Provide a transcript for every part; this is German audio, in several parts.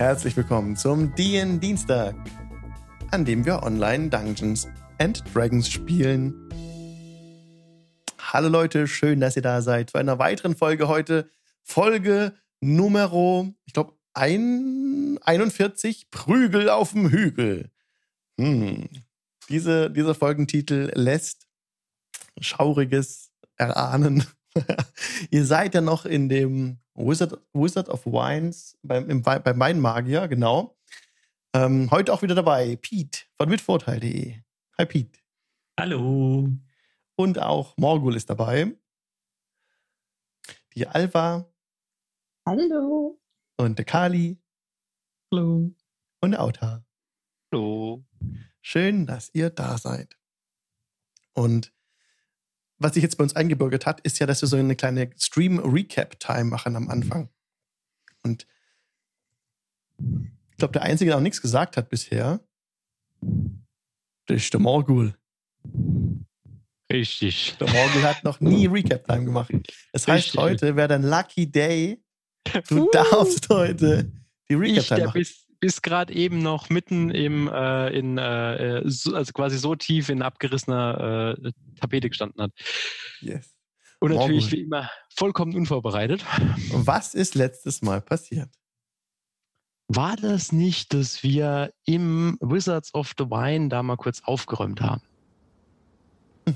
Herzlich willkommen zum DN Dienstag, an dem wir online Dungeons and Dragons spielen. Hallo Leute, schön, dass ihr da seid zu einer weiteren Folge heute. Folge Numero, ich glaube, 41 Prügel auf dem Hügel. Hm. Diese, dieser Folgentitel lässt Schauriges erahnen. ihr seid ja noch in dem Wizard, Wizard of Wines beim, im, beim Weinmagier, genau. Ähm, heute auch wieder dabei, Pete von mitvorteil.de. Hi Pete. Hallo. Und auch Morgul ist dabei. Die Alva. Hallo. Und der Kali. Hallo. Und der Auta. Hallo. Schön, dass ihr da seid. Und was sich jetzt bei uns eingebürgert hat, ist ja, dass wir so eine kleine Stream-Recap-Time machen am Anfang. Und ich glaube, der Einzige, der noch nichts gesagt hat bisher, das ist der Morgul. Richtig. Der Morgul hat noch nie Recap-Time gemacht. Das heißt, Richtig. heute wäre dein Lucky Day. Du Uh. darfst heute die Recap-Time machen. bis, bis gerade eben noch mitten im, äh, in, äh, äh, so, also quasi so tief in abgerissener äh, Tapete gestanden hat. Yes. Und natürlich Morgul. wie immer vollkommen unvorbereitet. Was ist letztes Mal passiert? War das nicht, dass wir im Wizards of the Wine da mal kurz aufgeräumt haben?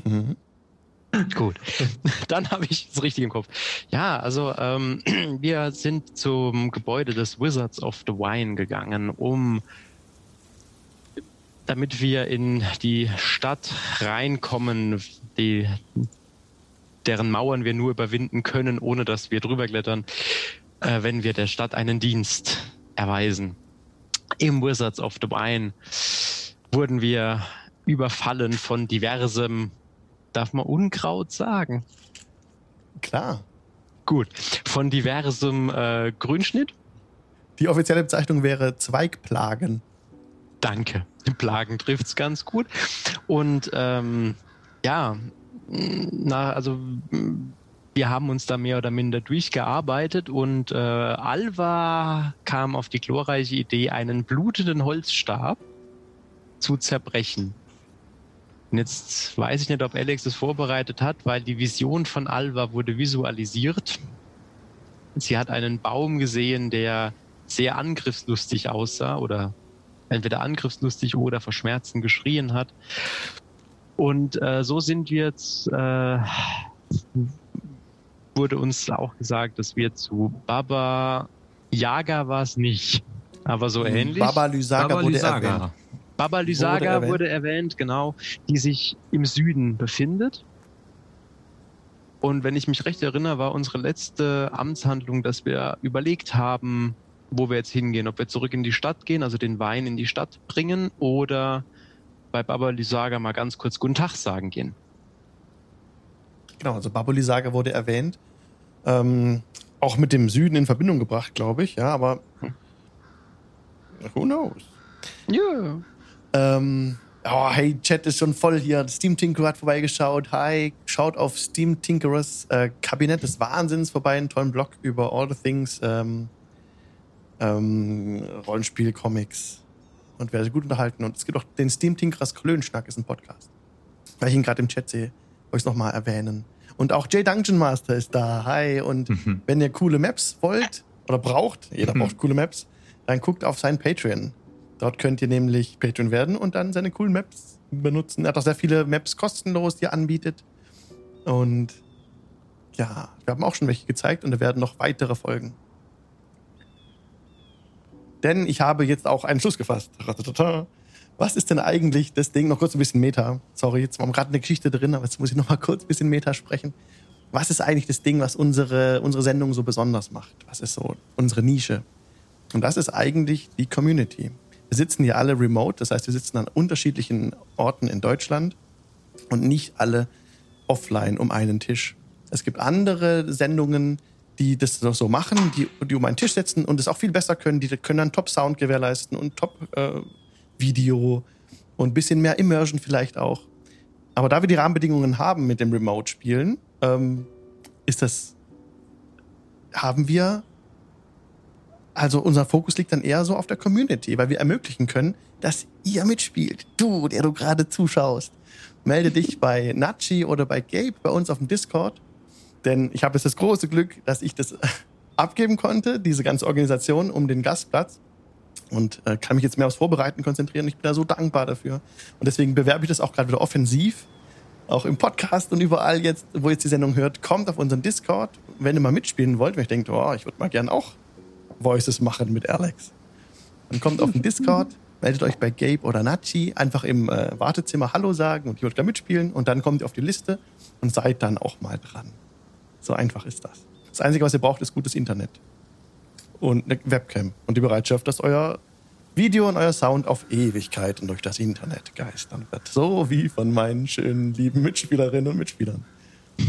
Mhm. Gut, dann habe ich es richtig im Kopf. Ja, also ähm, wir sind zum Gebäude des Wizards of the Wine gegangen, um damit wir in die Stadt reinkommen, die, deren Mauern wir nur überwinden können, ohne dass wir drüber klettern, äh, wenn wir der Stadt einen Dienst erweisen. Im Wizards of the Wine wurden wir überfallen von diversem Darf man Unkraut sagen? Klar. Gut. Von diversem äh, Grünschnitt? Die offizielle Bezeichnung wäre Zweigplagen. Danke. Die Plagen trifft's ganz gut. Und ähm, ja, na, also wir haben uns da mehr oder minder durchgearbeitet und äh, Alva kam auf die glorreiche Idee, einen blutenden Holzstab zu zerbrechen. Und jetzt weiß ich nicht, ob Alex es vorbereitet hat, weil die Vision von Alva wurde visualisiert. Sie hat einen Baum gesehen, der sehr angriffslustig aussah oder entweder angriffslustig oder vor Schmerzen geschrien hat. Und äh, so sind wir jetzt, äh, wurde uns auch gesagt, dass wir zu Baba Yaga war es nicht, aber so ähnlich. Baba Lysaga Baba wurde Lysaga. erwähnt. Baba Lysaga Wurde erwähnt. wurde erwähnt, genau, die sich im Süden befindet. Und wenn ich mich recht erinnere, war unsere letzte Amtshandlung, dass wir überlegt haben, wo wir jetzt hingehen. Ob wir zurück in die Stadt gehen, also den Wein in die Stadt bringen oder bei Baba Lysaga mal ganz kurz Guten Tag sagen gehen. Genau, also Baba Lysaga wurde erwähnt. Ähm, auch mit dem Süden in Verbindung gebracht, glaube ich. Ja, aber who knows? Ja. Ähm, oh, hey, Chat ist schon voll hier. Steam Tinkerer hat vorbeigeschaut. Hi, schaut auf Steam Tinkerers äh, Kabinett des Wahnsinns vorbei. Einen tollen Blog über all the things ähm, ähm, Rollenspiel, Comics und werde gut unterhalten. Und es gibt auch den Steam Tinkerers Klönschnack, ist ein Podcast. Weil ich ihn gerade im Chat sehe, wollte ich es nochmal erwähnen. Und auch Jay Dungeon Master ist da. Hi. Und Mhm. wenn ihr coole Maps wollt oder braucht, jeder Mhm. braucht coole Maps, dann guckt auf sein Patreon. Dort könnt ihr nämlich Patreon werden und dann seine coolen Maps benutzen. Er hat auch sehr viele Maps kostenlos, die er anbietet. Und ja, wir haben auch schon welche gezeigt und da werden noch weitere folgen. Denn ich habe jetzt auch einen Schluss gefasst. Was ist denn eigentlich das Ding? Noch kurz ein bisschen Meta. Sorry, jetzt war gerade eine Geschichte drin, aber jetzt muss ich noch mal kurz ein bisschen Meta sprechen. Was ist eigentlich das Ding, was unsere, unsere Sendung so besonders macht? Was ist so unsere Nische? Und das ist eigentlich die Community. Wir sitzen hier alle remote, das heißt, wir sitzen an unterschiedlichen Orten in Deutschland und nicht alle offline um einen Tisch. Es gibt andere Sendungen, die das noch so machen, die, die um einen Tisch setzen und es auch viel besser können. Die können dann Top-Sound gewährleisten und Top-Video und ein bisschen mehr Immersion vielleicht auch. Aber da wir die Rahmenbedingungen haben mit dem Remote-Spielen, ähm, ist das, haben wir Also unser Fokus liegt dann eher so auf der Community, weil wir ermöglichen können, dass ihr mitspielt. Du, der du gerade zuschaust. Melde dich bei Nachi oder bei Gabe bei uns auf dem Discord. Denn ich habe jetzt das große Glück, dass ich das abgeben konnte, diese ganze Organisation um den Gastplatz. Und äh, kann mich jetzt mehr aufs Vorbereiten konzentrieren. Ich bin da so dankbar dafür. Und deswegen bewerbe ich das auch gerade wieder offensiv. Auch im Podcast und überall jetzt, wo jetzt die Sendung hört, kommt auf unseren Discord. Wenn ihr mal mitspielen wollt, wenn ihr denkt, oh, ich würde mal gern auch Voices machen mit Alex. Dann kommt auf den Discord, meldet euch bei Gabe oder Nachi, einfach im äh, Wartezimmer Hallo sagen und ich würde da mitspielen und dann kommt ihr auf die Liste und seid dann auch mal dran. So einfach ist das. Das Einzige, was ihr braucht, ist gutes Internet und eine Webcam und die Bereitschaft, dass euer Video und euer Sound auf Ewigkeiten durch das Internet geistern wird. So wie von meinen schönen, lieben Mitspielerinnen und Mitspielern.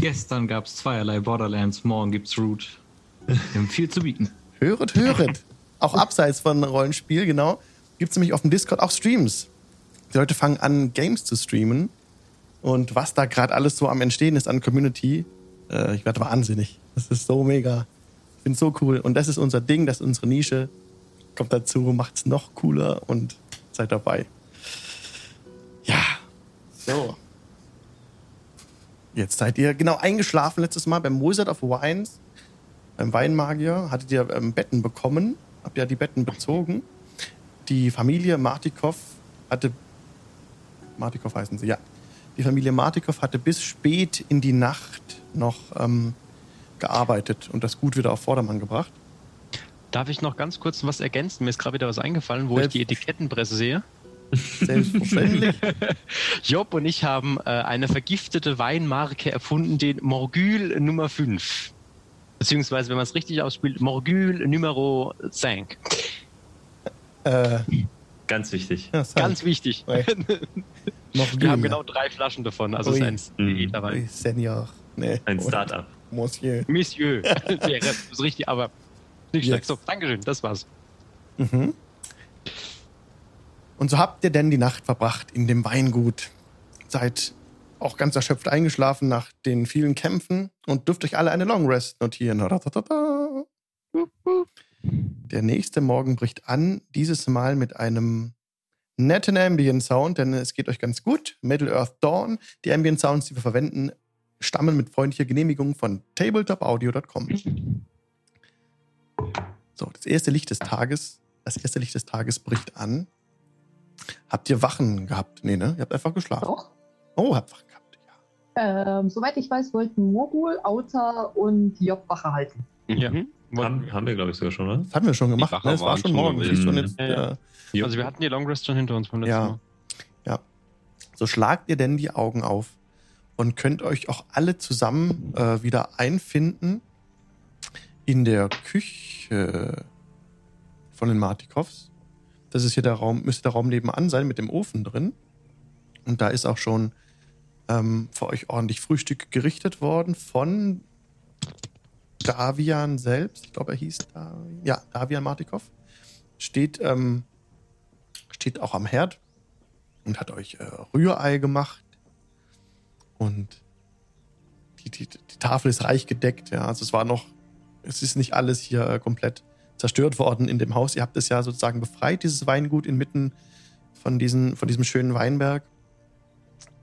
Gestern gab es zweierlei Borderlands, morgen gibt's Root. Wir haben viel zu bieten. Höret, höret. auch abseits von Rollenspiel, genau. Gibt es nämlich auf dem Discord auch Streams. Die Leute fangen an, Games zu streamen. Und was da gerade alles so am Entstehen ist an Community, äh, ich werde wahnsinnig. Das ist so mega. Ich finde so cool. Und das ist unser Ding, das ist unsere Nische. Kommt dazu, macht es noch cooler und seid dabei. Ja. So. Jetzt seid ihr genau eingeschlafen letztes Mal beim Wizard of Wines beim Weinmagier hattet ihr ähm, Betten bekommen, habt ihr die Betten bezogen. Die Familie Martikov hatte, Martikov heißen sie, ja. Die Familie Martikov hatte bis spät in die Nacht noch ähm, gearbeitet und das Gut wieder auf Vordermann gebracht. Darf ich noch ganz kurz was ergänzen? Mir ist gerade wieder was eingefallen, wo ich die Etikettenpresse sehe. Selbstverständlich. Job und ich haben äh, eine vergiftete Weinmarke erfunden, den Morgül Nummer 5. Beziehungsweise, wenn man es richtig ausspielt, Morgül Numero 5. äh, Ganz wichtig. ja. Ganz wichtig. Ouais. Wir haben genau drei Flaschen davon. Also Ui. es ist ein Mhm. Ui, Senior. Nee. Ein Start-up. Monsieur. Monsieur. Wäre das ist richtig, aber nicht schlecht. Yes. So, Dankeschön, das war's. Mhm. Und so habt ihr denn die Nacht verbracht in dem Weingut. Seid auch ganz erschöpft eingeschlafen nach den vielen Kämpfen und dürft euch alle eine Long Rest notieren. Der nächste Morgen bricht an, dieses Mal mit einem netten Ambient Sound, denn es geht euch ganz gut. Middle Earth Dawn. Die Ambient Sounds, die wir verwenden, stammen mit freundlicher Genehmigung von tabletopaudio.com. So, das erste Licht des Tages, das erste Licht des Tages bricht an. Habt ihr Wachen gehabt? Nee, ne? Ihr habt einfach geschlafen. Doch. Oh, habt Wachen. Ähm, soweit ich weiß, wollten Mogul, Auta und Job Wache halten. Ja. Mhm. Haben, haben wir, glaube ich, sogar schon, oder? Das hatten wir schon gemacht. Ne? Es war schon schon morgen. und jetzt, Ja, ja. äh, Also wir hatten die Long Rest schon hinter uns beim letzten Ja. Mal. so schlagt ihr denn die Augen auf und könnt euch auch alle zusammen äh, wieder einfinden in der Küche von den Martikovs. Das ist hier der Raum, müsste der Raum nebenan sein mit dem Ofen drin. Und da ist auch schon ähm, für euch ordentlich Frühstück gerichtet worden von Davian selbst. Ich glaube, er hieß Davian. Ja, Davian Martikov. Steht, ähm, steht auch am Herd und hat euch äh, Rührei gemacht. Und die, die, die Tafel ist reich gedeckt. Ja, also es war noch, es ist nicht alles hier äh, komplett zerstört worden in dem Haus. Ihr habt es ja sozusagen befreit, dieses Weingut inmitten von, diesen, von diesem schönen Weinberg.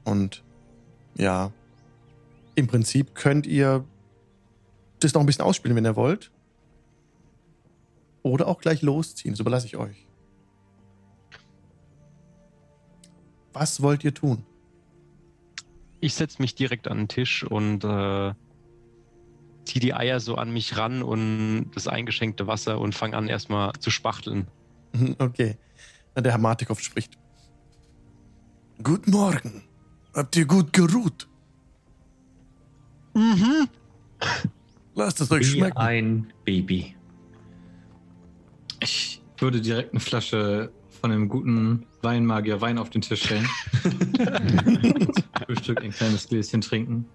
Und ja, im Prinzip könnt ihr das noch ein bisschen ausspielen, wenn ihr wollt. Oder auch gleich losziehen. Das überlasse ich euch. Was wollt ihr tun? Ich setze mich direkt an den Tisch und äh, ziehe die Eier so an mich ran und das eingeschenkte Wasser und fange an erstmal zu spachteln. Okay. Der Herr Martikow spricht. Guten Morgen. Habt ihr gut geruht? Mhm. Lasst es euch Wie schmecken. ein Baby. Ich würde direkt eine Flasche von dem guten Weinmagier Wein auf den Tisch stellen. Frühstück, ein kleines Gläschen trinken.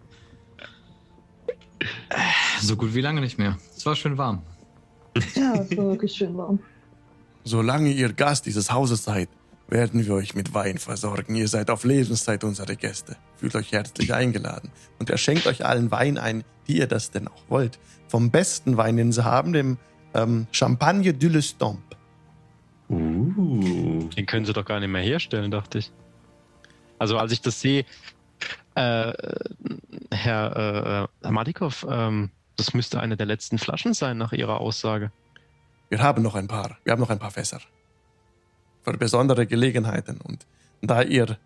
So gut wie lange nicht mehr. Es war schön warm. Ja, es war wirklich schön warm. Solange ihr Gast dieses Hauses seid, werden wir euch mit Wein versorgen. Ihr seid auf Lebenszeit unsere Gäste. Fühlt euch herzlich eingeladen. Und er schenkt euch allen Wein ein, wie ihr das denn auch wollt. Vom besten Wein, den sie haben, dem ähm, Champagne de l'Estampe. Uh. Den können sie doch gar nicht mehr herstellen, dachte ich. Also als ich das sehe, äh, Herr, äh, Herr Madikow, ähm, das müsste eine der letzten Flaschen sein nach Ihrer Aussage. Wir haben noch ein paar. Wir haben noch ein paar Fässer. Für besondere Gelegenheiten. Und da ihr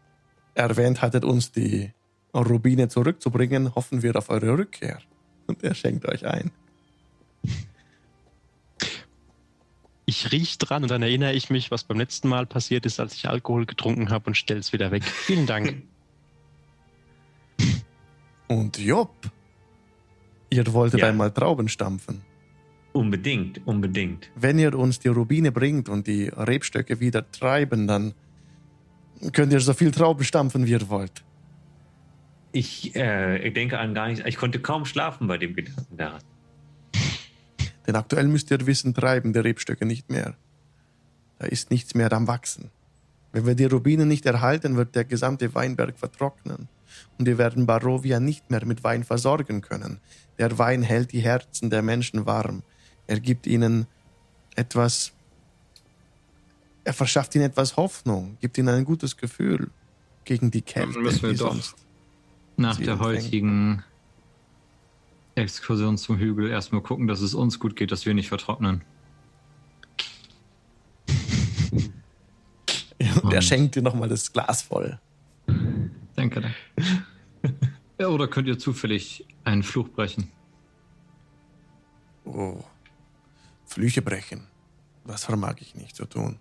erwähnt hattet, uns die Rubine zurückzubringen, hoffen wir auf eure Rückkehr. Und er schenkt euch ein. Ich riech dran und dann erinnere ich mich, was beim letzten Mal passiert ist, als ich Alkohol getrunken habe und stelle es wieder weg. Vielen Dank. Und Job, ihr wolltet Ja. einmal Trauben stampfen. Unbedingt, unbedingt. Wenn ihr uns die Rubine bringt und die Rebstöcke wieder treiben, dann könnt ihr so viel Trauben stampfen, wie ihr wollt. Ich äh, denke an gar nichts. Ich konnte kaum schlafen bei dem Gedanken daran. Denn aktuell müsst ihr wissen, treiben die Rebstöcke nicht mehr. Da ist nichts mehr am Wachsen. Wenn wir die Rubine nicht erhalten, wird der gesamte Weinberg vertrocknen. Und wir werden Barovia nicht mehr mit Wein versorgen können. Der Wein hält die Herzen der Menschen warm. Er gibt ihnen etwas, er verschafft ihnen etwas Hoffnung, gibt ihnen ein gutes Gefühl gegen die Kälte, Dann müssen wir doch sonst. Nach der heutigen Exkursion zum Hügel erstmal gucken, dass es uns gut geht, dass wir nicht vertrocknen. Und er schenkt dir nochmal das Glas voll. Danke, danke. ja, oder könnt ihr zufällig einen Fluch brechen? Oh, Flüche brechen. Das vermag ich nicht zu tun.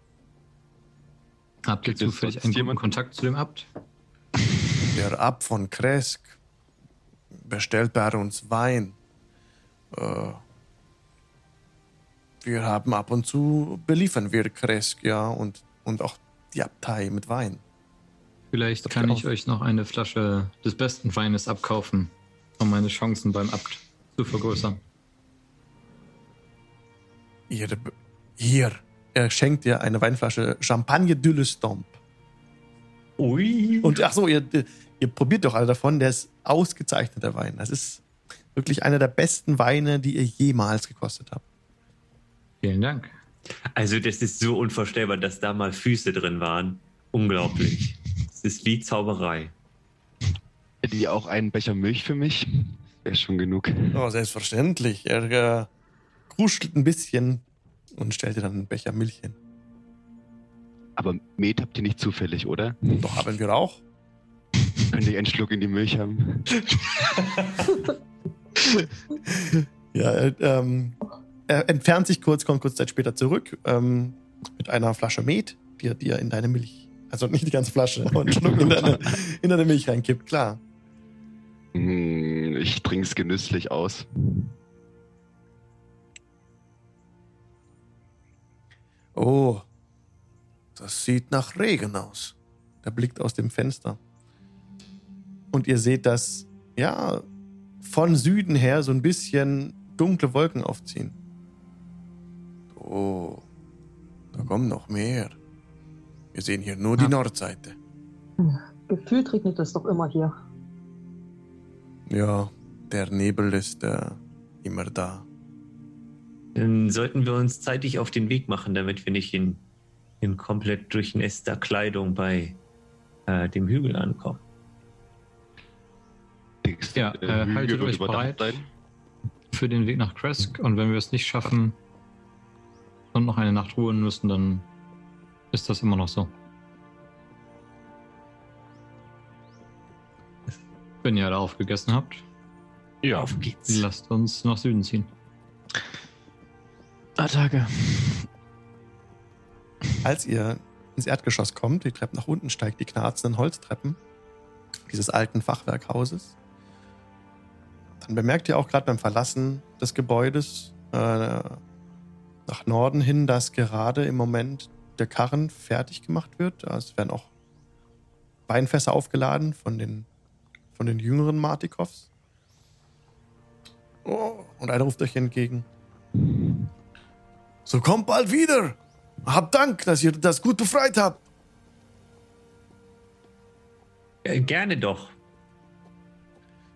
Habt ihr zufällig einen guten jemanden? Kontakt zu dem Abt? Der Ab von Kresk bestellt bei uns Wein. Äh, wir haben ab und zu beliefern wir Kresk, ja, und, und auch die Abtei mit Wein. Vielleicht kann ich euch noch eine Flasche des besten Weines abkaufen, um meine Chancen beim Abt zu vergrößern. Ihr, hier, er schenkt dir eine Weinflasche Champagne de l'Estampe. Ui. Und ach so, ihr, ihr probiert doch alle davon, der ist ausgezeichnet, der Wein. Das ist wirklich einer der besten Weine, die ihr jemals gekostet habt. Vielen Dank. Also, das ist so unvorstellbar, dass da mal Füße drin waren. Unglaublich. Es ist wie Zauberei. Hättet ihr auch einen Becher Milch für mich? Wäre schon genug. Oh, selbstverständlich. Er kruschelt ein bisschen und stellt dir dann einen Becher Milch hin. Aber Met habt ihr nicht zufällig, oder? Doch haben wir auch. Könnt ihr einen Schluck in die Milch haben? Ja, er, ähm, er entfernt sich kurz, kommt kurz Zeit später zurück ähm, mit einer Flasche Met, die er dir in deine Milch, also nicht die ganze Flasche, aber einen Schluck in deine, in deine Milch reinkippt, klar. Hm, ich trinke es genüsslich aus. Oh, das sieht nach Regen aus. Er blickt aus dem Fenster. Und ihr seht, dass, ja, von Süden her so ein bisschen dunkle Wolken aufziehen. Oh, da kommen noch mehr. Wir sehen hier nur die. Nordseite. Gefühlt regnet es doch immer hier. Ja, der Nebel ist äh, immer da. Dann sollten wir uns zeitig auf den Weg machen, damit wir nicht in, in komplett durchnässter Kleidung bei äh, dem Hügel ankommen. Ja, äh, Hügel haltet euch bereit. sein? Für den Weg nach Kresk. Und wenn wir es nicht schaffen und noch eine Nacht ruhen müssen, dann ist das immer noch so. Wenn ihr alle aufgegessen habt, Ja. Auf geht's. lasst uns nach Süden ziehen. Attacke. Als ihr ins Erdgeschoss kommt, die Treppe nach unten steigt, die knarzenden Holztreppen dieses alten Fachwerkhauses, dann bemerkt ihr auch gerade beim Verlassen des Gebäudes äh, nach Norden hin, dass gerade im Moment der Karren fertig gemacht wird. Es werden auch Weinfässer aufgeladen von den, von den jüngeren Martikows. Oh, und einer ruft euch entgegen. So kommt bald wieder. Habt Dank, dass ihr das gut befreit habt. Äh, gerne doch.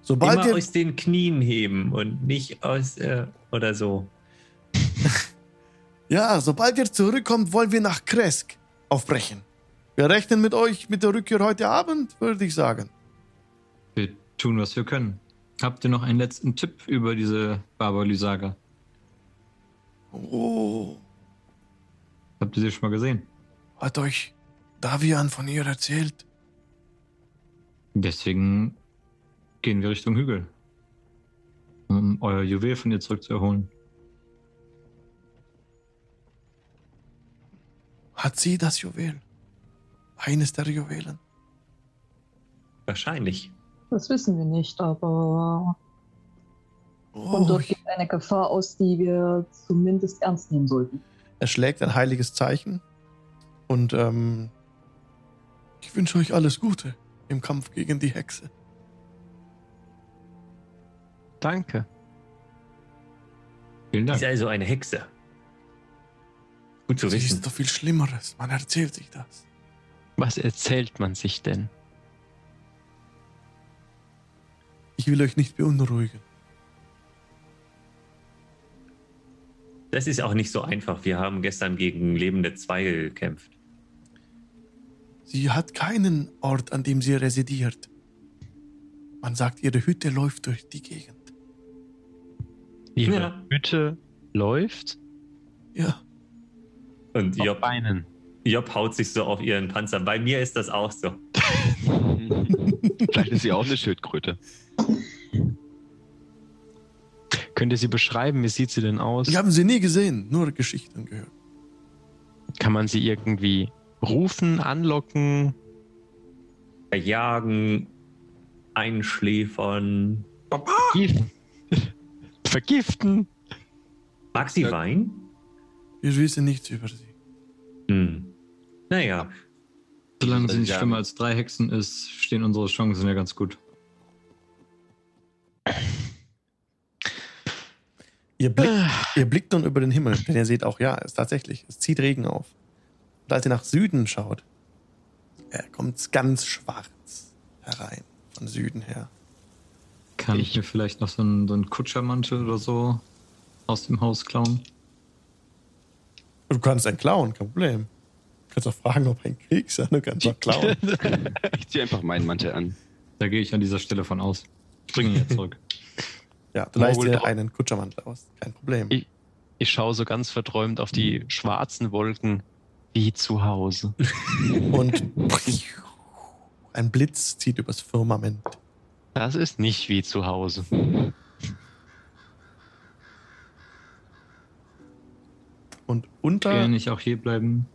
Sobald Immer ihr, aus den Knien heben und nicht aus äh, oder so. Ja, sobald ihr zurückkommt, wollen wir nach Kresk aufbrechen. Wir rechnen mit euch mit der Rückkehr heute Abend, würde ich sagen. Wir tun, was wir können. Habt ihr noch einen letzten Tipp über diese Barbar-Lysaga? Oh, Habt ihr sie schon mal gesehen? hat euch Davian von ihr erzählt? Deswegen gehen wir Richtung Hügel. Um euer Juwel von ihr zurückzuerholen. Hat sie das Juwel? Eines der Juwelen? Wahrscheinlich. Das wissen wir nicht, aber Oh, dort geht eine Gefahr aus, die wir zumindest ernst nehmen sollten. er schlägt ein heiliges Zeichen und ähm, ich wünsche euch alles Gute im Kampf gegen die Hexe. Danke. Vielen Sie Dank. ist also eine Hexe. Gut zu Sie wissen. ist doch viel Schlimmeres. Man erzählt sich das. Was erzählt man sich denn? Ich will euch nicht beunruhigen. Das ist auch nicht so einfach. Wir haben gestern gegen lebende Zweige gekämpft. Sie hat keinen Ort, an dem sie residiert. Man sagt, ihre Hütte läuft durch die Gegend. Ihre Ja. Hütte läuft Ja, Und auf Job, Beinen. Job haut sich so auf ihren Panzer. Bei mir ist das auch so. Vielleicht ist sie auch eine Schildkröte. Könnt ihr sie beschreiben? Wie sieht sie denn aus? wir haben sie nie gesehen, nur Geschichten gehört. Kann man sie irgendwie rufen, anlocken? Verjagen, einschläfern. Vergiften? Vergiften? Mag sie Ja. Wein? Wir wissen nichts über sie. Hm. Naja, Solange sie nicht Ja. schlimmer als drei Hexen ist, stehen unsere Chancen ja ganz gut. Ihr blickt, ihr blickt nun über den Himmel, denn ihr seht auch, ja, es tatsächlich, es zieht Regen auf. Und als ihr nach Süden schaut, kommt ganz schwarz herein, von Süden her. Kann ich, mir vielleicht noch so einen, so einen Kutschermantel oder so aus dem Haus klauen? Du kannst einen klauen, kein Problem. Du kannst auch fragen, ob ein Krieg sei, du kannst auch klauen. Ich ziehe einfach meinen Mantel an. Da gehe ich an dieser Stelle von aus. Ich bringe ihn jetzt zurück. Ja, du Morgul dir einen Kutschermantel aus, kein Problem. Ich- Ich schaue so ganz verträumt auf die schwarzen Wolken wie zu Hause. Und ein Blitz zieht übers Firmament. Das ist nicht wie zu Hause. Und unter, Wenn ich auch hier bleiben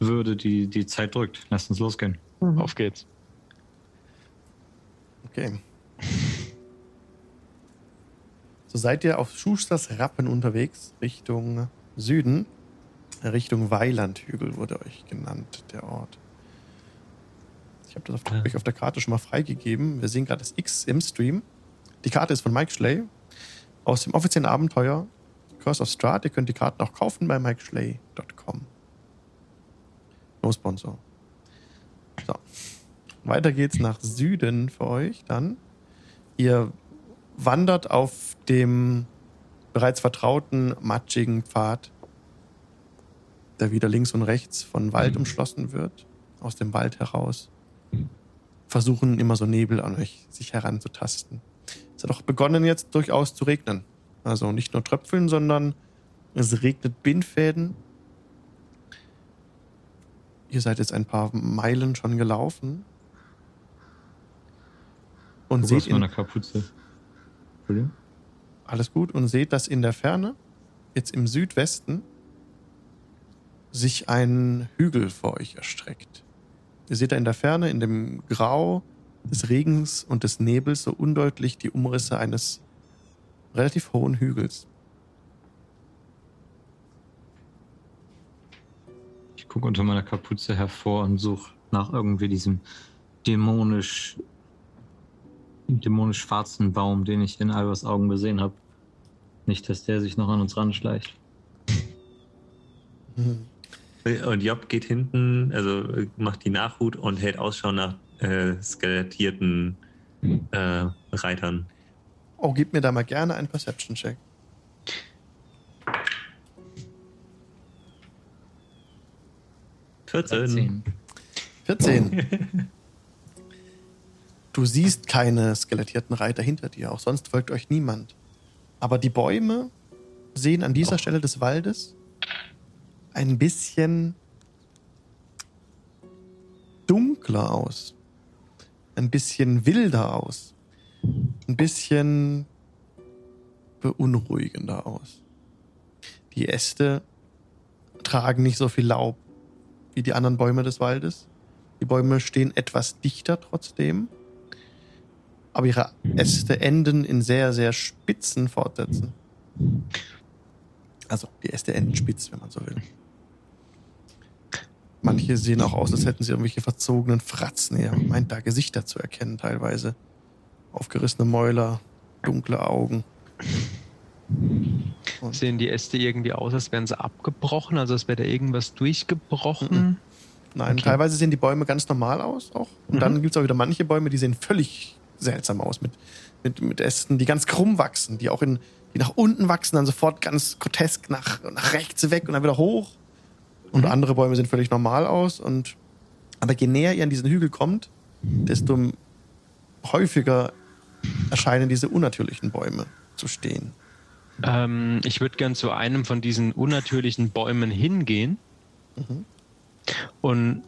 würde, die, die Zeit drückt. Lasst uns losgehen. Mhm. Auf geht's. Okay. So seid ihr auf Schusters Rappen unterwegs, Richtung Süden. Richtung Weilandhügel wurde euch genannt, der Ort. Ich habe das auf, Ja. euch auf der Karte schon mal freigegeben. Wir sehen gerade das X im Stream. Die Karte ist von Mike Schley aus dem offiziellen Abenteuer Curse of Strahd. Ihr könnt die Karten auch kaufen bei mikeschley.com. No Sponsor. So. Weiter geht's nach Süden für euch dann. Ihr wandert auf dem bereits vertrauten, matschigen Pfad, der wieder links und rechts von Wald umschlossen wird, aus dem Wald heraus. Versuchen immer so Nebel an euch sich heranzutasten. Es hat auch begonnen jetzt durchaus zu regnen. Also nicht nur Tröpfeln, sondern es regnet Bindfäden. Ihr seid jetzt ein paar Meilen schon gelaufen. Und Guck seht aus in, meiner Kapuze. Entschuldigung. Alles gut und seht, dass in der Ferne, jetzt im Südwesten, sich ein Hügel vor euch erstreckt. Ihr seht da in der Ferne, in dem Grau des Regens und des Nebels, so undeutlich die Umrisse eines relativ hohen Hügels. Ich gucke unter meiner Kapuze hervor und suche nach irgendwie diesem dämonisch dämonisch schwarzen Baum, den ich in Albers Augen gesehen habe. Nicht, dass der sich noch an uns ranschleicht. Hm. Und Job geht hinten, also äh, macht die Nachhut und hält Ausschau nach äh, skelettierten äh, Reitern. Oh, gib mir da mal gerne einen Perception-Check. Vierzehn. Vierzehn. Du siehst keine skelettierten Reiter hinter dir, auch sonst folgt euch niemand. Aber die Bäume sehen an dieser Stelle des Waldes ein bisschen dunkler aus. Ein bisschen wilder aus. Ein bisschen beunruhigender aus. Die Äste tragen nicht so viel Laub wie die anderen Bäume des Waldes. Die Bäume stehen etwas dichter trotzdem. Aber ihre Äste enden in sehr, sehr spitzen Fortsätzen. Also die Äste enden spitz, wenn man so will. Manche sehen auch aus, als hätten sie irgendwelche verzogenen Fratzen. Ihr meint da Gesichter zu erkennen teilweise. Aufgerissene Mäuler, dunkle Augen. Und Sehen die Äste irgendwie aus, als wären sie abgebrochen, also als wäre da irgendwas durchgebrochen? Nein, Okay. teilweise sehen die Bäume ganz normal aus auch. Und Mhm. dann gibt es auch wieder manche Bäume, die sehen völlig seltsam aus. Mit, mit, mit Ästen, die ganz krumm wachsen, die auch in, die nach unten wachsen, dann sofort ganz grotesk nach, nach rechts weg und dann wieder hoch. Und Mhm. andere Bäume sehen völlig normal aus. Und, aber je näher ihr an diesen Hügel kommt, desto häufiger erscheinen diese unnatürlichen Bäume zu stehen. Ähm, ich würde gern zu einem von diesen unnatürlichen Bäumen hingehen Mhm. und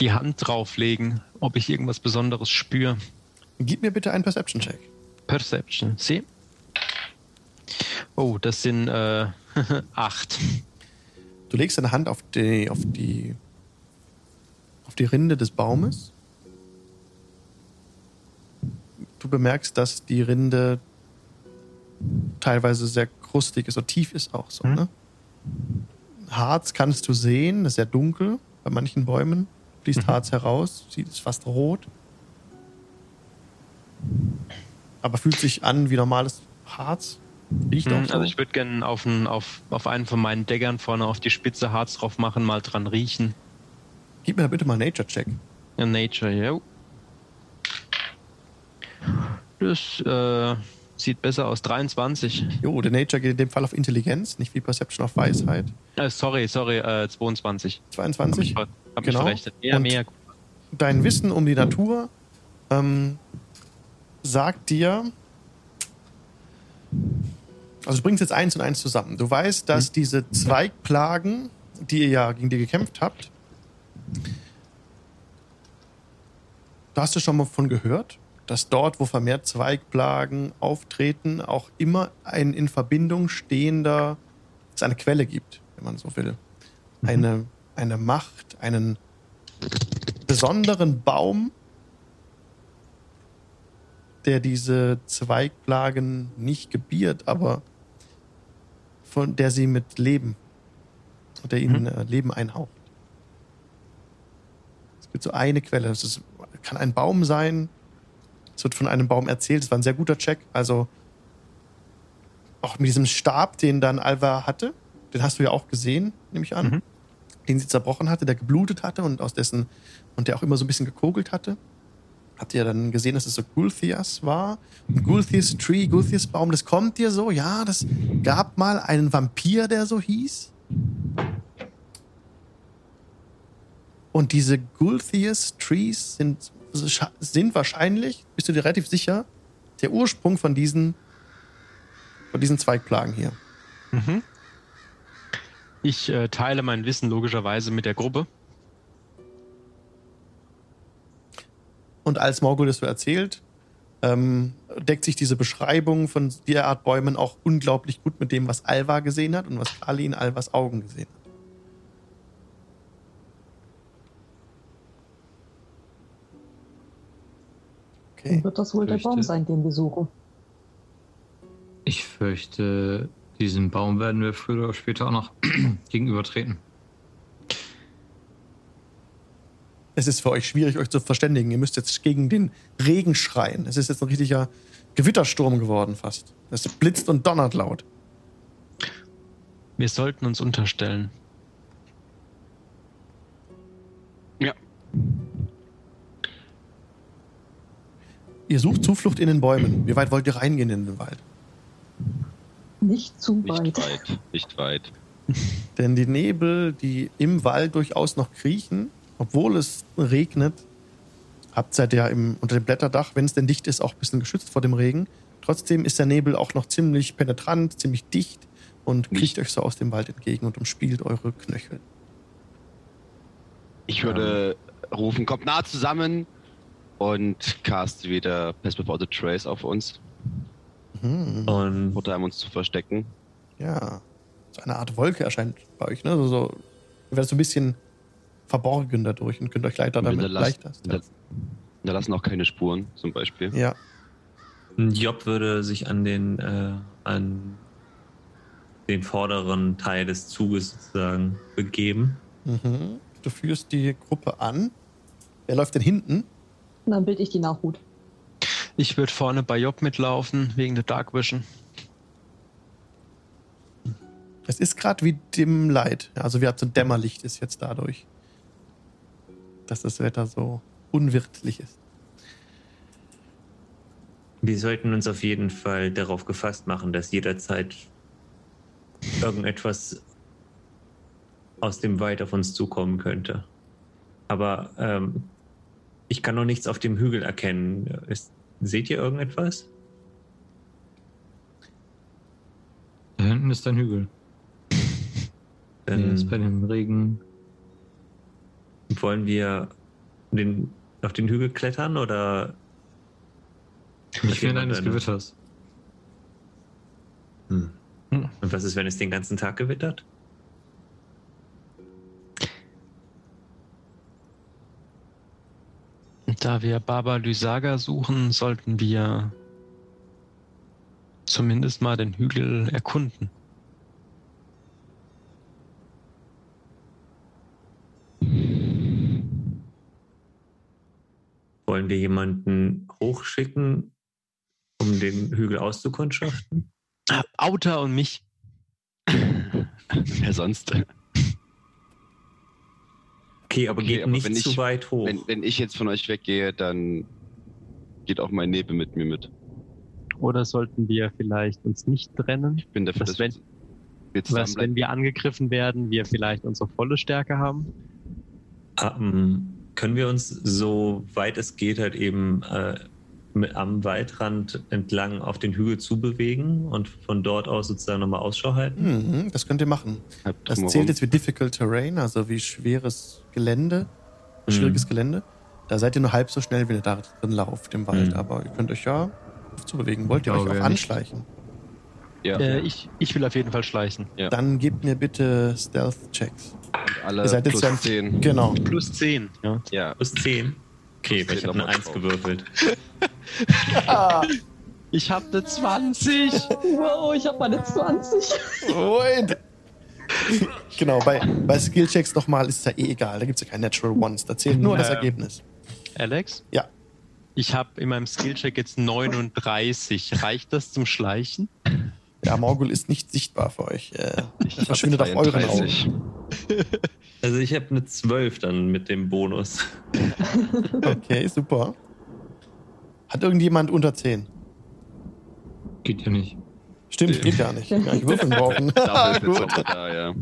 die Hand drauflegen, ob ich irgendwas Besonderes spüre. Gib mir bitte einen Perception-Check. Perception, sieh. Oh, das sind äh, acht. Du legst deine Hand auf die, auf die, auf die Rinde des Baumes. Du bemerkst, dass die Rinde teilweise sehr krustig ist und tief ist auch so. Mhm. Ne? Harz kannst du sehen, ist sehr dunkel. Bei manchen Bäumen fließt Mhm. Harz heraus, sieht es fast rot. Aber fühlt sich an wie normales Harz. Riecht auch Hm, so. Also ich würde gerne auf, einen- auf, auf einen von meinen Deckern vorne auf die Spitze Harz drauf machen, mal dran riechen. Gib mir da bitte mal Nature-Check. Ja, Nature, ja. Das äh, sieht besser aus. 23. Jo, der Nature geht in dem Fall auf Intelligenz, nicht wie Perception auf Weisheit. Äh, sorry, sorry, äh, 22. Hab 22. mich, ver- hab Genau. mich verrechnet. Mehr, Und- mehr. Dein Wissen um die Natur ähm, sagt dir. Also du bringst jetzt eins und eins zusammen. Du weißt, dass diese Zweigplagen, die ihr ja gegen die gekämpft habt, da hast du schon mal von gehört, dass dort, wo vermehrt Zweigplagen auftreten, auch immer ein in Verbindung stehender, es eine Quelle gibt, wenn man so will. Eine, eine Macht, einen besonderen Baum, der diese Zweigplagen nicht gebiert, aber von der sie mit Leben, der ihnen äh, Leben einhaucht. Es gibt so eine Quelle. Es ist, kann ein Baum sein. Es wird von einem Baum erzählt. Es war ein sehr guter Check. Also auch mit diesem Stab, den dann Alva hatte, den hast du ja auch gesehen, nehme ich an Mhm. den sie zerbrochen hatte, der geblutet hatte und aus dessen und der auch immer so ein bisschen gekogelt hatte. Habt ihr dann gesehen, dass es so Gulthias war? Gulthias Tree, Gulthias Baum, das kommt dir so, ja, das gab mal einen Vampir, der so hieß. Und diese Gulthias Trees sind, sind wahrscheinlich, bist du dir relativ sicher, der Ursprung von diesen, von diesen Zweigplagen hier. Mhm. Ich äh, teile mein Wissen logischerweise mit der Gruppe. Und als Morgul das so erzählt, ähm, deckt sich diese Beschreibung von der Art Bäumen auch unglaublich gut mit dem, was Alva gesehen hat und was Kali in Alvas Augen gesehen hat. Okay. Wird das wohl der Baum sein, den wir suchen? Ich fürchte, diesem Baum werden wir früher oder später auch noch gegenübertreten. Es ist für euch schwierig, euch zu verständigen. Ihr müsst jetzt gegen den Regen schreien. Es ist jetzt ein richtiger Gewittersturm geworden fast. Es blitzt und donnert laut. Wir sollten uns unterstellen. Ihr sucht Zuflucht in den Bäumen. Wie weit wollt ihr reingehen in den Wald? Nicht zu Nicht weit. weit, nicht weit. Denn die Nebel, die im Wald durchaus noch kriechen, obwohl es regnet, habt seid ja im, unter dem Blätterdach, wenn es denn dicht ist, auch ein bisschen geschützt vor dem Regen. Trotzdem ist der Nebel auch noch ziemlich penetrant, ziemlich dicht und kriecht euch so aus dem Wald entgegen und umspielt eure Knöchel. Ich würde rufen, kommt nah zusammen und cast wieder Pass Without a Trace auf uns. Mhm. Und Oder um uns zu verstecken. Ja, so eine Art Wolke erscheint bei euch, ne? So, so ihr werdet so ein bisschen verborgen dadurch und könnt euch leichter damit Hinterlass- leichter. hinter- Hinterlassen auch keine Spuren, zum Beispiel. Ja, Job würde sich an den, äh, an den vorderen Teil des Zuges sozusagen begeben. mhm. du führst die Gruppe an. Wer läuft denn hinten? Und dann bild ich die Nachhut. Ich würde vorne bei Job mitlaufen, wegen der Dark Vision. Es ist gerade wie dem Light. Also wir haben so ein Dämmerlicht ist jetzt dadurch, dass das Wetter so unwirtlich ist. Wir sollten uns auf jeden Fall darauf gefasst machen, dass jederzeit irgendetwas aus dem Wald auf uns zukommen könnte. Aber ähm, ich kann noch nichts auf dem Hügel erkennen. Ist, seht ihr irgendetwas? Da hinten ist ein Hügel. Der ist bei Dann dem Regen. Wollen wir den, auf den Hügel klettern oder mehr man eines? Gewitters. Hm. Hm. Und was ist, wenn es den ganzen Tag gewittert? Da wir Baba Lysaga suchen, sollten wir zumindest mal den Hügel erkunden. Wir jemanden hochschicken, um den Hügel auszukundschaften? Auta und mich. Wer sonst? Okay, aber Okay, geht aber nicht wenn zu ich- weit hoch. Wenn, wenn ich jetzt von euch weggehe, dann geht auch mein Nebel mit mir mit. Oder sollten wir vielleicht uns nicht trennen? Ich bin dafür, Was, dass wenn- wir Was, wenn wir angegriffen werden, wir vielleicht unsere volle Stärke haben? Ähm, können wir uns so weit es geht halt eben äh, mit, am Waldrand entlang auf den Hügel zubewegen und von dort aus sozusagen nochmal Ausschau halten? Mhm, das könnt ihr machen. Das zählt jetzt wie Difficult Terrain, also wie schweres Gelände, Mhm. schwieriges Gelände. Da seid ihr nur halb so schnell, wie ihr da drin lauft im Wald. Mhm. Aber ihr könnt euch ja zubewegen. Wollt ihr euch auch anschleichen? Ja, Äh, ich, ich will auf jeden Fall schleichen. Ja. Dann gebt mir bitte Stealth-Checks. Alle ihr seid jetzt plus ja- 10. Genau. Plus 10. Ja. Ja, Plus 10? Okay, Plus weil ich 10 habe eine nochmal 1 drauf. gewürfelt. Ich habe eine 20. Wow, ich habe meine 20. Wait. genau, bei, bei Skill-Checks nochmal ist es ja eh egal. Da gibt es ja kein Natural Ones. Da zählt nur das Ja. Ergebnis. Alex? Ja. Ich habe in meinem Skillcheck jetzt 39. Reicht das zum Schleichen? Ja, Morgul ist nicht sichtbar für euch. Äh, ich verschwindet auf euren Augen. 32. Also ich habe eine 12 dann mit dem Bonus. Okay, super. Hat irgendjemand unter 10? Geht ja nicht. Stimmt, geht gar nicht. Gar nicht würfeln brauchen. Gut. da, ja.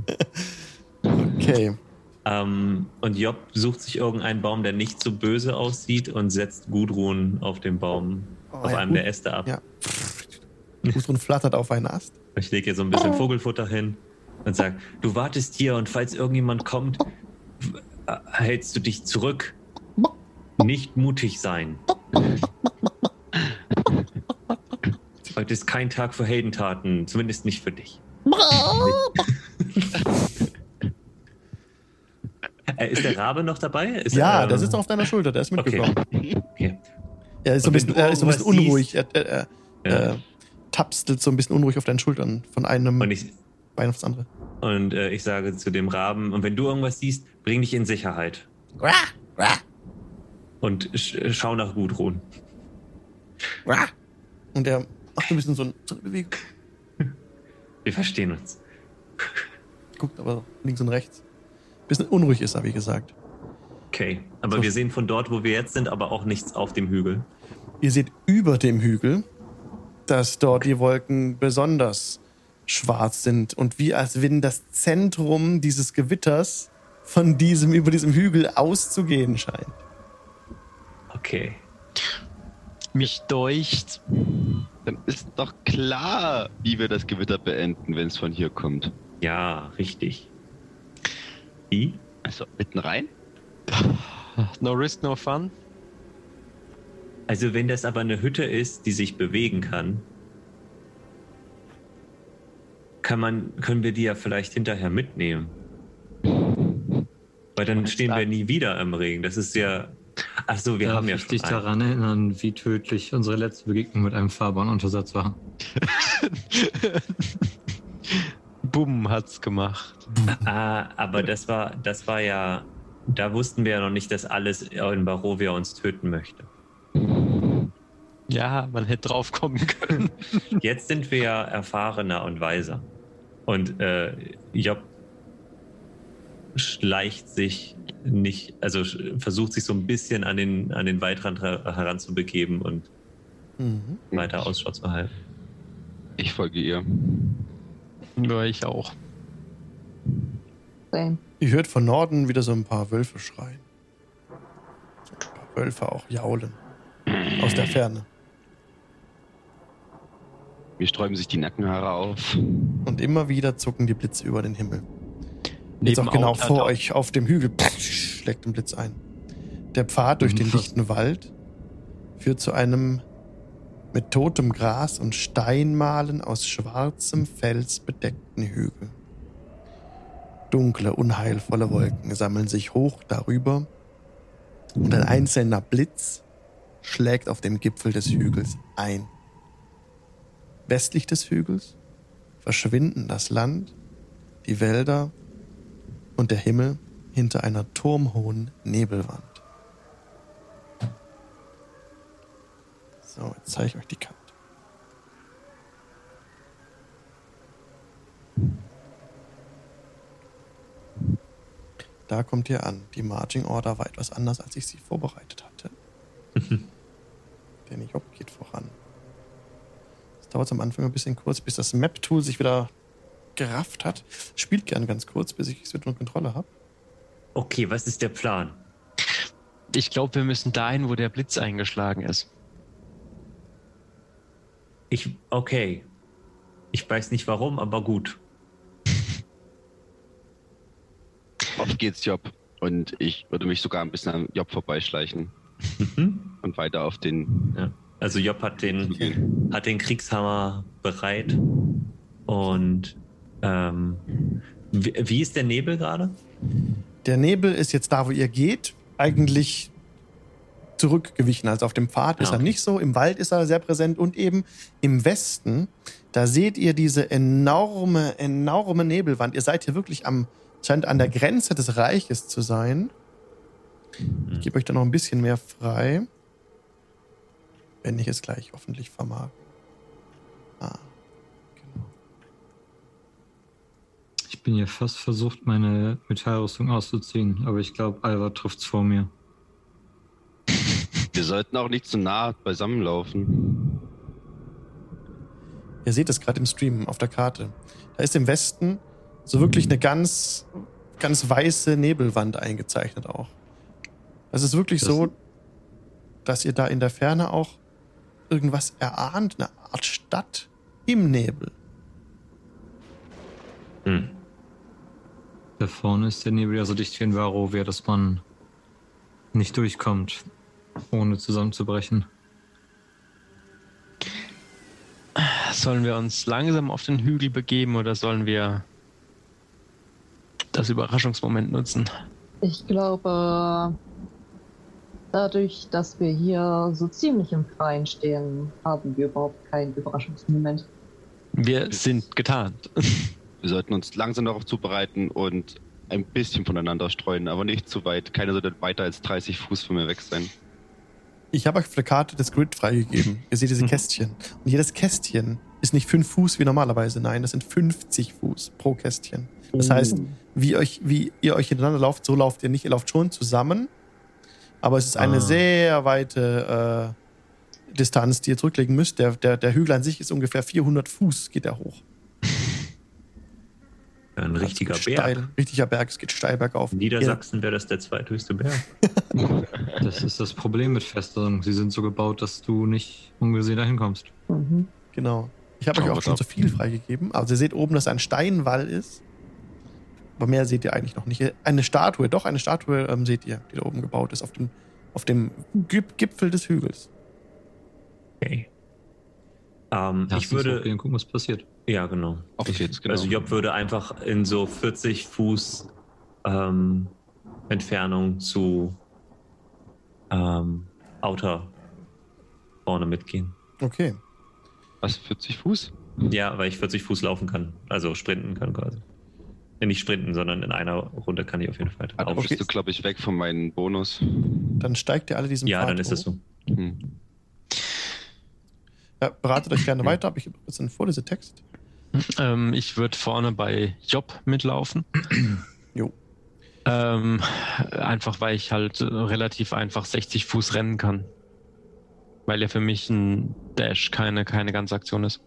Okay. Ähm, und Job sucht sich irgendeinen Baum, der nicht so böse aussieht und setzt Gudrun auf dem Baum, Oh, auf ja, einem gut. der Äste ab. Ja. Gudrun flattert auf einen Ast. Ich lege ihr so ein bisschen Vogelfutter hin und sage, du wartest hier und falls irgendjemand kommt, äh, hältst du dich zurück. Nicht mutig sein. Heute ist kein Tag für Heldentaten, zumindest nicht für dich. Äh, ist der Rabe noch dabei? Ist Ja, er, der sitzt auf deiner Schulter, der ist mitgekommen. Okay. Er ist so ein Und wenn bisschen, du er ist so ein bisschen unruhig. Er, er, er Ja. Tapstelt so ein bisschen unruhig auf deinen Schultern von einem Und ich, Bein aufs andere. und äh, ich sage zu dem Raben, und wenn du irgendwas siehst, bring dich in Sicherheit. Und sch schau nach Gudrun. Und er macht ein bisschen so, ein, so eine Bewegung, Wir verstehen uns. guckt aber links und rechts. Bisschen unruhig ist er, wie gesagt. Okay. Aber So. wir sehen von dort, wo wir jetzt sind, aber auch nichts auf dem Hügel. Ihr seht über dem Hügel, dass dort die Wolken besonders schwarz sind und wie als wenn das Zentrum dieses Gewitters von diesem über diesem Hügel auszugehen scheint. Okay. Mich deucht. Dann ist doch klar, wie wir das Gewitter beenden, wenn es von hier kommt. Ja, richtig. Wie? Also mitten rein? No risk, no fun. Also wenn das aber eine Hütte ist, die sich bewegen kann, kann man, können wir die ja vielleicht hinterher mitnehmen. Weil dann stehen wir nie wieder im Regen. Das ist ja. Ach so, wir Darf haben ja ich dich schon einen. daran erinnern, wie tödlich unsere letzte Begegnung mit einem Fahrbahnuntersatz war. Bumm hat's gemacht. Ah, aber das war, das war ja, da wussten wir ja noch nicht, dass alles in Barovia uns töten möchte. Ja, man hätte drauf kommen können. Jetzt sind wir ja erfahrener und weiser. Und äh, Job schleicht sich nicht, also versucht sich so ein bisschen an den, an den Waldrand her- heranzubegeben und Mhm. weiter Ausschau zu halten. Ich folge ihr. Ja, ich auch. Same. Ihr hört von Norden wieder so ein paar Wölfe schreien. So ein paar Wölfe auch jaulen. Aus der Ferne. Mir sträuben sich die Nackenhaare auf. Und immer wieder zucken die Blitze über den Himmel. Jetzt auch genau Auto- vor euch auf dem Hügel schlägt ein Blitz ein. Der Pfad durch den Mhm. dichten Wald führt zu einem mit totem Gras und Steinmalen aus schwarzem Fels bedeckten Hügel. Dunkle, unheilvolle Wolken sammeln sich hoch darüber und ein einzelner Blitz schlägt auf den Gipfel des Hügels ein. Westlich des Hügels verschwinden das Land, die Wälder und der Himmel hinter einer turmhohen Nebelwand. So, jetzt zeige ich euch die Karte. Da kommt ihr an. Die Marching Order war etwas anders, als ich sie vorbereitet hatte. Der Job geht voran. Es dauert am Anfang ein bisschen kurz, bis das Map-Tool sich wieder gerafft hat. Spielt gern ganz kurz, bis ich es wieder unter Kontrolle habe. Okay, was ist der Plan? Ich glaube, wir müssen dahin, wo der Blitz eingeschlagen ist. Ich, okay. Ich weiß nicht warum, aber gut. Auf geht's, Job. Und ich würde mich sogar ein bisschen an Job vorbeischleichen Mhm. Und weiter auf den Ja. Also Job hat den, hat den Kriegshammer bereit. Und ähm, wie, wie ist der Nebel gerade? Der Nebel ist jetzt da, wo ihr geht, eigentlich zurückgewichen. Also auf dem Pfad Ah, ist er okay. nicht so, im Wald ist er sehr präsent und eben im Westen, da seht ihr diese enorme, enorme Nebelwand. Ihr seid hier wirklich am, scheint an der Grenze des Reiches zu sein. Ich gebe euch da noch ein bisschen mehr frei. Wenn ich es gleich hoffentlich vermag. Ah, genau. Ich bin ja fast versucht, meine Metallrüstung auszuziehen, aber ich glaube, Alva trifft's vor mir. Wir sollten auch nicht zu nah beisammenlaufen. Ihr seht es gerade im Stream auf der Karte. Da ist im Westen so wirklich eine ganz, ganz weiße Nebelwand eingezeichnet auch. Es ist wirklich Das- so, dass ihr da in der Ferne auch irgendwas erahnt, eine Art Stadt im Nebel. Hm. Da vorne ist der Nebel ja so dicht wie ein Varovia, dass man nicht durchkommt, ohne zusammenzubrechen. Sollen wir uns langsam auf den Hügel begeben oder sollen wir das Überraschungsmoment nutzen? Ich glaube, dadurch, dass wir hier so ziemlich im Freien stehen, haben wir überhaupt keinen Überraschungsmoment. Wir sind getarnt. Wir sollten uns langsam darauf zubereiten und ein bisschen voneinander streuen, aber nicht zu weit. Keiner sollte weiter als 30 Fuß von mir weg sein. Ich habe euch auf der Karte das Grid freigegeben. Ihr seht diese Kästchen. Und jedes Kästchen ist nicht 5 Fuß wie normalerweise. Nein, das sind 50 Fuß pro Kästchen. Das heißt, wie, euch, wie ihr euch hintereinander lauft, so lauft ihr nicht. Ihr lauft schon zusammen. Aber es ist eine Ah. sehr weite äh, Distanz, die ihr zurücklegen müsst. Der, der, der Hügel an sich ist ungefähr 400 Fuß, geht er hoch. Ja, ein richtiger Berg. Steil, richtiger Berg, es geht steil bergauf. In Niedersachsen wäre das der zweithöchste Berg. Das ist das Problem mit Festungen. Sie sind so gebaut, dass du nicht ungesehen dahin kommst. Mhm. Genau. Ich habe euch auch schon zu viel freigegeben. Also ihr seht oben, dass ein Steinwall ist. Aber mehr seht ihr eigentlich noch nicht. Eine Statue, doch eine Statue ähm, seht ihr, die da oben gebaut ist, auf dem, auf dem Gip Gipfel des Hügels. Okay. Ähm, ich würde. gucken, was passiert. Ja, genau. Auf geht's, genau. Also Job würde einfach in so 40 Fuß ähm, Entfernung zu ähm, Outer vorne mitgehen. Okay. Was, 40 Fuß? Ja, weil ich 40 Fuß laufen kann. Also sprinten kann quasi. Nicht sprinten, sondern in einer Runde kann ich auf jeden Fall da laufen. bist du, glaube ich, weg von meinem Bonus. Dann steigt ihr alle diesen Ja, Pfad dann ist es so. Hm. Ja, beratet euch gerne weiter, aber ich jetzt einen Vorlesetext. Ähm, ich würde vorne bei Job mitlaufen. Jo. Ähm, einfach weil ich halt äh, relativ einfach 60 Fuß rennen kann. Weil ja für mich ein Dash keine, keine ganze Aktion ist.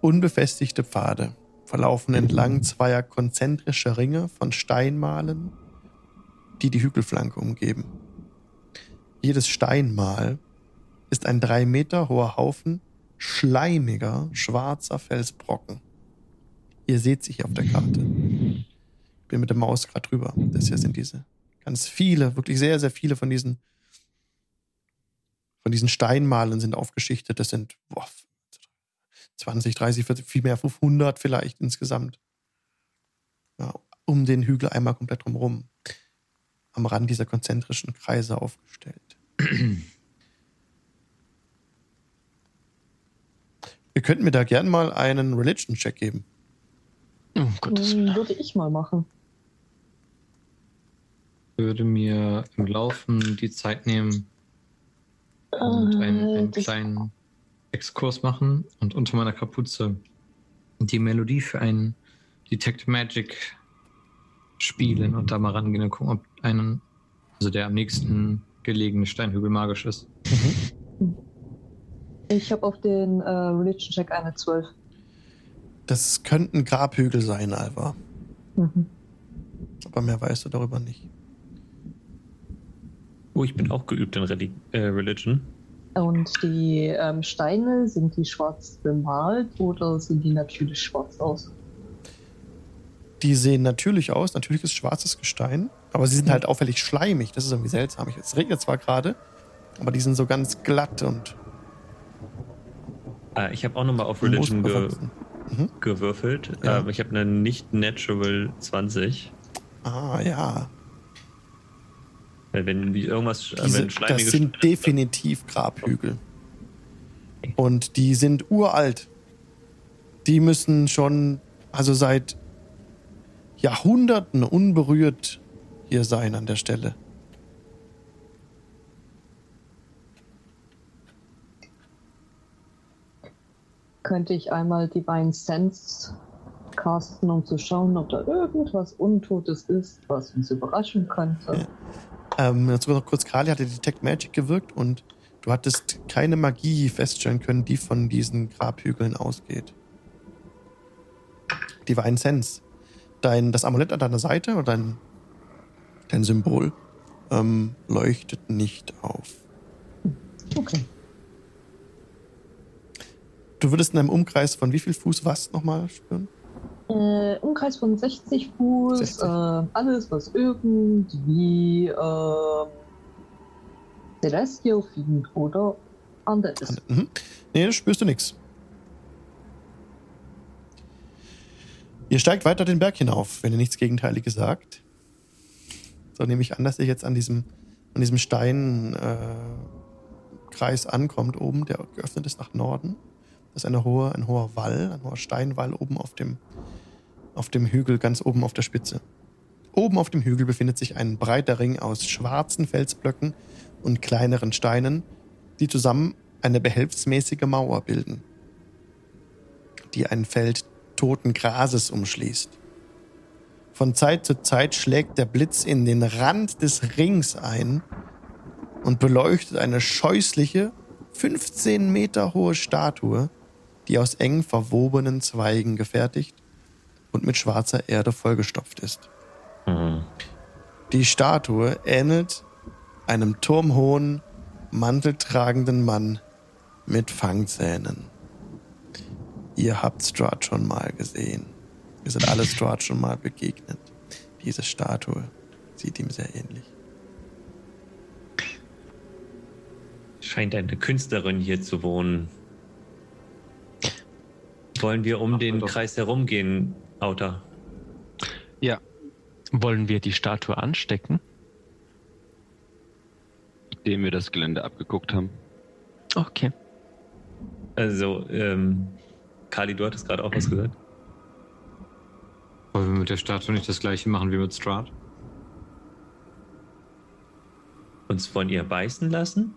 Unbefestigte Pfade verlaufen entlang zweier konzentrischer Ringe von Steinmalen, die die Hügelflanke umgeben. Jedes Steinmal ist ein drei Meter hoher Haufen schleimiger, schwarzer Felsbrocken. Ihr seht sich auf der Karte. Ich bin mit der Maus gerade drüber. Das hier sind diese ganz viele, wirklich sehr, sehr viele von diesen von diesen Steinmalen sind aufgeschichtet. Das sind boah, 20, 30, 40, viel mehr, 500 vielleicht insgesamt. Ja, um den Hügel einmal komplett drumherum. Am Rand dieser konzentrischen Kreise aufgestellt. Ihr könnt mir da gern mal einen Religion-Check geben. Um Gottes Willen. Hm, Würde ich mal machen. Würde mir im Laufen die Zeit nehmen und einen, Äh, einen das- kleinen Exkurs machen und unter meiner Kapuze die Melodie für einen Detect Magic spielen und da mal rangehen und gucken, ob einen, also der am nächsten gelegene Steinhügel magisch ist. Ich habe auf den äh, Religion-Check eine 12. Das könnten Grabhügel sein, Alva. Mhm. Aber mehr weißt du darüber nicht. Oh, ich bin auch geübt in Reli äh, Religion. Und die ähm, Steine, sind die schwarz bemalt oder sind die natürlich schwarz aus? Die sehen natürlich aus, natürlich ist schwarzes Gestein, aber sie sind halt auffällig schleimig. Das ist irgendwie seltsam. Ich- Es regnet zwar gerade, aber die sind so ganz glatt und Äh, ich habe auch nochmal auf Religion ge. Mhm. gewürfelt. Ja. Ähm, ich habe eine nicht natural 20. Ah, ja. Wenn wie irgendwas, äh, Diese, wenn das sind definitiv Grabhügel. Und die sind uralt. Die müssen schon, also seit Jahrhunderten unberührt hier sein an der Stelle. Könnte ich einmal Divine Sense casten, um zu schauen, ob da irgendwas Untotes ist, was uns überraschen könnte? Ähm, jetzt noch kurz, Kali hatte Detect Magic gewirkt und du hattest keine Magie feststellen können, die von diesen Grabhügeln ausgeht. Divine Sense. Dein, das Amulett an deiner Seite oder dein, dein Symbol ähm, leuchtet nicht auf. Okay. Du würdest in einem Umkreis von wie viel Fuß was nochmal spüren? Äh, Umkreis von 60 Fuß, 60. Äh, alles, was irgendwie äh, Celestial Fiend oder Undead ist. Mhm. Nee, spürst du nichts. Ihr steigt weiter den Berg hinauf, wenn ihr nichts Gegenteiliges sagt. So nehme ich an, dass ihr jetzt an diesem, an diesem Steinkreis äh, ankommt oben, der geöffnet ist nach Norden. Das ist eine hohe, ein hoher Wall, ein hoher Steinwall oben auf dem, auf dem Hügel, ganz oben auf der Spitze. Oben auf dem Hügel befindet sich ein breiter Ring aus schwarzen Felsblöcken und kleineren Steinen, die zusammen eine behelfsmäßige Mauer bilden, die ein Feld toten Grases umschließt. Von Zeit zu Zeit schlägt der Blitz in den Rand des Rings ein und beleuchtet eine scheußliche, 15 Meter hohe Statue, die aus eng verwobenen Zweigen gefertigt und mit schwarzer Erde vollgestopft ist. Mhm. Die Statue ähnelt einem turmhohen, manteltragenden Mann mit Fangzähnen. Ihr habt Strahd schon mal gesehen. Ihr seid alle Strahd schon mal begegnet. Diese Statue sieht ihm sehr ähnlich. Scheint eine Künstlerin hier zu wohnen. Wollen wir um wir den doch. Kreis herumgehen, Auta? Ja. Wollen wir die Statue anstecken? Nachdem wir das Gelände abgeguckt haben. Okay. Also, ähm, Kali, du hattest gerade auch was gesagt. Wollen wir mit der Statue nicht das gleiche machen wie mit Strahd? Uns von ihr beißen lassen?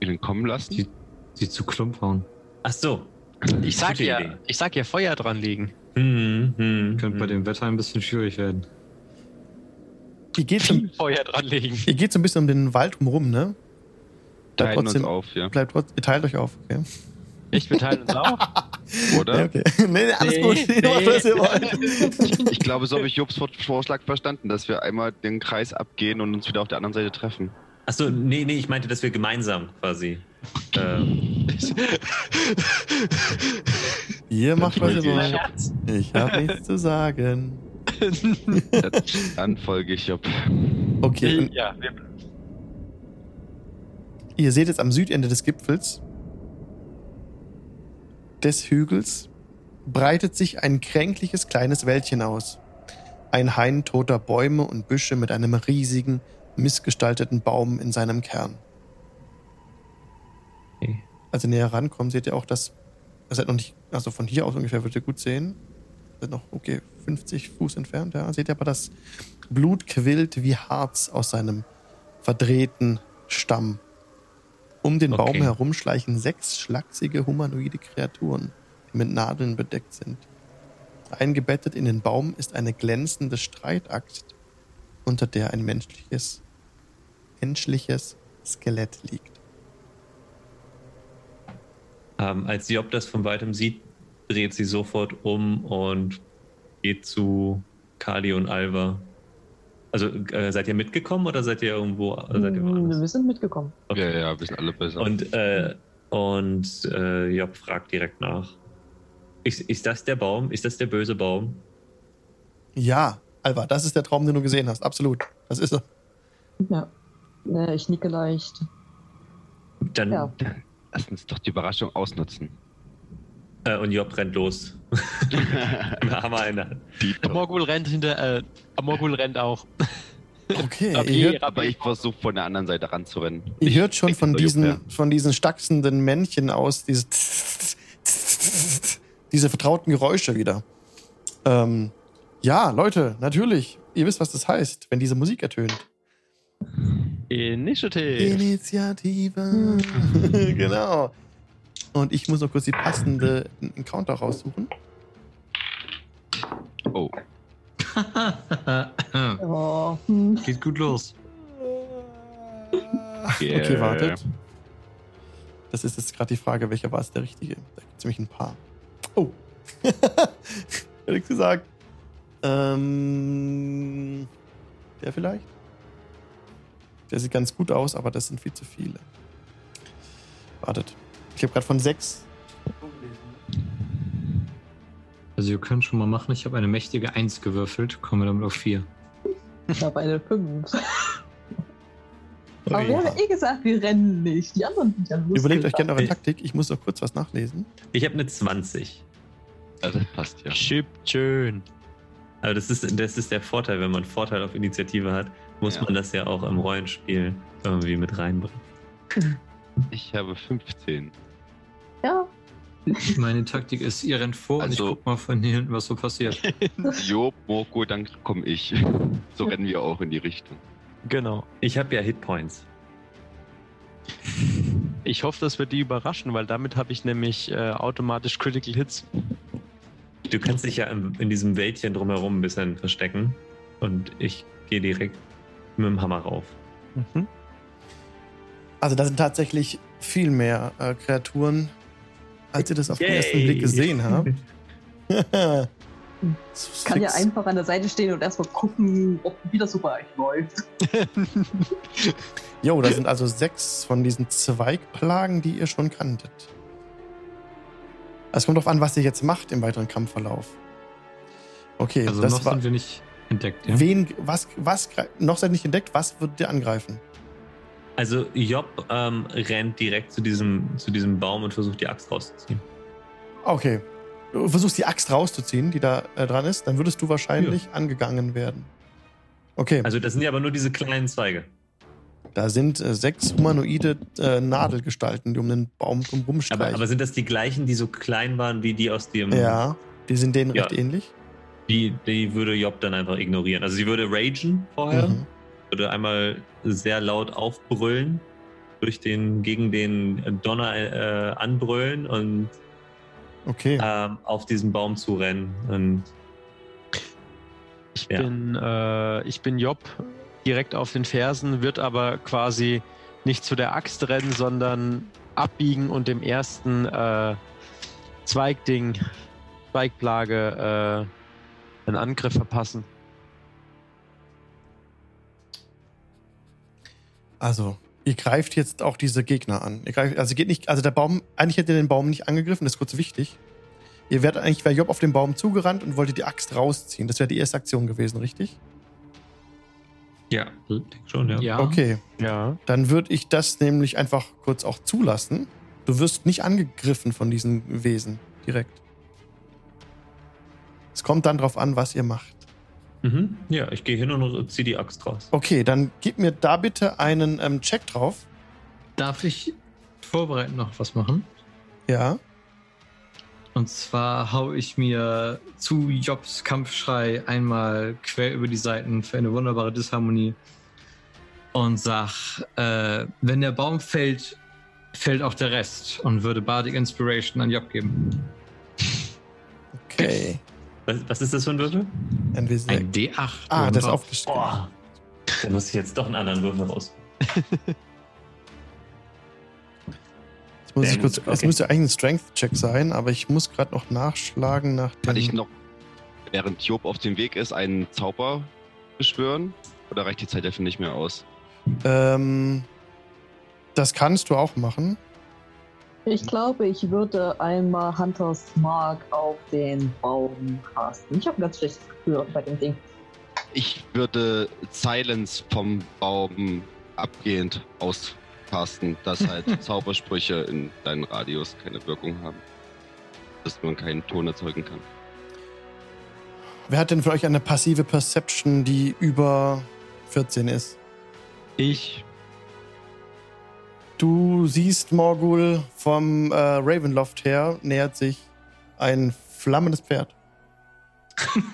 Ihn kommen lassen? Die, sie zu Klump hauen. Ach so. Ich sag ja, Idee. ich sag ja Feuer dran legen. Hm, hm, Könnte bei hm. dem Wetter ein bisschen schwierig werden. Ihr geht, so, Feuer dran legen. ihr geht so ein bisschen um den Wald rum, ne? Bleibt Teilen uns trotzdem- auf, ja. Bleibt trotzdem, ihr teilt euch auf, okay? Ich beteile uns auch. Oder? Ja, okay. nee, nee, alles Nee, gut. Ihr macht, was ihr wollt. Ich glaube, so habe ich Jobs Vor- Vorschlag verstanden, dass wir einmal den Kreis abgehen und uns wieder auf der anderen Seite treffen. Ach so, nee, nee, ich meinte, dass wir gemeinsam quasi. Ähm, Ihr macht, was ihr wollt. Ich habe nichts zu sagen. Dann folge ich Job. Okay, und ja, wir, ihr seht jetzt am Südende des Gipfels des Hügels breitet sich ein kränkliches kleines Wäldchen aus. Ein Hain toter Bäume und Büsche mit einem riesigen, missgestalteten Baum in seinem Kern. Okay. Als ihr näher rankommt, seht ihr auch, dass. Ihr seid noch nicht. Also von hier aus ungefähr würdet ihr gut sehen. Seid noch, okay, 50 Fuß entfernt, ja. Seht ihr aber, dass Blut quillt wie Harz aus seinem verdrehten Stamm. Um den Baum Okay. herum schleichen sechs schlachsige humanoide Kreaturen, die mit Nadeln bedeckt sind. Eingebettet in den Baum ist eine glänzende Streitaxt, unter der ein menschliches, menschliches Skelett liegt. Ähm, als Job das von weitem sieht, dreht sie sofort um und geht zu Kali und Alva. Also äh, seid ihr mitgekommen oder seid ihr irgendwo? Oder seid ihr woanders? Wir sind mitgekommen. Ja, ja, wir sind alle besser. Und, äh, und äh, Job fragt direkt nach. Ist, ist das der Baum? Ist das der böse Baum? Ja, Alva, das ist der Traum, den du gesehen hast. Absolut. Das ist er. Ja. Äh, Ich nicke leicht. Dann, Ja. Lass uns doch die Überraschung ausnutzen. äh, und Job rennt los. Hammer in der Hand. Amorgul rennt hinter, äh, Amorgul rennt auch. Okay, ihr hört, Aber ich versuche von der anderen Seite ranzurennen. ihr hört schon von diesen, Jupp, von diesen stachsenden Männchen aus, diese, diese vertrauten Geräusche wieder. Ähm, ja, Leute, natürlich. Ihr wisst, was das heißt, wenn diese Musik ertönt. Initiative. Initiative. genau. Und ich muss noch kurz die passende Encounter raussuchen. Oh. Geht gut los. Yeah. Okay, wartet. Das ist jetzt gerade die Frage, welcher war es der richtige? Da gibt es nämlich ein paar. Oh. Hätte ich gesagt. Ähm, der vielleicht? Der sieht ganz gut aus, aber das sind viel zu viele. Wartet. Ich habe gerade von sechs. Also ihr könnt schon mal machen, ich habe eine mächtige 1 gewürfelt, komme damit auf 4. ich habe eine 5. Aber wir haben ja eh gesagt, wir rennen nicht. Die anderen sind ja lustig. Überlegt euch gerne eure Taktik. Ich muss noch kurz was nachlesen. Ich habe eine 20. Also das passt ja. Chip schön. Aber das ist, das ist der Vorteil, wenn man Vorteil auf Initiative hat, muss Ja. man das ja auch im Rollenspiel irgendwie mit reinbringen. Ich habe 15. Ja, Meine Taktik ist, ihr rennt vor und Also- ich guck mal von hier hinten, was so passiert. Job, Moko, dann komme ich. So rennen wir auch in die Richtung. Genau. Ich habe ja Hitpoints. Ich hoffe, das wird die überraschen, weil damit habe ich nämlich äh, automatisch Critical Hits. Du kannst dich ja in, in diesem Wäldchen drumherum ein bisschen verstecken und ich gehe direkt mit dem Hammer rauf. Mhm. Also da sind tatsächlich viel mehr äh, Kreaturen als ihr das auf den Yay. ersten Blick gesehen habt. Ich kann ja einfach an der Seite stehen und erstmal gucken, ob wieder super eigentlich läuft. Jo, da sind also sechs von diesen Zweigplagen, die ihr schon kanntet. Es kommt darauf an, was ihr jetzt macht im weiteren Kampfverlauf. Okay, Also das noch war. sind wir nicht entdeckt, ja? Wen, was, was, noch seid nicht entdeckt, was wird dir angreifen? Also Job ähm, rennt direkt zu diesem, zu diesem Baum und versucht die Axt rauszuziehen. Okay. Du versuchst die Axt rauszuziehen, die da äh, dran ist, dann würdest du wahrscheinlich angegangen werden. Okay, Also das sind ja aber nur diese kleinen Zweige. da sind äh, sechs humanoide äh, Nadelgestalten, die um den Baum drumherum Aber, aber sind das die gleichen, die so klein waren wie die aus dem... ja, die sind denen Ja. recht ähnlich. Die, die würde Job dann einfach ignorieren. Also sie würde ragen vorher, Mhm. würde einmal sehr laut aufbrüllen, durch den, gegen den Donner äh, anbrüllen und Okay. ähm, auf diesen Baum zu rennen. Und Ich Ja. bin, äh, ich bin Job direkt auf den Fersen, wird aber quasi nicht zu der Axt rennen, sondern abbiegen und dem ersten äh, Zweigding, Zweigplage, äh, einen Angriff verpassen. Also, ihr greift jetzt auch diese Gegner an. Ihr greift, also geht nicht, also der Baum, eigentlich hätte ihr den Baum nicht angegriffen, das ist kurz wichtig. Ihr wärt eigentlich, wäre Job auf den Baum zugerannt und wollte die Axt rausziehen. Das wäre die erste Aktion gewesen, richtig? ja, denke schon, ja. Ja. Okay, Ja. dann würde ich das nämlich einfach kurz auch zulassen. Du wirst nicht angegriffen von diesen Wesen direkt. Es kommt dann drauf an, was ihr macht. Mhm. Ja, ich gehe hin und ziehe die Axt raus. Okay, dann gib mir da bitte einen ähm, Check drauf. Darf ich vorbereiten noch was machen? Ja. Und zwar hau ich mir zu Jobs Kampfschrei einmal quer über die Seiten für eine wunderbare Disharmonie und sag, äh, wenn der Baum fällt, fällt auch der Rest und würde Bardic Inspiration an Job geben. Okay. Was, was ist das für ein Würfel? NW6. Ein D8. Ah, das ist aufgeschrieben. Boah. Da muss ich jetzt doch einen anderen Würfel raus. Jetzt, muss ich Sehr kurz, gut, jetzt okay. müsste eigentlich ein Strength-Check sein, aber ich muss gerade noch nachschlagen nach Kann ich noch, während Job auf dem Weg ist, einen Zauber beschwören? Oder reicht die Zeit dafür nicht mehr aus? Ähm, das kannst du auch machen. Ich glaube, ich würde einmal Hunters Mark auf den Baum casten. Ich habe ein ganz schlechtes Gefühl bei dem Ding. Ich würde Silence vom Baum abgehend auscasten, dass halt Zaubersprüche in deinen Radius keine Wirkung haben. Dass man keinen Ton erzeugen kann. Wer hat denn von euch eine passive Perception, die über 14 ist? Ich. Du siehst Morgul vom äh, Ravenloft her, nähert sich ein flammendes Pferd.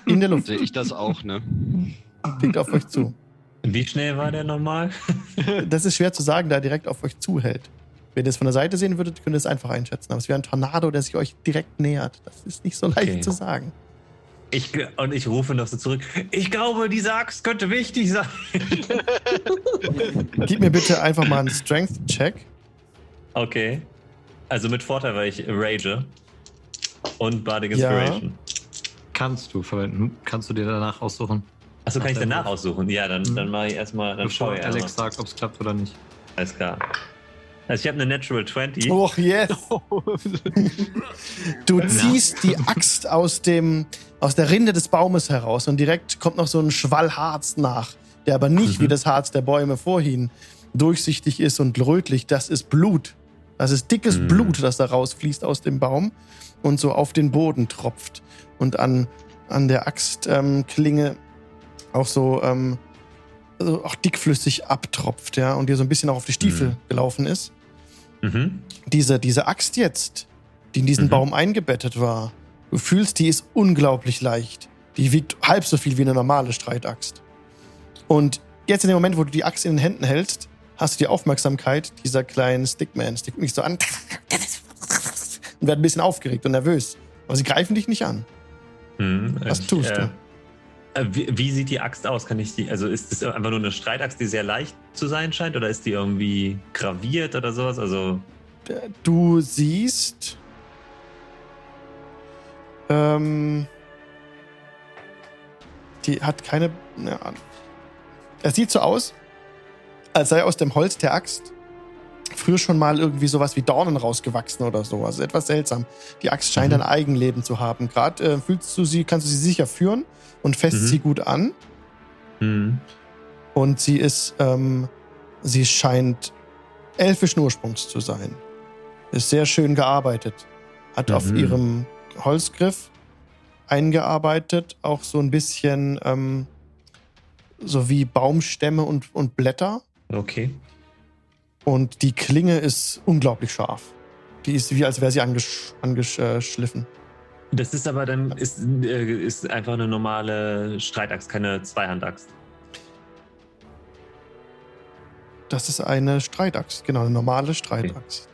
In der Luft. Sehe ich das auch, ne? Fliegt auf euch zu. Wie schnell war der nochmal? Das ist schwer zu sagen, da er direkt auf euch zuhält. Wenn ihr es von der Seite sehen würdet, könnt ihr es einfach einschätzen. Aber es wäre ein Tornado, der sich euch direkt nähert. Das ist nicht so leicht Okay. zu sagen. Ich, und ich rufe noch so zurück. Ich glaube, diese Axt könnte wichtig sein. Gib mir bitte einfach mal einen Strength-Check. Okay. Also mit Vorteil, weil ich rage. Und Bardic Ja. Inspiration. Kannst du verwenden. Kannst du dir danach aussuchen. Achso, kann ich danach Wurf. aussuchen? Ja, dann, Mhm. dann mache ich erstmal. Dann Bevor schaue ich Alex sagt, ob es klappt oder nicht. Alles klar. Also ich habe eine Natural 20. Och, yes! Du ziehst die Axt aus, dem, aus der Rinde des Baumes heraus und direkt kommt noch so ein Schwall Harz nach, der aber nicht Mhm. wie das Harz der Bäume vorhin durchsichtig ist und rötlich. Das ist Blut. Das ist dickes Mhm. Blut, das da rausfließt aus dem Baum und so auf den Boden tropft und an, an der Axtklinge auch so ähm, also auch dickflüssig abtropft, ja, und dir so ein bisschen auch auf die Stiefel Mhm. gelaufen ist Mhm. diese, diese Axt jetzt, die in diesen Mhm. Baum eingebettet war, du fühlst, die ist unglaublich leicht. Die wiegt halb so viel wie eine normale Streitaxt. Und jetzt in dem Moment, wo du die Axt in den Händen hältst, hast du die Aufmerksamkeit dieser kleinen Stickmans. Die gucken dich so an und werden ein bisschen aufgeregt und nervös. Aber sie greifen dich nicht an. Mhm. Was Ich, tust du? äh, Wie, wie sieht die Axt aus? Kann ich die, also ist das einfach nur eine Streitaxt, die sehr leicht zu sein scheint, oder ist die irgendwie graviert oder sowas? Also, Du siehst, Ähm, die hat keine. Ja, er sieht so aus, als sei aus dem Holz der Axt früher schon mal irgendwie sowas wie Dornen rausgewachsen oder so. Also etwas seltsam. Die Axt scheint Mhm. ein Eigenleben zu haben. Gerade äh, fühlst du sie, kannst du sie sicher führen und fässt Mhm. sie gut an. Hm. Und sie ist, ähm, sie scheint elfischen Ursprungs zu sein. Ist sehr schön gearbeitet. Hat auf Mhm. ihrem Holzgriff eingearbeitet, auch so ein bisschen ähm, so wie Baumstämme und, und Blätter. Okay. Und die Klinge ist unglaublich scharf. Die ist wie, als wäre sie angesch angeschliffen. Das ist aber dann ist, äh, ist einfach eine normale Streitaxt, keine Zweihandaxt. Das ist eine Streitaxt, genau, eine normale Streitaxt.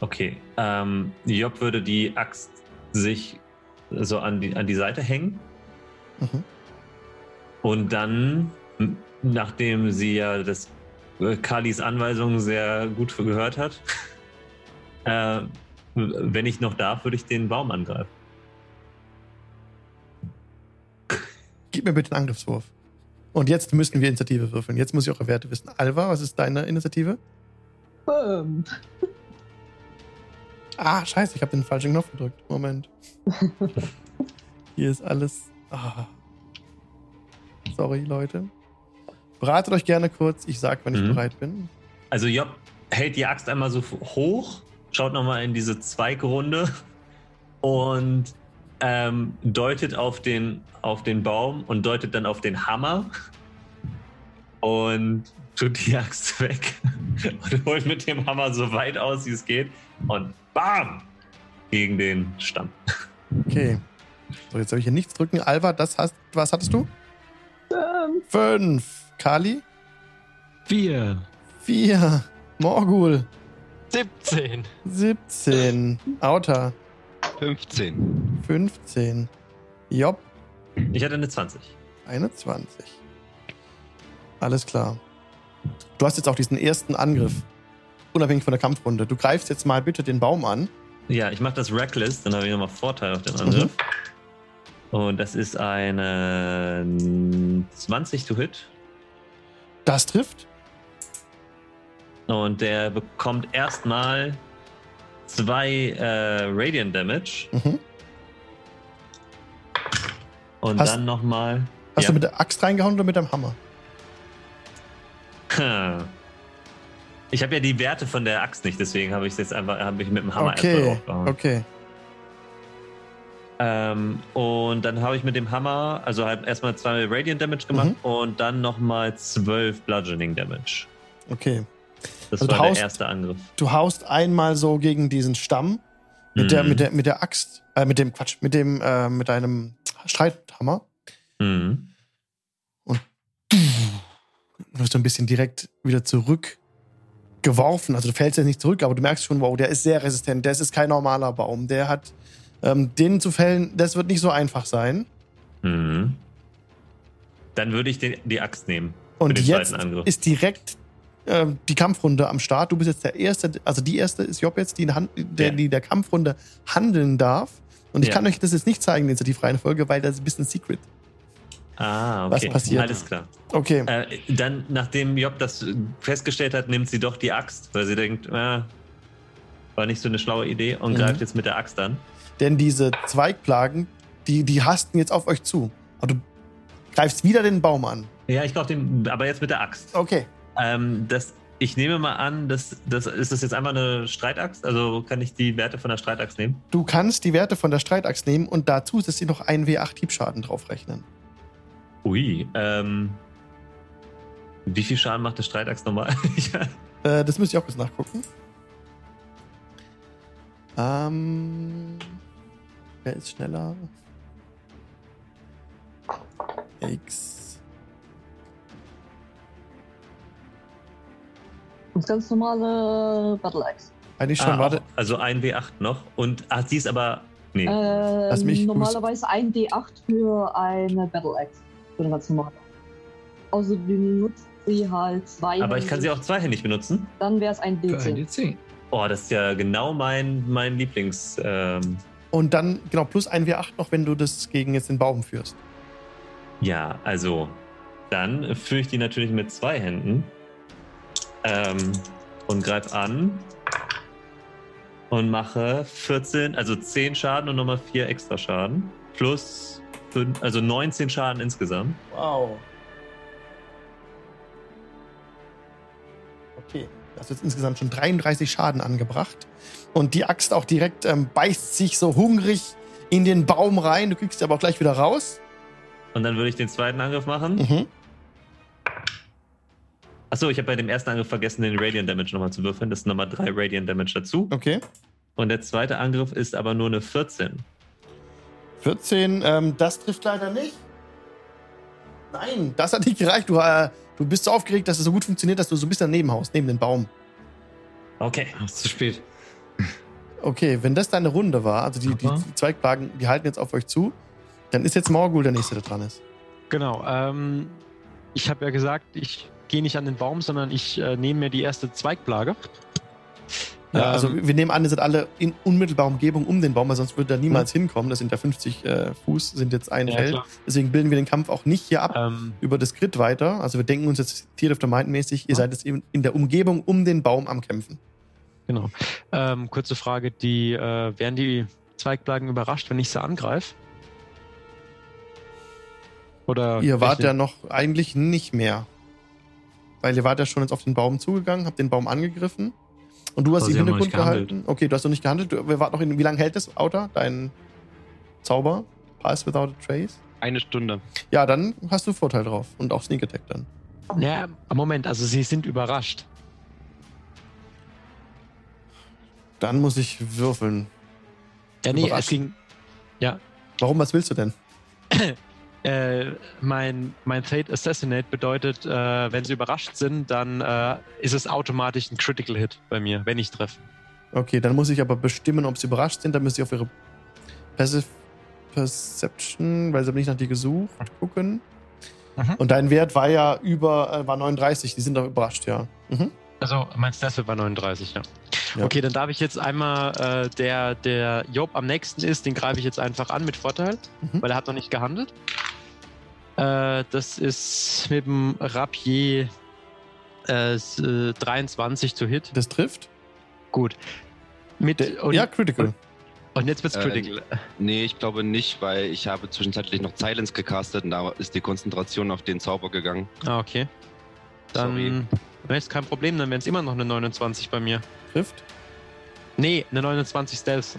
Okay. Ähm, Job würde die Axt sich so an die, an die Seite hängen Mhm. und dann, nachdem sie ja das äh, Kalis Anweisungen sehr gut gehört hat, äh, wenn ich noch darf, würde ich den Baum angreifen. Gib mir bitte den Angriffswurf. Und jetzt müssen wir Initiative würfeln. Jetzt muss ich eure Werte wissen. Alva, was ist deine Initiative? Ähm, Ah, scheiße, ich habe den falschen Knopf gedrückt. Moment. Hier ist alles. Ah. Sorry, Leute. Beratet euch gerne kurz. Ich sag, wenn ich Mhm. bereit bin. Also Job hält die Axt einmal so hoch, schaut nochmal in diese Zweigrunde und ähm, deutet auf den, auf den Baum und deutet dann auf den Hammer und tut die Axt weg und holt mit dem Hammer so weit aus, wie es geht und BAM! Gegen den Stamm. Okay. So, jetzt soll ich hier nichts drücken. Alva, das hast, was hattest du? ähm, Fünf. Kali? Wir. Vier. Morgul? 17. 17. Auta? 15. 15. Job? Ich hatte eine 20. 21. Alles klar. Du hast jetzt auch diesen ersten Angriff. Unabhängig von der Kampfrunde. Du greifst jetzt mal bitte den Baum an. Ja, ich mache das Reckless, dann habe ich nochmal Vorteil auf den Angriff. Und das ist eine 20 to hit. Das trifft. Und der bekommt erstmal zwei äh, Radiant Damage. Mhm. Und Hast- dann nochmal. Hast ja. du mit der Axt reingehauen oder mit dem Hammer? Ich habe ja die Werte von der Axt nicht, deswegen habe ich es jetzt einfach hab ich mit dem Hammer erstmal Okay. aufgehauen. Okay. Ähm, und dann habe ich mit dem Hammer, also halt erstmal zwei Radiant Damage gemacht Mhm. und dann nochmal zwölf Bludgeoning Damage. Okay. Das Also war haust- der erste Angriff. Du haust einmal so gegen diesen Stamm mit, der, Mhm. mit, der, mit der Axt, äh, mit dem Quatsch, mit dem, äh, mit deinem Streithammer. Mhm. Du wirst ein bisschen direkt wieder zurückgeworfen. Also du fällst jetzt nicht zurück, aber du merkst schon, wow, der ist sehr resistent. Das ist kein normaler Baum. Der hat, ähm, den zu fällen, das wird nicht so einfach sein. Mhm. Dann würde ich den, die Axt nehmen. Und den jetzt ist direkt ähm, die Kampfrunde am Start. Du bist jetzt der Erste, also die Erste ist Job jetzt, die in Hand, der, Ja. die der Kampfrunde handeln darf. Und ich Ja. kann euch das jetzt nicht zeigen, die Initiativreihenfolge, weil das ist ein bisschen Secret. Ah, Was okay. passiert? Alles klar. Okay. Äh, dann, nachdem Job das festgestellt hat, nimmt sie doch die Axt, weil sie denkt, äh, war nicht so eine schlaue Idee und Mhm. greift jetzt mit der Axt an. Denn diese Zweigplagen, die, die hasten jetzt auf euch zu. Aber du greifst wieder den Baum an. Ja, ich glaube den, aber jetzt mit der Axt. Okay. Ähm, das, ich nehme mal an, dass, das, ist das jetzt einfach eine Streitaxt? Also kann ich die Werte von der Streitaxt nehmen? Du kannst die Werte von der Streitaxt nehmen und da zusätzlich noch einen W8 Hiebschaden draufrechnen. Ui, ähm, wie viel Schaden macht der Streitaxt normal? ja. Äh, das müsste ich auch kurz nachgucken. Ähm, wer ist schneller? X. das ganz normale Battle Axe. Eigentlich schon, ah, warte. also ein W8 noch. Und ah, sie ist aber. Nee. Lass Äh, mich- normalerweise ein D8 für eine Battle Axe. Eine ganz normale. Also du nutzt sie halt zwei. aber ich kann sie auch zweihändig benutzen. Dann wäre es ein Für ein D10. D10. Oh, das ist ja genau mein, mein Lieblings. Ähm, Und dann, genau, plus ein W8 noch, wenn du das gegen jetzt den Baum führst. Ja, also dann führe ich die natürlich mit zwei Händen ähm, und greife an und mache 14, also 10 Schaden und nochmal 4 extra Schaden. Plus 5, also 19 Schaden insgesamt. Wow. Okay, du hast jetzt insgesamt schon 33 Schaden angebracht. Und die Axt auch direkt ähm, beißt sich so hungrig in den Baum rein. Du kriegst sie aber auch gleich wieder raus. Und dann würde ich den zweiten Angriff machen. Mhm. Achso, ich habe bei dem ersten Angriff vergessen, den Radiant Damage nochmal zu würfeln. Das sind nochmal 3 Radiant Damage dazu. Okay. Und der zweite Angriff ist aber nur eine 14. 14, ähm, das trifft leider nicht. Nein, das hat nicht gereicht. Du, äh, du bist so aufgeregt, dass es so gut funktioniert, dass du so ein bisschen daneben haust, neben den Baum. Okay. Ach, ist zu spät. Okay, wenn das deine Runde war, also die, die Zweigplagen, die halten jetzt auf euch zu, dann ist jetzt Morgul der Nächste, der dran ist. Genau. Ähm, ich habe ja gesagt, ich gehe nicht an den Baum, sondern ich äh, nehme mir die erste Zweigplage. Ja, also Ähm, wir nehmen an, ihr seid alle in unmittelbarer Umgebung um den Baum, weil sonst würde er niemals hinkommen. Das sind ja 50 äh, Fuß, sind jetzt ein Ja, Feld. klar. Deswegen bilden wir den Kampf auch nicht hier ab Ähm, über das Grid weiter. Also wir denken uns jetzt Tier of the Mind mäßig, ihr seid jetzt eben in der Umgebung um den Baum am Kämpfen. genau. Ähm, kurze Frage: Die äh, werden die Zweigplagen überrascht, wenn ich sie angreife? Oder Ihr wart ja noch eigentlich nicht mehr. Weil ihr wart ja schon jetzt auf den Baum zugegangen, habt den Baum angegriffen. Und du hast haben noch Hintergrund gehalten. Okay, du hast noch nicht gehandelt. Du, wir warten noch in, wie lange hält das, Outer, dein Zauber? Pass without a trace? Eine Stunde. Ja, dann hast du Vorteil drauf. Und auch Sneak Attack dann. Ja, Moment, also sie sind überrascht. Dann muss ich würfeln. Ja, nee, es ging. Warum, was willst du denn? Äh, mein, mein Fate Assassinate bedeutet, äh, wenn sie überrascht sind, dann äh, ist es automatisch ein Critical Hit bei mir, wenn ich treffe. Okay, dann muss ich aber bestimmen, ob sie überrascht sind. Dann müsst ihr auf ihre Passive Perception, weil sie haben nicht nach dir gesucht, gucken. Mhm. Und dein Wert war ja über, äh, war 39. Die sind doch überrascht, ja. Mhm. Also mein Staffel war 39, ja. Ja. Okay, dann darf ich jetzt einmal äh, der, der Job am nächsten ist, den greife ich jetzt einfach an mit Vorteil, Mhm. weil er hat noch nicht gehandelt. Äh, das ist mit dem Rapier äh, s- äh, 23 zu Hit. Das trifft. Gut. Mit, Der, und, ja, critical. und jetzt wird's Äh, critical. Nee, ich glaube nicht, weil ich habe zwischenzeitlich noch Silence gecastet und da ist die Konzentration auf den Zauber gegangen. Ah, okay. Sorry. Dann nee, ist kein Problem, dann wären es immer noch eine 29 bei mir. Trifft. Nee, eine 29 Stealth.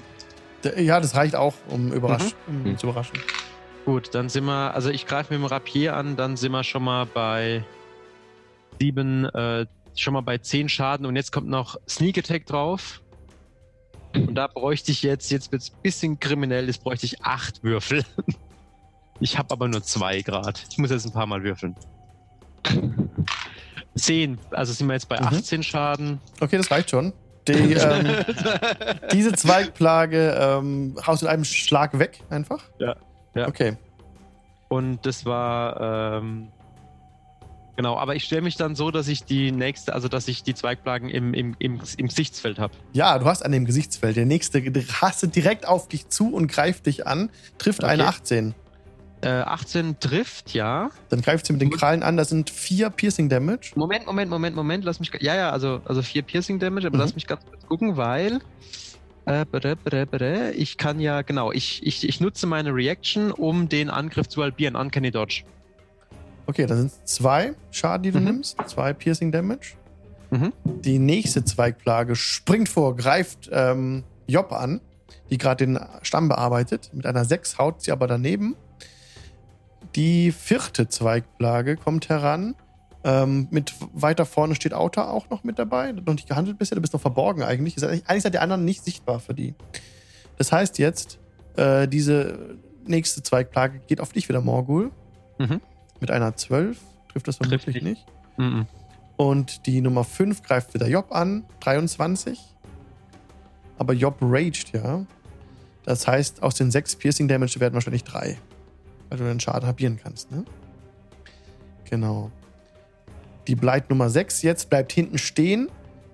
Ja, das reicht auch, um, überrascht, um Mhm. zu überraschen. Gut, dann sind wir, also ich greife mit dem Rapier an, dann sind wir schon mal bei sieben, äh, schon mal bei zehn Schaden und jetzt kommt noch Sneak Attack drauf. Und da bräuchte ich jetzt, jetzt wird's ein bisschen kriminell, jetzt bräuchte ich acht Würfel. Ich habe aber nur zwei Grad. Ich muss jetzt ein paar Mal würfeln. Zehn, also sind wir jetzt bei Mhm. 18 Schaden. Okay, das reicht schon. Die, ähm, diese Zweigplage ähm, haust du in einem Schlag weg, einfach? Ja, ja. Okay. Und das war, ähm, genau, aber ich stelle mich dann so, dass ich die nächste, also dass ich die Zweigplagen im, im, im, im Gesichtsfeld habe. Ja, du hast an dem Gesichtsfeld. Der nächste rastet direkt auf dich zu und greift dich an. Trifft Okay. eine 18. Äh, 18 trifft, ja. Dann greift sie mit den Krallen an. Das sind vier Piercing Damage. Moment, Moment, Moment, Moment, lass mich. Ja, ja, also, also vier Piercing Damage, aber Mhm. lass mich ganz kurz gucken, weil. Äh, bere, bere, bere, ich kann ja, genau, ich, ich, ich nutze meine Reaction, um den Angriff zu halbieren. Uncanny Dodge. Okay, dann sind zwei Schaden, die du Mhm. nimmst. Zwei Piercing Damage. Mhm. Die nächste Zweigplage springt vor, greift ähm, Job an, die gerade den Stamm bearbeitet. Mit einer 6 haut sie aber daneben. Die vierte Zweigplage kommt heran. Ähm, mit weiter vorne steht Auta auch noch mit dabei. Hat noch nicht gehandelt bisher, du bist noch verborgen eigentlich. Eigentlich seid die anderen nicht sichtbar für die. Das heißt jetzt, äh, diese nächste Zweigplage geht auf dich wieder, Morgul. Mhm. Mit einer 12. Trifft das vermutlich nicht. nicht. Mhm. Und die Nummer 5 greift wieder Job an, 23. Aber Job raged, ja. Das heißt, aus den 6 Piercing Damage werden wahrscheinlich 3. Weil du den Schaden halbieren kannst, ne? Genau. Die Blight Nummer 6 jetzt bleibt hinten stehen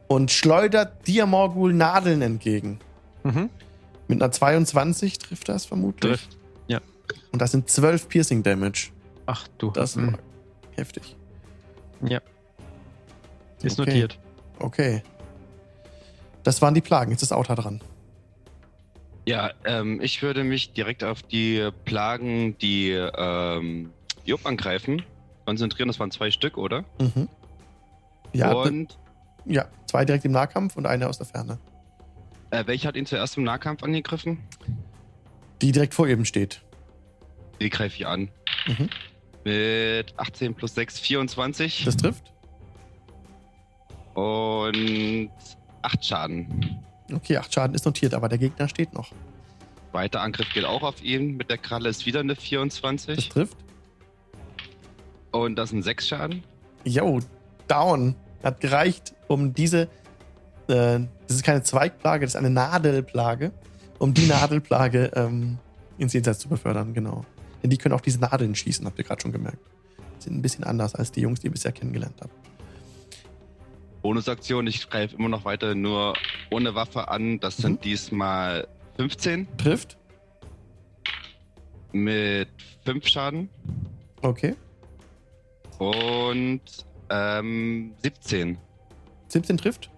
und schleudert dir Morgul Nadeln entgegen. Mhm. Mit einer 22 trifft das vermutlich. Trifft. Ja. Und das sind 12 Piercing Damage. Ach du. Das war heftig. Ja. Ist Okay. notiert. Okay. Das waren die Plagen. Jetzt ist Auta dran. Ja, ähm, ich würde mich direkt auf die Plagen, die ähm, Job angreifen, konzentrieren. Das waren zwei Stück, oder? Mhm. Ja, und ja, zwei direkt im Nahkampf und eine aus der Ferne. äh, welcher hat ihn zuerst im Nahkampf angegriffen? Die direkt vor ihm steht. Die greife ich an. Mhm. Mit 18 plus 6, 24. Das trifft. und 8 Schaden. Okay, acht Schaden ist notiert, aber der Gegner steht noch. Weiter Angriff geht auch auf ihn. Mit der Kralle ist wieder eine Das 24. trifft. Und das sind 6 Schaden. Yo, down. Hat gereicht, um diese. Äh, das ist keine Zweigplage, das ist eine Nadelplage. Um die Nadelplage ähm, ins Jenseits zu befördern, genau. Denn die können auch diese Nadeln schießen, habt ihr gerade schon gemerkt. Sind ein bisschen anders als die Jungs, die ihr bisher kennengelernt habt. Bonusaktion, ich greife immer noch weiter nur ohne Waffe an. Das Mhm. sind diesmal 15 Trifft. mit 5 Schaden. Okay. Und ähm, 17. 17 trifft.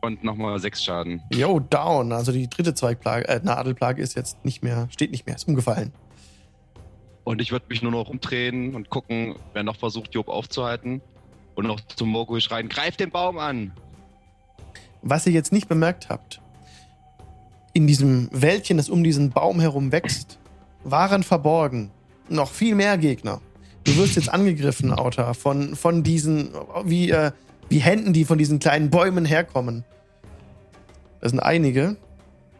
Und nochmal 6 Schaden. Yo, down. Also die dritte Zweigplage, äh, Nadelplage ist jetzt nicht mehr, steht nicht mehr, ist umgefallen. Und ich würde mich nur noch umdrehen und gucken, wer noch versucht, Job aufzuhalten. Und noch zum Mogul schreien, greif den Baum an! Was ihr jetzt nicht bemerkt habt, in diesem Wäldchen, das um diesen Baum herum wächst, waren verborgen noch viel mehr Gegner. Du wirst jetzt angegriffen, Auta, von, von diesen, wie, äh, wie Händen, die von diesen kleinen Bäumen herkommen. Das sind einige.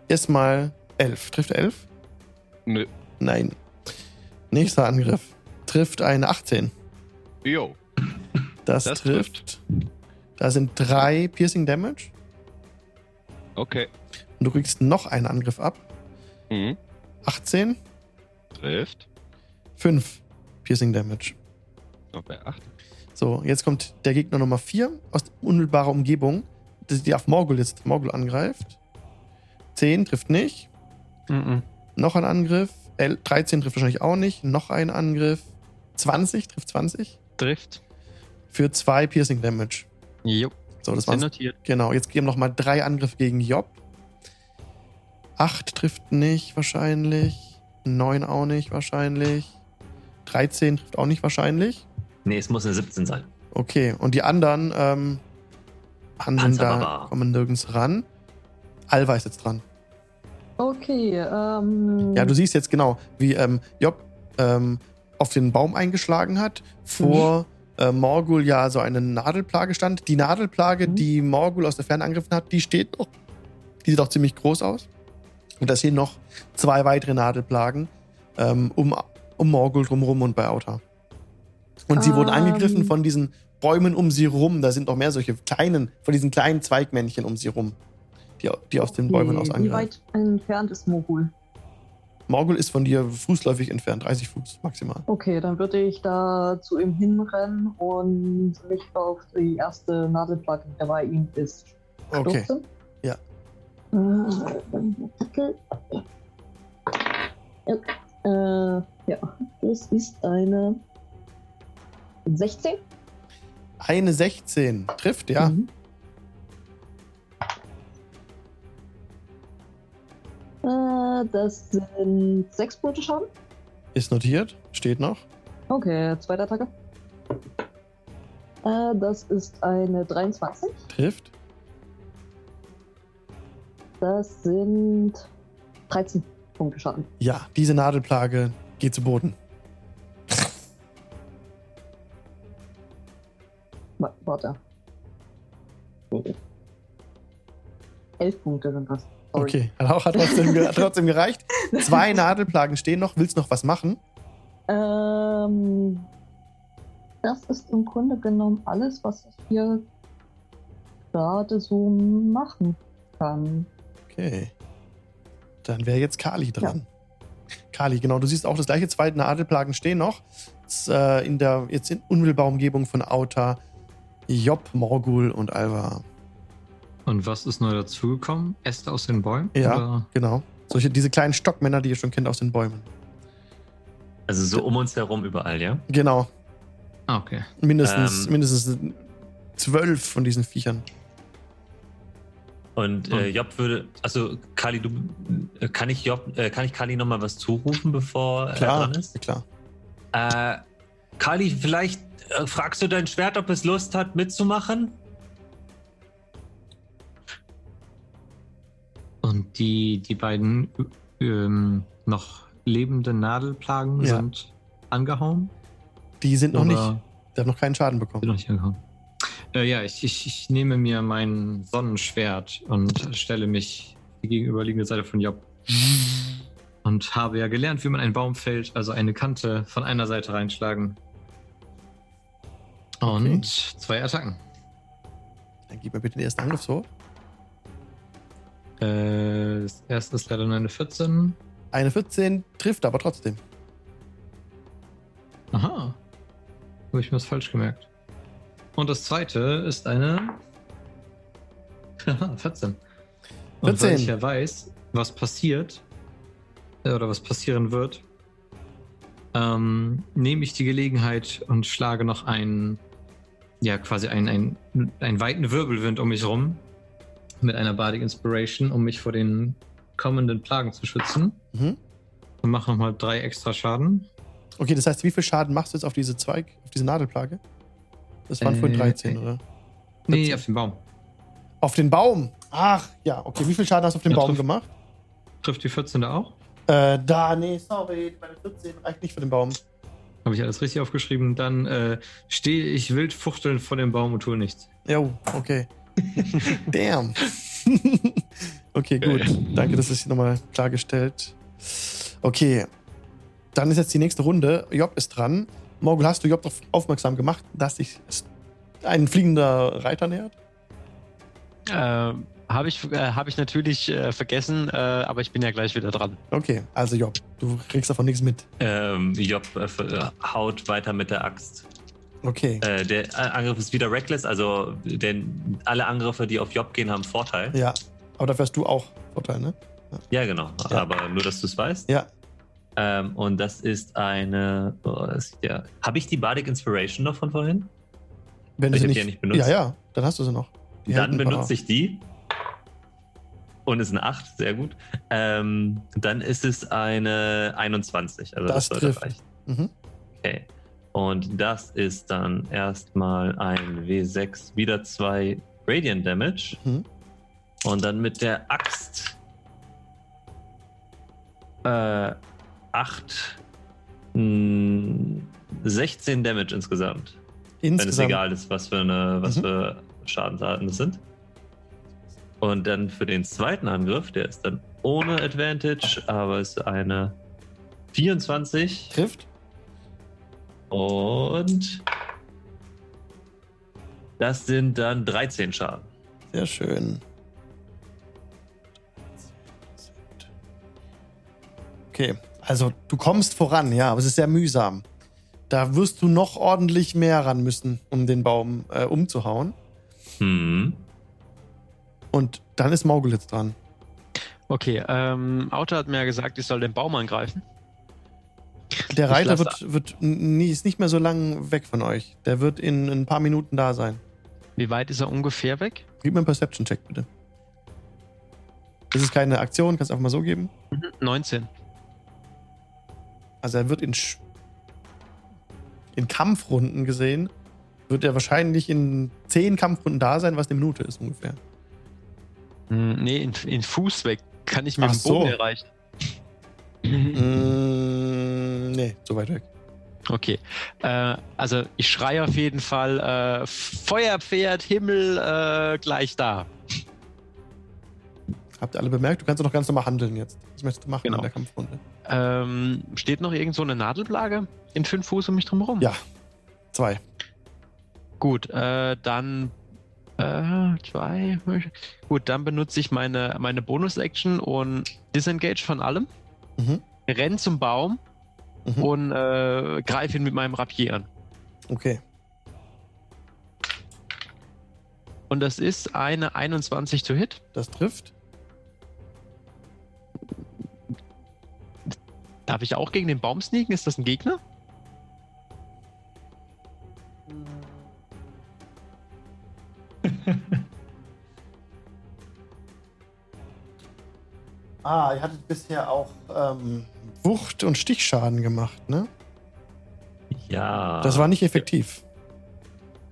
Erstmal elf. Trifft elf? Nö. Nein. Nächster Angriff. Trifft eine 18. Jo. Das, Das trifft. Da sind drei Piercing Damage. Okay. Und du kriegst noch einen Angriff ab. Mhm. 18. Trifft. 5 Piercing Damage. Noch bei 8. So, jetzt kommt der Gegner Nummer 4 aus unmittelbarer Umgebung, die auf Morgul jetzt Morgul angreift. 10 trifft nicht. Mhm. Noch ein Angriff. El- 13 trifft wahrscheinlich auch nicht. Noch ein Angriff. 20 trifft 20. Trifft. Für 2 Piercing Damage. Jo. So, das war's. notiert. Genau, jetzt geben noch mal drei Angriffe gegen Job. 8 trifft nicht wahrscheinlich. 9 auch nicht wahrscheinlich. 13 trifft auch nicht wahrscheinlich. Nee, es muss eine 17 sein. Okay, und die anderen ähm, handeln da, kommen nirgends ran. Alva ist jetzt dran. Okay, ähm. Ja, du siehst jetzt genau, wie ähm, Job ähm, auf den Baum eingeschlagen hat. Vor äh, Morgul ja so eine Nadelplage stand. Die Nadelplage, Mhm. die Morgul aus der Ferne angegriffen hat, die steht noch. Die sieht auch ziemlich groß aus. Und da stehen noch zwei weitere Nadelplagen ähm, um, um Morgul drumherum und bei Auta. Und sie wurden Ähm. angegriffen von diesen Bäumen um sie rum. Da sind noch mehr solche kleinen, von diesen kleinen Zweigmännchen um sie rum, die, die aus den Bäumen aus Wie angreifen. weit entfernt ist Mogul? Morgul ist von dir fußläufig entfernt, 30 Fuß maximal. Okay, dann würde ich da zu ihm hinrennen und mich auf die erste Nadelplage, der bei ihm ist, Okay. stürzen. Ja. Ja, äh, ja, das ist eine 16. Eine 16 trifft, ja. Mhm. Äh, das sind 6 Punkte Schaden. Ist notiert, steht noch. Okay, zweite Attacke. Äh, das ist eine 23. Trifft. Das sind 13 Punkte Schaden. Ja, diese Nadelplage geht zu Boden. Wa- Warte. Nee. 11 Punkte sind das. Sorry. Okay, hat auch hat trotzdem, hat trotzdem gereicht. Zwei Nadelplagen stehen noch. Willst du noch was machen? Ähm, das ist im Grunde genommen alles, was ich hier gerade so machen kann. Okay. Dann wäre jetzt Kali dran. Kali, genau. Du siehst auch das gleiche. Zwei Nadelplagen stehen noch. Jetzt, äh, in der, jetzt in unmittelbarer Umgebung von Auta, Job, Morgul und Alva. Und was ist neu dazugekommen? Äste aus den Bäumen? Ja. Oder? Genau. Solche, diese kleinen Stockmänner, die ihr schon kennt aus den Bäumen. Also so um uns herum überall, ja? Genau. Ah, okay. Mindestens, Ähm. mindestens zwölf von diesen Viechern. Und äh, Hm. Job würde, also Kali, du, äh, kann ich Job, äh, kann ich Kali nochmal was zurufen, bevor er Klar, dran ist? klar. Äh, Kali, vielleicht äh, fragst du dein Schwert, ob es Lust hat, mitzumachen? Und die, die beiden ähm, noch lebenden Nadelplagen Ja. sind angehauen? Die sind noch nicht, die haben noch keinen Schaden sind bekommen. noch nicht angehauen? Äh, ja, ich, ich, ich nehme mir mein Sonnenschwert und stelle mich die gegenüberliegende Seite von Job. Und habe ja gelernt, wie man einen Baum fällt, also eine Kante von einer Seite reinschlagen. Und Okay. zwei Attacken. Dann gib mir bitte den ersten Angriff so. Äh, das erste ist leider nur eine 14. Eine 14 trifft aber trotzdem. Aha. Habe ich mir das falsch gemerkt. Und das zweite ist eine. Haha, 14. Und 14. weil ich ja weiß, was passiert, äh, oder was passieren wird, ähm, nehme ich die Gelegenheit und schlage noch einen, ja, quasi einen, einen, einen weiten Wirbelwind um mich rum mit einer Bardic Inspiration, um mich vor den kommenden Plagen zu schützen. Mhm. Und mache nochmal drei extra Schaden. Okay, das heißt, wie viel Schaden machst du jetzt auf diese Zweig, auf diese Nadelplage? Das waren Äh, vorhin 13, oder? Nee, 14. auf den Baum. Auf den Baum. Ach, ja, okay. Wie viel Schaden hast du auf den Ja, Baum trifft. gemacht? Trifft die 14 da auch? Äh, da, nee, sorry. Meine 14 reicht nicht für den Baum. Habe ich alles richtig aufgeschrieben. Dann äh, stehe ich wild fuchtelnd vor dem Baum und tue nichts. Jo, okay. Damn. okay, gut. Danke, das ist hier nochmal klargestellt. Okay. Dann ist jetzt die nächste Runde. Job ist dran. Morgul, hast du Job darauf aufmerksam gemacht, dass sich ein fliegender Reiter nähert? Äh, Habe ich, äh, hab ich natürlich äh, vergessen, äh, aber ich bin ja gleich wieder dran. Okay, also Job, du kriegst davon nichts mit. Ähm, Job äh, äh, haut weiter mit der Axt. Okay. Äh, der Angriff ist wieder reckless, also denn alle Angriffe, die auf Job gehen, haben Vorteil. Ja, aber dafür hast du auch Vorteil, ne? Ja, genau. Ja. Aber nur, dass du es weißt. Ja. Ähm, und das ist eine. Oh, das, ja. Habe ich die Bardic Inspiration noch von vorhin? Wenn du Ich sie nicht, die ja nicht benutzt. Ja, ja, dann hast du sie noch. Die Dann benutze ich die. Und ist eine 8, sehr gut. Ähm, dann ist es eine 21. Also das, Das sollte trifft. reichen. Mhm. Okay. Und das ist dann erstmal ein W6, wieder zwei Radiant Damage. Mhm. Und dann mit der Axt äh, 8, mh, 16 Damage insgesamt. Wenn es Insgesamt. egal ist, was für, eine, was Mhm. für Schadensarten das sind. Und dann für den zweiten Angriff, der ist dann ohne Advantage, aber ist eine 24 Trifft. und das sind dann 13 Schaden. Sehr schön. Okay, also du kommst voran, ja, aber es ist sehr mühsam. Da wirst du noch ordentlich mehr ran müssen, um den Baum äh, umzuhauen. Hm. Und dann ist Maugulitz dran. Okay, ähm, Auto hat mir ja gesagt, ich soll den Baum angreifen. Der Reiter wird, wird n- ist nicht mehr so lang weg von euch. Der wird in ein paar Minuten da sein. Wie weit ist er ungefähr weg? Gib mir einen Perception-Check, bitte. Das ist keine Aktion, kannst einfach mal so geben. 19. Also er wird in, Sch- in Kampfrunden gesehen, wird er wahrscheinlich in zehn Kampfrunden da sein, was eine Minute ist ungefähr. Hm, nee, in, in Fuß weg. Kann ich mit Ach dem Bogen so. erreichen. Mm, nee, so weit weg. Okay. Äh, also ich schreie auf jeden Fall äh, Feuerpferd, Himmel, äh, gleich da. Habt ihr alle bemerkt? Du kannst doch noch ganz normal handeln jetzt. Was möchtest du machen Genau. in der Kampfrunde? Ähm, steht noch irgend so eine Nadelplage in fünf Fuß um mich drum herum? Ja. Zwei. Gut, äh, dann äh, zwei. Gut, dann benutze ich meine, meine Bonus-Action und Disengage von allem. Mhm. Renn zum Baum Mhm. und äh, greife ihn mit meinem Rapier an. Okay. Und das ist eine 21 to hit. Das trifft. Darf ich auch gegen den Baum sneaken? Ist das ein Gegner? Ah, ihr hattet bisher auch ähm, Wucht- und Stichschaden gemacht, ne? Ja. Das war nicht effektiv.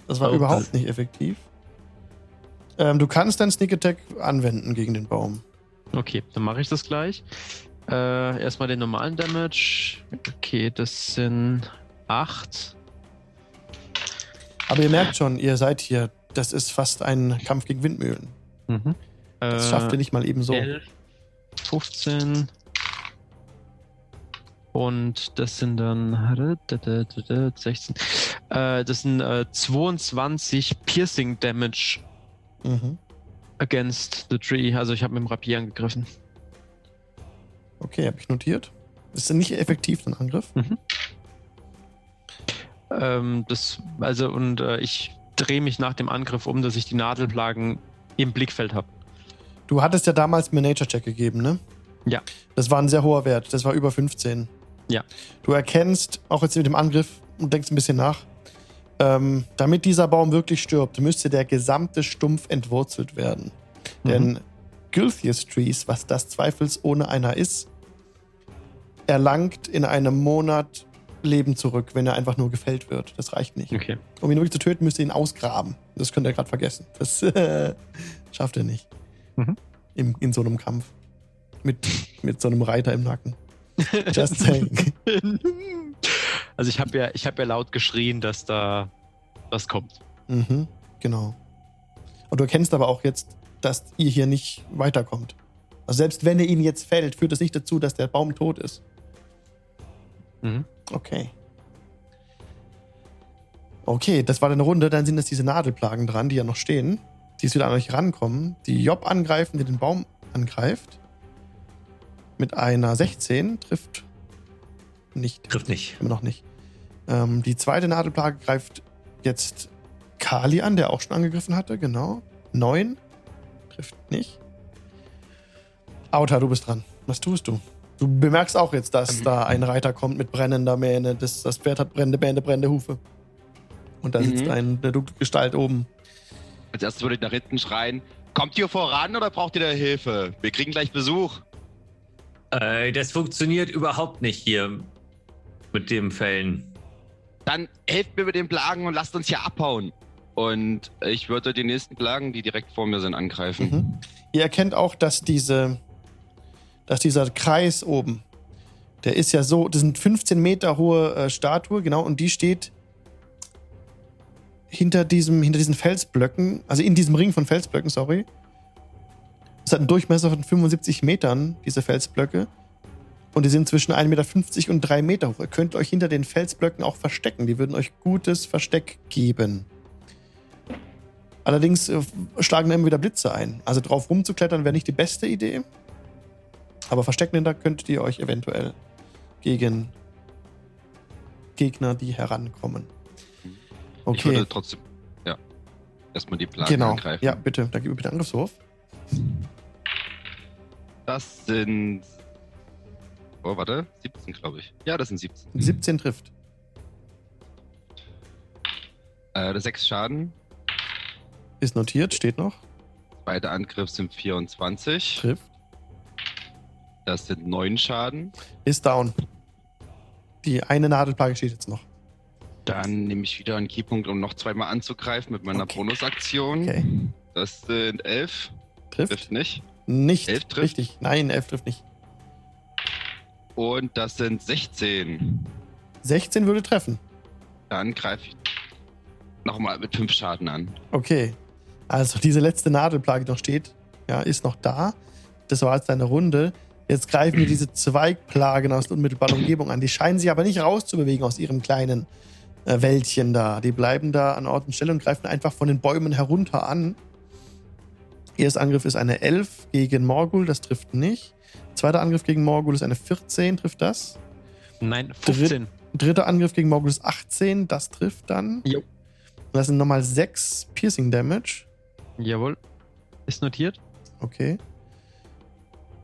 Das war Oh, überhaupt das- nicht effektiv. Ähm, du kannst deinen Sneak Attack anwenden gegen den Baum. Okay, dann mache ich das gleich. Äh, erstmal den normalen Damage. Okay, das sind 8. Aber ihr merkt schon, ihr seid hier. Das ist fast ein Kampf gegen Windmühlen. Mhm. Das Äh, schafft ihr nicht mal eben so. 11, 15. Und das sind dann 16. Äh, das sind äh, 22 Piercing Damage Mhm. against the tree. Also ich habe mit dem Rapier angegriffen. Okay, habe ich notiert. Ist nicht effektiv, ein Angriff. Ähm, das, also und äh, ich drehe mich nach dem Angriff um, dass ich die Nadelplagen im Blickfeld habe. Du hattest ja damals mir Nature-Check gegeben, ne? Ja. Das war ein sehr hoher Wert. Das war über 15. Ja. Du erkennst, auch jetzt mit dem Angriff, und denkst ein bisschen nach, ähm, damit dieser Baum wirklich stirbt, müsste der gesamte Stumpf entwurzelt werden. Mhm. Denn Gilthias Trees, was das zweifelsohne einer ist, erlangt in einem Monat Leben zurück, wenn er einfach nur gefällt wird. Das reicht nicht. Okay. Um ihn wirklich zu töten, müsst ihr ihn ausgraben. Das könnt ihr gerade vergessen. Das äh, schafft er nicht. Mhm. Im, in so einem Kampf. Mit, mit so einem Reiter im Nacken. Just saying. Also ich habe ja, ich habe ja laut geschrien, dass da was kommt. mhm, genau. Und du erkennst aber auch jetzt, dass ihr hier nicht weiterkommt. Also selbst wenn er ihn jetzt fällt, führt das nicht dazu, dass der Baum tot ist. Mhm. Okay. Okay, das war eine Runde. Dann sind jetzt diese Nadelplagen dran, die ja noch stehen. Die jetzt wieder an euch rankommen. Die Job angreifen, die den Baum angreift. Mit einer 16 trifft nicht. Trifft nicht. Immer noch nicht. Ähm, die zweite Nadelplage greift jetzt Kali an, der auch schon angegriffen hatte. Genau. 9 trifft nicht. Auta, du bist dran. Was tust du? Du bemerkst auch jetzt, dass da ein Reiter kommt mit brennender Mähne. Das, das Pferd hat brennende Mähne, brennende Hufe. Und da sitzt Mhm. ein, eine dunkle Gestalt oben. Als erstes würde ich nach hinten schreien: Kommt ihr voran oder braucht ihr da Hilfe? Wir kriegen gleich Besuch. Äh, das funktioniert überhaupt nicht hier mit dem Fällen. Dann helft mir mit den Plagen und lasst uns hier abhauen. Und ich würde die nächsten Plagen, die direkt vor mir sind, angreifen. Mhm. Ihr erkennt auch, dass diese, dass dieser Kreis oben, der ist ja so, das sind 15 Meter hohe äh, Statue, genau, und die steht hinter diesem, hinter diesen Felsblöcken, also in diesem Ring von Felsblöcken, sorry. Es hat einen Durchmesser von 75 Metern, diese Felsblöcke. Und die sind zwischen 1,50 Meter und 3 Meter hoch. Ihr könnt euch hinter den Felsblöcken auch verstecken. Die würden euch gutes Versteck geben. Allerdings äh, schlagen da immer wieder Blitze ein. Also drauf rumzuklettern wäre nicht die beste Idee. Aber verstecken hinter könntet ihr euch eventuell gegen Gegner, die herankommen. Ich Okay, würde trotzdem, ja, erstmal die Plagen genau. angreifen. Ja, bitte. Da gib mir bitte Angriffswurf. Das sind. Oh, warte. 17, glaube ich. Ja, das sind 17. 17 trifft. Äh, das 6 Schaden. Ist notiert, steht noch. Beide Angriff sind 24. Trifft. Das sind 9 Schaden. Ist down. Die eine Nadelplage steht jetzt noch. Dann nehme ich wieder einen Keypunkt, um noch zweimal anzugreifen mit meiner Okay. Bonusaktion. Okay. Das sind 11. Trifft. Trifft nicht. Nicht. Elf trifft? Richtig. Nein, 11 trifft nicht. Und das sind 16. 16 würde treffen. Dann greife ich nochmal mit 5 Schaden an. Okay. Also diese letzte Nadelplage, die noch steht, ja, ist noch da. Das war jetzt deine Runde. Jetzt greifen wir diese Zweigplagen aus der unmittelbaren Umgebung an. Die scheinen sich aber nicht rauszubewegen aus ihrem kleinen äh, Wäldchen da. Die bleiben da an Ort und Stelle und greifen einfach von den Bäumen herunter an. Erster Angriff ist eine 11 gegen Morgul, das trifft nicht. Zweiter Angriff gegen Morgul ist eine 14, trifft das. Nein, 15. Dritter Angriff gegen Morgul ist 18, das trifft dann. Jo. Und das sind nochmal 6 Piercing Damage. Jawohl. Ist notiert. Okay.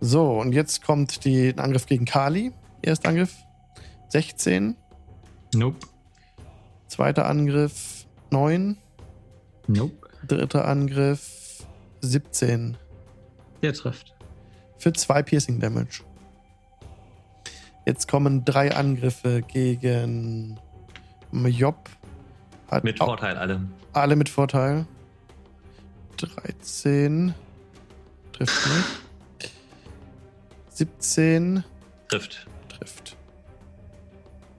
So, und jetzt kommt die, ein Angriff gegen Kali. Erster Angriff 16. Nope. Zweiter Angriff 9. Nope. Dritter Angriff 17. Der trifft. Für zwei Piercing Damage. Jetzt kommen drei Angriffe gegen Job. Hat Mit Vorteil alle. Alle mit Vorteil. 13. Trifft nicht. 17. Trifft. Trifft.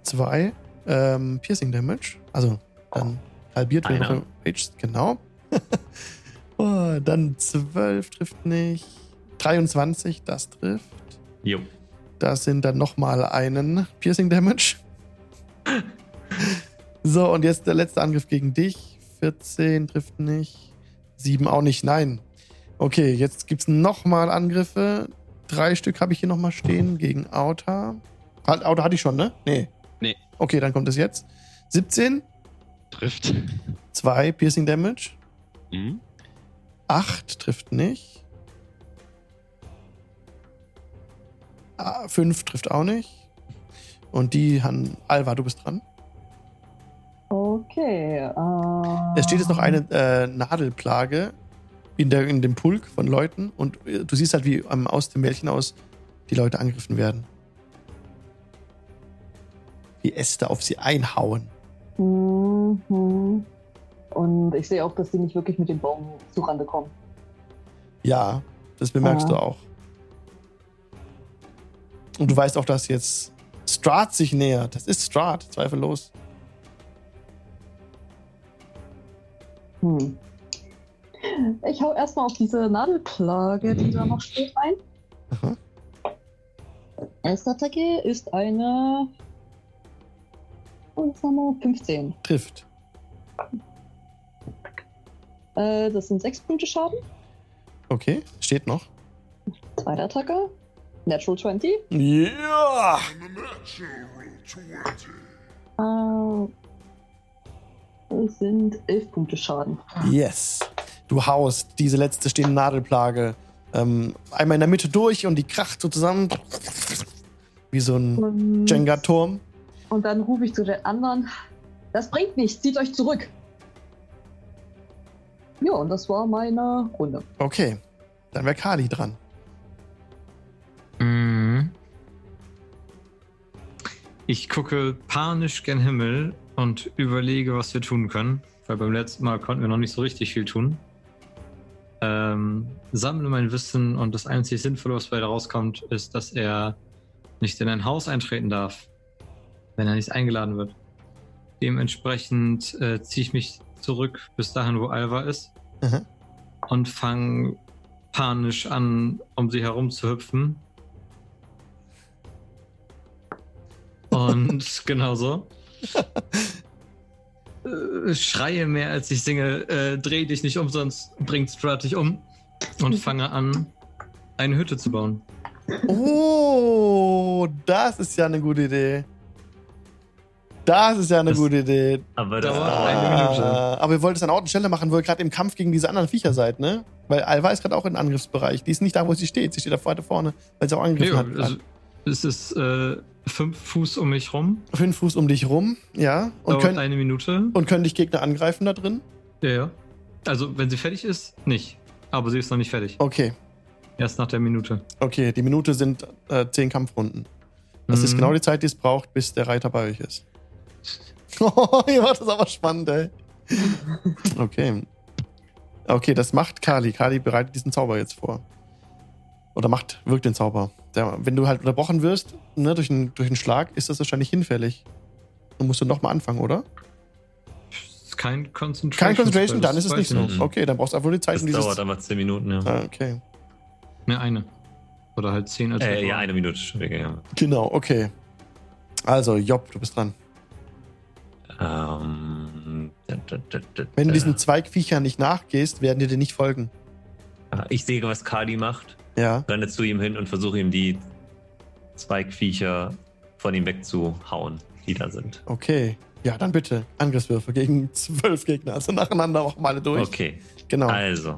2. Ähm, Piercing Damage. Also dann halbiert wenn Einer. noch Rage. Genau. oh, dann 12 trifft nicht. 23, das trifft. Jo. Das sind dann nochmal einen Piercing Damage. So, und jetzt der letzte Angriff gegen dich. 14 trifft nicht. 7 auch nicht, nein. Okay, jetzt gibt es nochmal Angriffe. Drei Stück habe ich hier nochmal stehen gegen Auta. Hat, Auta hatte ich schon, ne? Nee. Nee. Okay, dann kommt es jetzt. 17, Trifft. 2 Piercing Damage. Mhm. 8 trifft nicht. 5 trifft auch nicht. Und die, Han, Alva, du bist dran. Okay. Äh, Es steht jetzt noch eine äh, Nadelplage in, der, in dem Pulk von Leuten und äh, du siehst halt, wie ähm, aus dem Mädchen aus die Leute angegriffen werden. Wie Äste auf sie einhauen. Mhm. Und ich sehe auch, dass die nicht wirklich mit dem Baum zurande kommen. Ja, das bemerkst Ah. du auch. Und du weißt auch, dass jetzt Strat sich nähert. Das ist Strat, zweifellos. Hm. Ich hau erstmal auf diese Nadelplage, die da noch steht, ein. Aha. Erste Attacke ist eine. Was haben wir? 15. Trifft. Äh, das sind 6 Punkte Schaden. Okay, steht noch. Zweite Attacke. Natural 20. Ja! Äh, das sind 11 Punkte Schaden. Yes. Du haust diese letzte stehende Nadelplage ähm, einmal in der Mitte durch und die kracht so zusammen. Wie so ein Jenga-Turm. und dann rufe ich zu den anderen. Das bringt nichts, zieht euch zurück. Ja, und das war meine Runde. Okay, dann wäre Kali dran. Mhm. Ich gucke panisch gen Himmel und überlege, was wir tun können. Weil beim letzten Mal konnten wir noch nicht so richtig viel tun. Ähm, sammle mein Wissen und das einzig Sinnvolle, was bei da rauskommt, ist, dass er nicht in ein Haus eintreten darf, wenn er nicht eingeladen wird. Dementsprechend äh, ziehe ich mich zurück bis dahin, wo Alva ist Mhm. und fange panisch an, um sie herum zu hüpfen. Und genauso. Äh, schreie mehr als ich singe, äh, dreh dich nicht um, sonst bringt Strat dich um. Und fange an, eine Hütte zu bauen. Oh, das ist ja eine gute Idee. Das ist ja eine Das- gute Idee. Aber das Dauert war eine Minute. Ah, aber ihr wollt es an Ort und Stelle machen, wo ihr gerade im Kampf gegen diese anderen Viecher seid, ne? Weil Alva ist gerade auch im Angriffsbereich. Die ist nicht da, wo sie steht. Sie steht da weiter vorne, weil sie auch Nee, angegriffen hat. also, es ist äh, fünf Fuß um mich rum. Fünf Fuß um dich rum, ja. Und Dauert können, eine Minute. und können dich Gegner angreifen da drin? Ja, ja. Also, wenn sie fertig ist, nicht. Aber sie ist noch nicht fertig. Okay, Erst nach der Minute. okay. Die Minute sind äh, zehn Kampfrunden. Das ist Mhm. genau die Zeit, die es braucht, bis der Reiter bei euch ist. Oh, ihr macht das aber spannend, ey. Okay. Okay, das macht Kali. Kali bereitet diesen Zauber jetzt vor. Oder macht, wirkt den Zauber. Der, wenn du halt unterbrochen wirst, ne, durch einen, durch einen Schlag, ist das wahrscheinlich hinfällig. Dann musst du nochmal anfangen, oder? Kein Concentration. Kein Concentration, dann ist es nicht ich so. Okay, dann brauchst du einfach nur die Zeit, Das um dieses. dauert aber 10 Minuten, ja. Ah, okay. Ne, eine. Oder halt zehn als Äh, Ritual. ja, eine Minute ja. Genau, okay. Also, Job, du bist dran. Ähm, da, da, da, da, Wenn du diesen Zweigviechern nicht nachgehst, werden die dir nicht folgen. Ah, Ich sehe, was Kali macht, Ja. renne zu ihm hin und versuche ihm die Zweigviecher von ihm wegzuhauen. die da sind. Okay. Ja, dann bitte. Angriffswürfe gegen zwölf Gegner. Also nacheinander auch mal durch. Okay, Genau. also.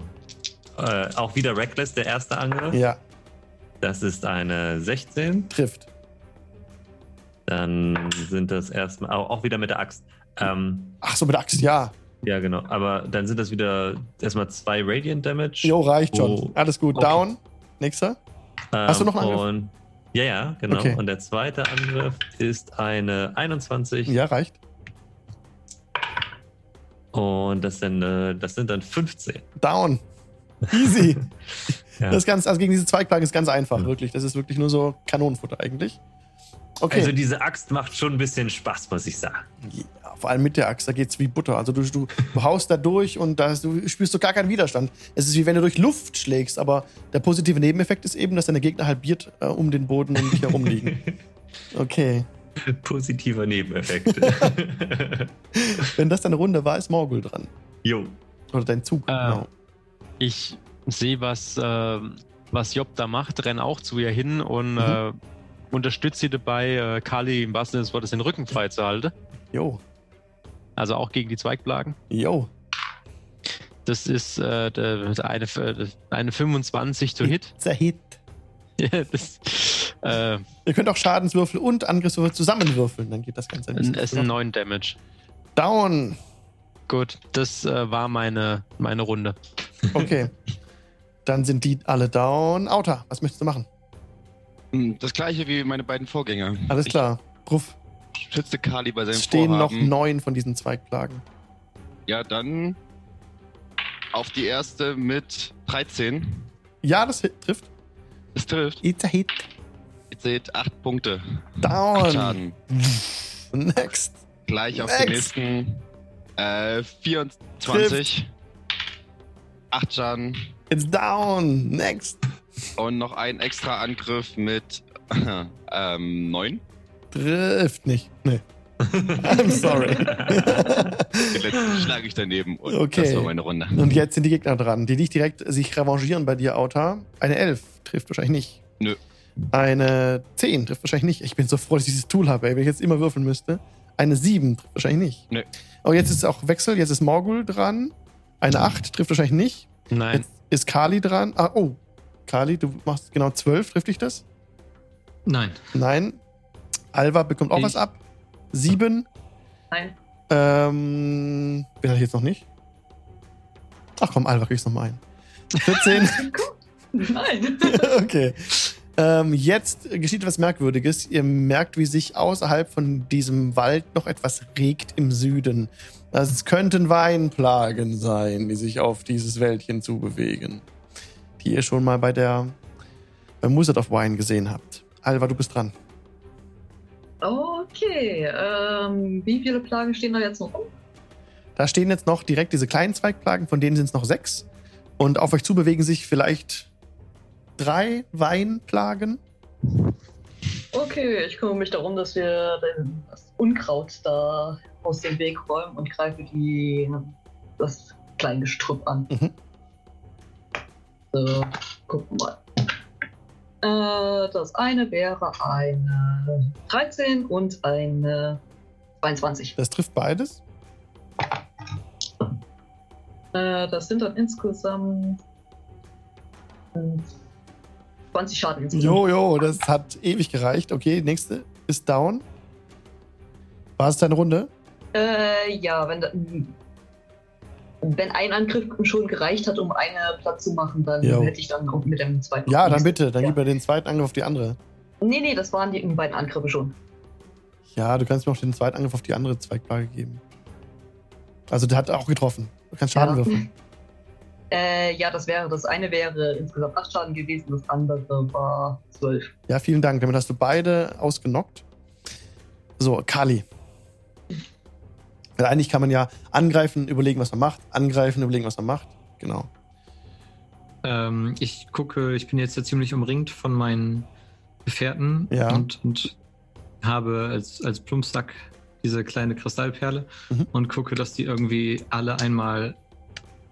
Äh, auch wieder Reckless, der erste Angriff. Ja, Das ist eine 16. trifft. Dann sind das erstmal, auch, auch wieder mit der Axt. Ähm, Ach so, mit der Axt, ja. ja, genau. Aber dann sind das wieder erstmal zwei Radiant Damage. Jo, reicht schon. Oh. Alles gut. Okay. Down. Nächster. Ähm, Hast du noch einen Angriff? Und, ja, ja, genau. Okay. Und der zweite Angriff ist eine 21. Ja, reicht. Und das sind, äh, das sind dann 15. Down. Easy. Ja. Das ist ganz, also gegen diese Zweigplagen ist ganz einfach, Ja. wirklich. Das ist wirklich nur so Kanonenfutter eigentlich. Okay. Also diese Axt macht schon ein bisschen Spaß, muss ich sagen. ja, vor allem mit der Axt, da geht's wie Butter. Also du, du, du haust da durch und da, du spürst du gar keinen Widerstand. Es ist wie wenn du durch Luft schlägst, aber der positive Nebeneffekt ist eben, dass deine Gegner halbiert äh, um den Boden um dich herum liegen. Okay. Positiver Nebeneffekt. Wenn das deine Runde war, ist Morgul dran. jo. Oder dein Zug. Äh, genau. Ich sehe, was, äh, was Job da macht, renne auch zu ihr hin und Mhm. Unterstütze sie dabei, äh, Kali im wahrsten Sinne des Wortes den Rücken frei zu halten. Jo. Also auch gegen die Zweigplagen. Jo. Das ist äh, eine, eine 25 to Hit. It's a Hit. Ja, das, äh, Ihr könnt auch Schadenswürfel und Angriffswürfel zusammenwürfeln, dann geht das Ganze ein bisschen. es sind 9 Damage. Down. Gut, das äh, war meine, meine Runde. Okay. Dann sind die alle down. Auta, was möchtest du machen? Hm, Das gleiche wie meine beiden Vorgänger. Alles klar. Ruff. Ich schütze Kali bei seinem Es stehen noch Vorhaben. neun von diesen Zweigplagen. Ja, dann auf die erste mit 13. Ja, das hit, trifft. Das trifft. It's a Hit. Ihr seht 8 Punkte. Down. Schaden. Next. Gleich auf Next. den nächsten. Äh, 24. 8 Schaden. It's down. Next. Und noch ein extra Angriff mit ähm, 9. Trifft nicht. Nee. I'm sorry. Den letzten schlage ich daneben. Und Okay. das war meine Runde. Und jetzt sind die Gegner dran, die nicht direkt sich revanchieren bei dir, Auta. Eine 11 trifft wahrscheinlich nicht. Nö. Eine 10 trifft wahrscheinlich nicht. Ich bin so froh, dass ich dieses Tool habe, ey, wenn ich jetzt immer würfeln müsste. Eine 7 trifft wahrscheinlich nicht. Nö. Oh, jetzt ist auch Wechsel, jetzt ist Morgul dran. Eine 8 trifft wahrscheinlich nicht. Nein. Jetzt ist Kali dran. Ah, oh. Kali, du machst genau 12, trifft dich das? Nein. Nein. Alva bekommt auch Ich- was ab. 7. Nein. Ähm, hatte ich jetzt noch nicht? Ach komm, Alva kriegst noch mal ein. 14. Nein. okay. Ähm, jetzt geschieht etwas Merkwürdiges. Ihr merkt, wie sich außerhalb von diesem Wald noch etwas regt im Süden. Also es könnten Weinplagen sein, die sich auf dieses Wäldchen zubewegen. Die ihr schon mal bei der beim Wizard of Wine gesehen habt. Alva, du bist dran. Okay. Ähm, wie viele Plagen stehen da jetzt noch rum? Da stehen jetzt noch direkt diese kleinen Zweigplagen, von denen sind es noch sechs. Und auf euch zu bewegen sich vielleicht drei Weinplagen. Okay, ich kümmere mich darum, dass wir das Unkraut da aus dem Weg räumen und greife die, das Kleingestrüpp an. Mhm. So, gucken wir mal. Äh, das eine wäre eine 13 und eine 22. Das trifft beides. Äh, das sind dann insgesamt äh, 20 Schaden insgesamt. Jo, jo, das hat ewig gereicht. Okay, nächste ist down. War es deine Runde? Äh, ja, wenn, da- wenn ein Angriff schon gereicht hat, um eine platt zu machen, dann Jo. hätte ich dann auch mit dem zweiten. Ja, dann bitte. Dann ja. gib mir den zweiten Angriff auf die andere. Nee, nee, das waren die beiden Angriffe schon. Ja, du kannst mir auch den zweiten Angriff auf die andere Zweigplage geben. Also der hat auch getroffen. Du kannst Schaden Ja. würfeln. Äh, ja, das wäre, das eine wäre insgesamt 8 Schaden gewesen, das andere war 12. Ja, vielen Dank. Damit hast du beide ausgenockt. So, Kali. Weil eigentlich kann man ja angreifen, überlegen, was man macht. Angreifen, überlegen, was man macht. Genau. Ähm, ich gucke, ich bin jetzt ja ziemlich umringt von meinen Gefährten Ja. und, und habe als, als Plumpsack diese kleine Kristallperle Mhm. und gucke, dass die irgendwie alle einmal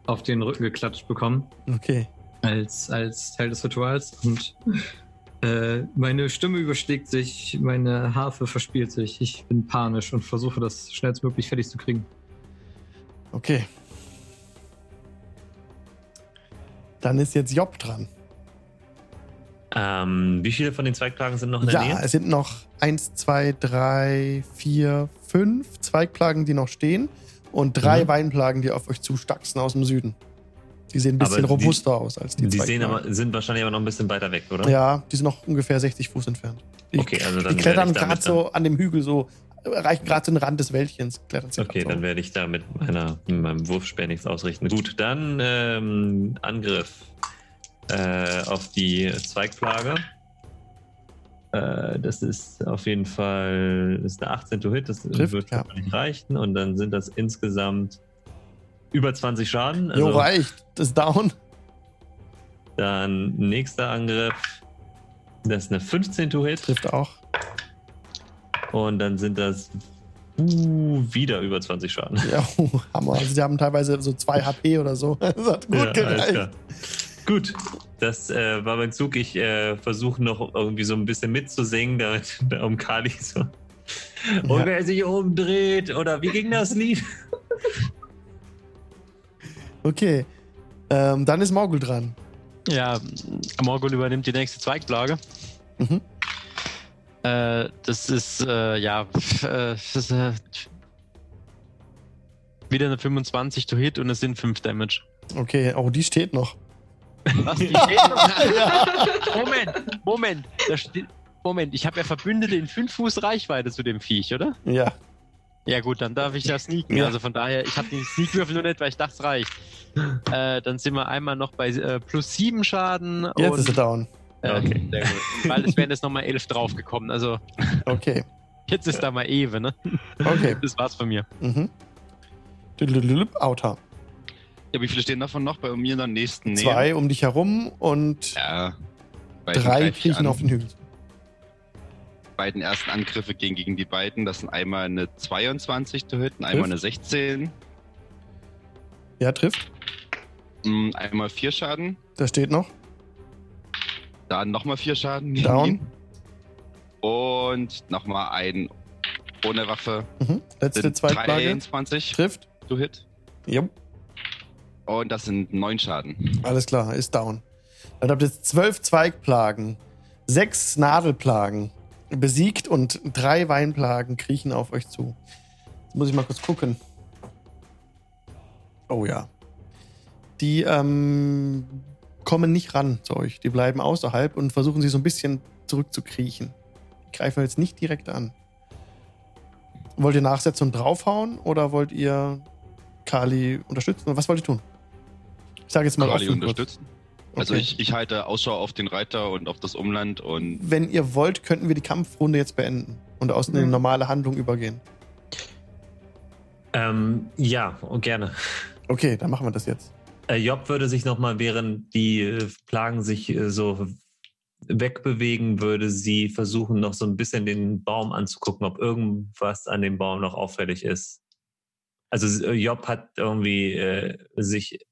auf den Rücken geklatscht bekommen Okay. als, als Teil des Rituals und Äh, meine Stimme überschlägt sich, meine Harfe verspielt sich. Ich bin panisch und versuche das schnellstmöglich fertig zu kriegen. Okay. Dann ist jetzt Job dran. Ähm, wie viele von den Zweigplagen sind noch in der Ja, Nähe? es sind noch eins, zwei, drei, vier, fünf Zweigplagen, die noch stehen und drei Mhm. Weinplagen, die auf euch zustachsen aus dem Süden. Die sehen ein bisschen Aber die- robuster aus als die, Die sehen aber, sind wahrscheinlich aber noch ein bisschen weiter weg, oder? Ja, die sind noch ungefähr 60 Fuß entfernt. Die, Okay, also dann die klettern gerade so an dem Hügel so, erreichen gerade so den Rand des Wäldchens. Okay, dann werde ich da mit, meiner, mit meinem Wurfspeer nichts ausrichten. Gut, dann ähm, Angriff äh, auf die Zweigplage. Äh, das ist auf jeden Fall das ist der 18. Hit, das Trifft, wird ja. nicht reichen. Und dann sind das insgesamt über 20 Schaden. so. Jo, Also reicht. Das ist down. dann nächster Angriff. Das ist eine 15. Hit. Trifft auch. Und dann sind das uh, wieder über 20 Schaden. Ja, oh, Hammer. Also die haben teilweise so 2 HP oder so. Das hat gut Ja, alles gereicht. klar. Gut, das äh, war mein Zug. Ich äh, versuche noch irgendwie so ein bisschen mitzusingen, damit um Kali so. Und Ja. wer sich umdreht, oder wie ging das Lied? Okay. Ähm, dann ist Morgul dran. Ja, Morgul übernimmt die nächste Zweigplage. Mhm. Äh, das ist, äh, ja, äh, das ist, äh, wieder eine 25 to hit und es sind 5 Damage. Okay, oh, die steht noch. Was? Die steht noch? Moment, Moment. Da steht, Moment, ich habe ja Verbündete in 5 Fuß Reichweite zu dem Viech, oder? Ja. Ja gut, dann darf ich ja sneaken. Ja. Also von daher, ich habe den Sneakwürfel nur nicht, weil ich dachte, es reicht. Äh, dann sind wir einmal noch bei äh, plus 7 Schaden. Jetzt und, ist er down. äh, Okay. Sehr gut. Weil es wären jetzt nochmal 11 draufgekommen. Also Okay. jetzt ist da mal Ewe, ne? Okay. Das war's von mir. Mhm. Outer. Ja, wie viele stehen davon noch bei mir in der nächsten Nähe? Zwei um dich herum und Ja. Drei kriechen auf den Hügel. Beiden ersten Angriffe gehen gegen die beiden. Das sind einmal eine 22 to hit und einmal eine 16. Ja, trifft. Mm, Einmal vier Schaden. Da steht noch. Dann nochmal vier Schaden. Down. Und nochmal ein ohne Waffe. Mhm. Letzte Zweitplage. 23 Trifft. to hit. Jo, Und das sind neun Schaden. alles klar, ist down. Dann habt ihr jetzt zwölf Zweigplagen, sechs Nadelplagen besiegt und drei Weinplagen kriechen auf euch zu. Jetzt muss ich mal kurz gucken. Oh ja. Die ähm, kommen nicht ran zu euch. Die bleiben außerhalb und versuchen sich so ein bisschen zurückzukriechen. Die greifen jetzt nicht direkt an. Wollt ihr nachsetzen und draufhauen oder wollt ihr Kali unterstützen? Was wollt ihr tun? Ich sage jetzt mal Kali offen kurz. Also Okay. ich, ich halte Ausschau auf den Reiter und auf das Umland und Wenn ihr wollt, könnten wir die Kampfrunde jetzt beenden und aus Mhm. eine normale Handlung übergehen. Ähm, ja, und gerne. Okay, dann machen wir das jetzt. Äh, Job würde sich nochmal, während die äh, Plagen sich äh, so wegbewegen, würde sie versuchen, noch so ein bisschen den Baum anzugucken, ob irgendwas an dem Baum noch auffällig ist. Also äh, Job hat irgendwie äh, sich, also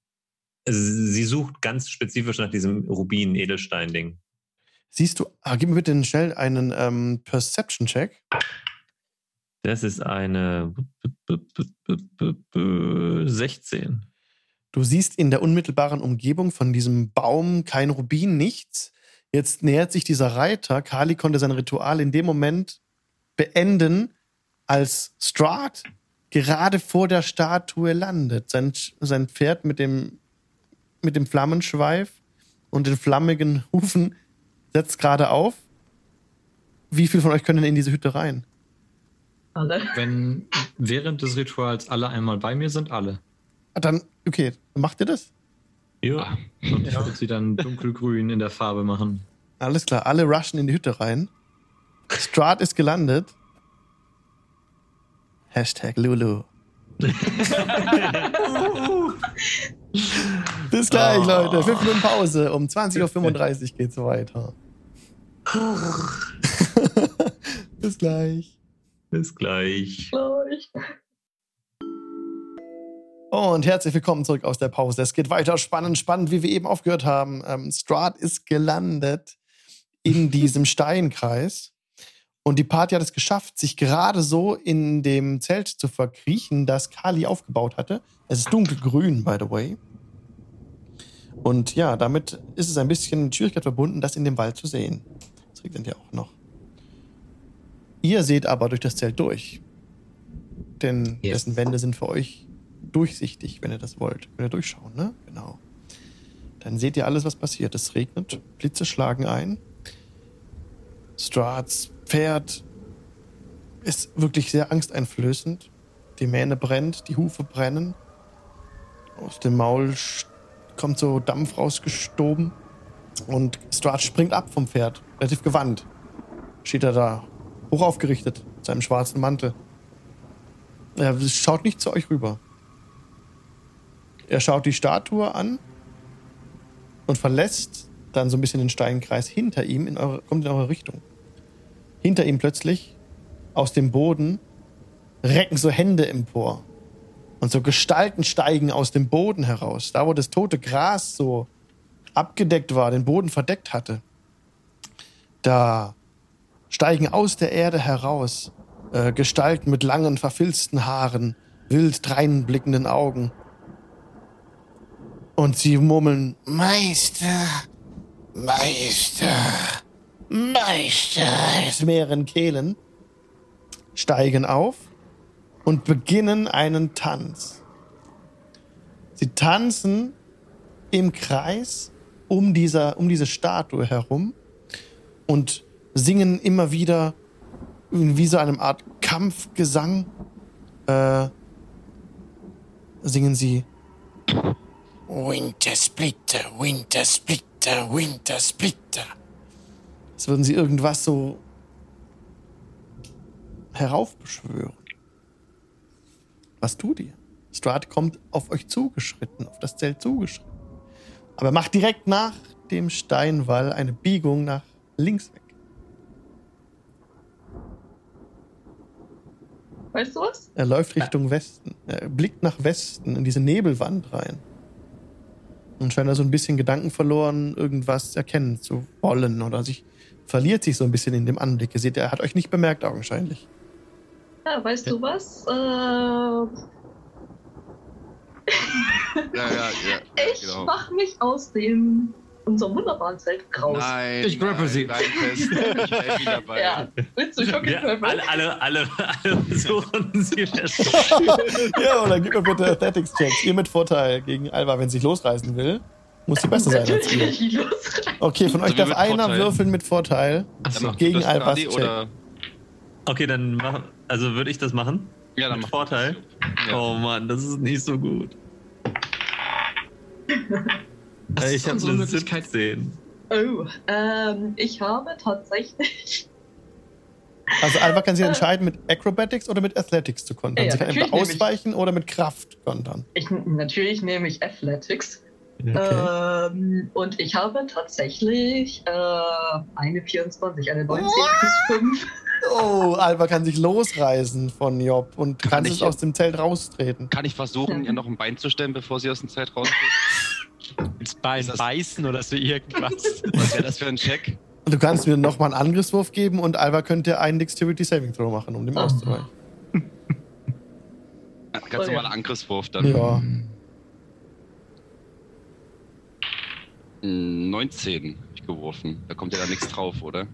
sie sucht ganz spezifisch nach diesem Rubin-Edelstein-Ding. Siehst du, ah, gib mir bitte schnell einen ähm, Perception-Check. Das ist eine 16. Du siehst in der unmittelbaren Umgebung von diesem Baum kein Rubin, nichts. Jetzt nähert sich dieser Reiter. Kali konnte sein Ritual in dem Moment beenden, als Strahd gerade vor der Statue landet. Sein, sein Pferd mit dem, mit dem Flammenschweif und den flammigen Hufen setzt gerade auf. Wie viel von euch können denn in diese Hütte rein? Alle. Wenn während des Rituals alle einmal bei mir sind, alle. Ah, Dann, okay, macht ihr das? Ja. Und ich würde sie dann dunkelgrün in der Farbe machen. Alles klar, alle rushen in die Hütte rein. Strahd ist gelandet. Hashtag Lulu. Bis gleich, Oh. Leute. Fünf Minuten Pause. Um 20.35 Uhr geht's weiter. Bis gleich. Bis gleich. Gleich. Und herzlich willkommen zurück aus der Pause. Es geht weiter spannend, spannend, wie wir eben aufgehört haben. Ähm, Strahd ist gelandet. in diesem Steinkreis. Und die Party hat es geschafft, sich gerade so in dem Zelt zu verkriechen, das Kali aufgebaut hatte. Es ist dunkelgrün, by the way. Und ja, damit ist es ein bisschen Schwierigkeit verbunden, das in dem Wald zu sehen. Das regnet ja auch noch. Ihr seht aber durch das Zelt durch. Denn Yes. dessen Wände sind für euch durchsichtig, wenn ihr das wollt. Wenn ihr durchschauen, ne? Genau. Dann seht ihr alles, was passiert. Es regnet, Blitze schlagen ein. Strats Pferd ist wirklich sehr angsteinflößend. Die Mähne brennt, die Hufe brennen. Aus dem Maul kommt so Dampf rausgestoben. Und Strat springt ab vom Pferd, relativ gewandt. Steht er da, hoch aufgerichtet, mit seinem schwarzen Mantel. Er schaut nicht zu euch rüber. Er schaut die Statue an und verlässt dann so ein bisschen den Steinkreis hinter ihm, in eure, kommt in eure Richtung. Hinter ihm plötzlich aus dem Boden recken so Hände empor. Und so Gestalten steigen aus dem Boden heraus. Da, wo das tote Gras so abgedeckt war, den Boden verdeckt hatte. Da steigen aus der Erde heraus äh, Gestalten mit langen, verfilzten Haaren, wild dreinblickenden Augen. Und sie murmeln, Meister, Meister, Meister, aus mehreren Kehlen, steigen auf und beginnen einen Tanz. Sie tanzen im Kreis um, dieser, um diese Statue herum und singen immer wieder wie so eine Art Kampfgesang. Äh, singen sie Winter Splitter, Winter Splitter, Winter Splitter. Als würden sie irgendwas so heraufbeschwören. Was tut ihr? Strahd kommt auf euch zugeschritten, auf das Zelt zugeschritten. Aber er macht direkt nach dem Steinwall eine Biegung nach links weg. Weißt du was? Er läuft Richtung Westen. Er blickt nach Westen in diese Nebelwand rein. Und scheint da so ein bisschen Gedanken verloren, irgendwas erkennen zu wollen oder sich verliert sich so ein bisschen in dem Anblick. Ihr seht, er hat euch nicht bemerkt augenscheinlich. Ja, weißt du was? Äh, Ja, ja, ja. ich genau. mach mich aus dem unserem wunderbaren Zelt raus. Nein. Ich grapple nein, sie. Bleib fest. Ich bleib wieder bei. Ja, willst du schon Ja, alle, alle, alle, alle versuchen sie fest. ja, oder gib mir bitte Athletics-Checks. Ihr mit Vorteil gegen Alba, wenn sie sich losreißen will. Muss sie besser sein. Okay, von euch Also darf mit einer Vorteil. würfeln mit Vorteil. Du Gegen Albas Check. Okay, dann mach, also würde ich das machen? Ja, dann Mit Vorteil? Ja. Oh Mann, das ist nicht so gut. Das ich habe eine Möglichkeit. 17. Oh, ähm, ich habe tatsächlich. Also Alba kann sich entscheiden, mit Acrobatics oder mit Athletics zu kontern. Ja, sie kann entweder natürlich nehme ich- ausweichen oder mit Kraft kontern. ich natürlich nehme ich Athletics. Okay. Ähm, und ich habe tatsächlich äh, eine 24, eine 19 plus 5. Oh, Alba kann sich losreißen von Job und kann, Kann es ich- aus dem Zelt raustreten. Kann ich versuchen, Ja. ihr noch ein Bein zu stellen, bevor sie aus dem Zelt rausgeht? Ins Bein beißen oder so irgendwas. Was wäre das für ein Check? Du kannst mir nochmal einen Angriffswurf geben und Alba könnte einen Dexterity Saving Throw machen, um dem auszuweichen. Ganz Oh, normaler Angriffswurf dann. Ja. Mm, 19 hab ich geworfen. Da kommt ja da nichts drauf, oder?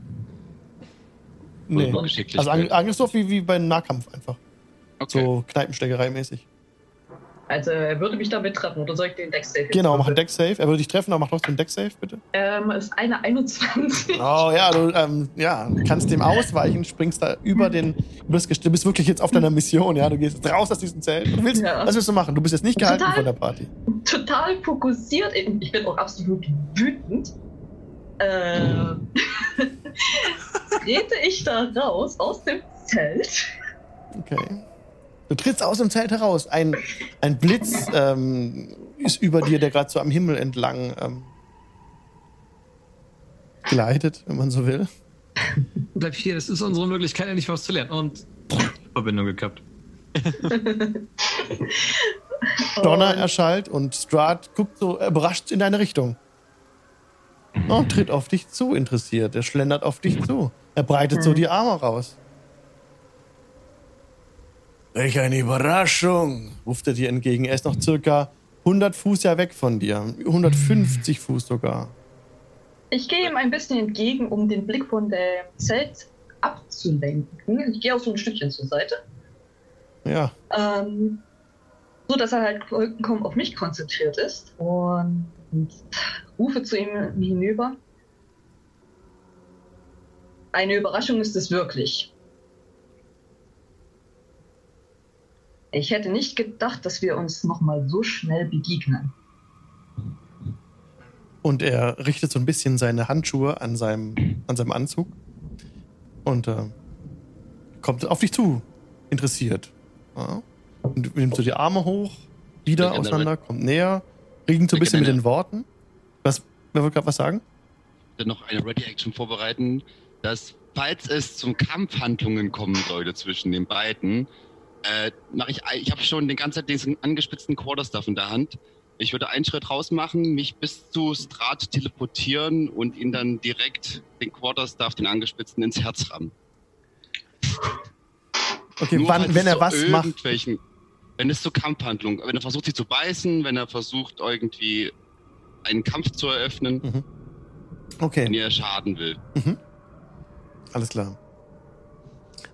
Nee. Also Ang Angriffswurf wie, wie beim Nahkampf einfach. okay. So Kneipensteckerei-mäßig. Also er würde mich damit treffen, oder soll ich den Deck Save jetzt Genau, mach einen? Deck-Save. Er würde dich treffen, aber mach trotzdem einen Deck-Save, bitte. Ähm, ist eine 21. Oh ja, du ähm, ja, kannst dem ausweichen, springst da über den. Du bist, du bist wirklich jetzt auf deiner Mission, ja. Du gehst jetzt raus aus diesem Zelt. Du willst, Ja. Was willst du machen? Du bist jetzt nicht gehalten Total. von der Party. Total fokussiert. Ich bin auch absolut wütend. Ähm, trete ich da raus aus dem Zelt. Okay. Du trittst aus dem Zelt heraus. Ein, ein Blitz ähm, ist über dir, der gerade so am Himmel entlang ähm, gleitet, wenn man so will. Bleib hier, das ist unsere Möglichkeit, endlich was zu lernen. Und Verbindung gekappt. Donner Und- erschallt und Strahd guckt so überrascht in deine Richtung. Oh, tritt auf dich zu, interessiert. Er schlendert auf dich zu. Er breitet so die Arme raus. Welch eine Überraschung, ruft er dir entgegen. Er ist noch circa 100 Fuß ja weg von dir. 150 Fuß sogar. Ich gehe ihm ein bisschen entgegen, um den Blick von dem Zelt abzulenken. Ich gehe auch so ein Stückchen zur Seite. Ja, Ähm, so dass er halt vollkommen auf mich konzentriert ist und, und rufe zu ihm hinüber. Eine Überraschung ist es wirklich. Ich hätte nicht gedacht, dass wir uns nochmal so schnell begegnen. Und er richtet so ein bisschen seine Handschuhe an seinem, an seinem Anzug und äh, kommt auf dich zu, interessiert. Ja. Und nimmt so die Arme hoch, wieder Ich auseinander, kommt näher, ringt so ein Ich bisschen mit den Worten. Was, wer wollte gerade was sagen? dann noch eine Ready-Action vorbereiten, dass, falls es zum Kampfhandlungen kommen sollte zwischen den beiden, äh, mache ich, ich habe schon den ganzen Zeit diesen angespitzten Quarterstaff in der Hand. Ich würde einen Schritt raus machen, mich bis zu Strat teleportieren und ihn dann direkt den Quarterstaff, den angespitzten, ins Herz rammen. Okay, Nur wann, wenn er zu was macht. Wenn es zur Kampfhandlung, wenn er versucht, sie zu beißen, wenn er versucht, irgendwie einen Kampf zu eröffnen, wenn Okay, ihr schaden will. alles klar.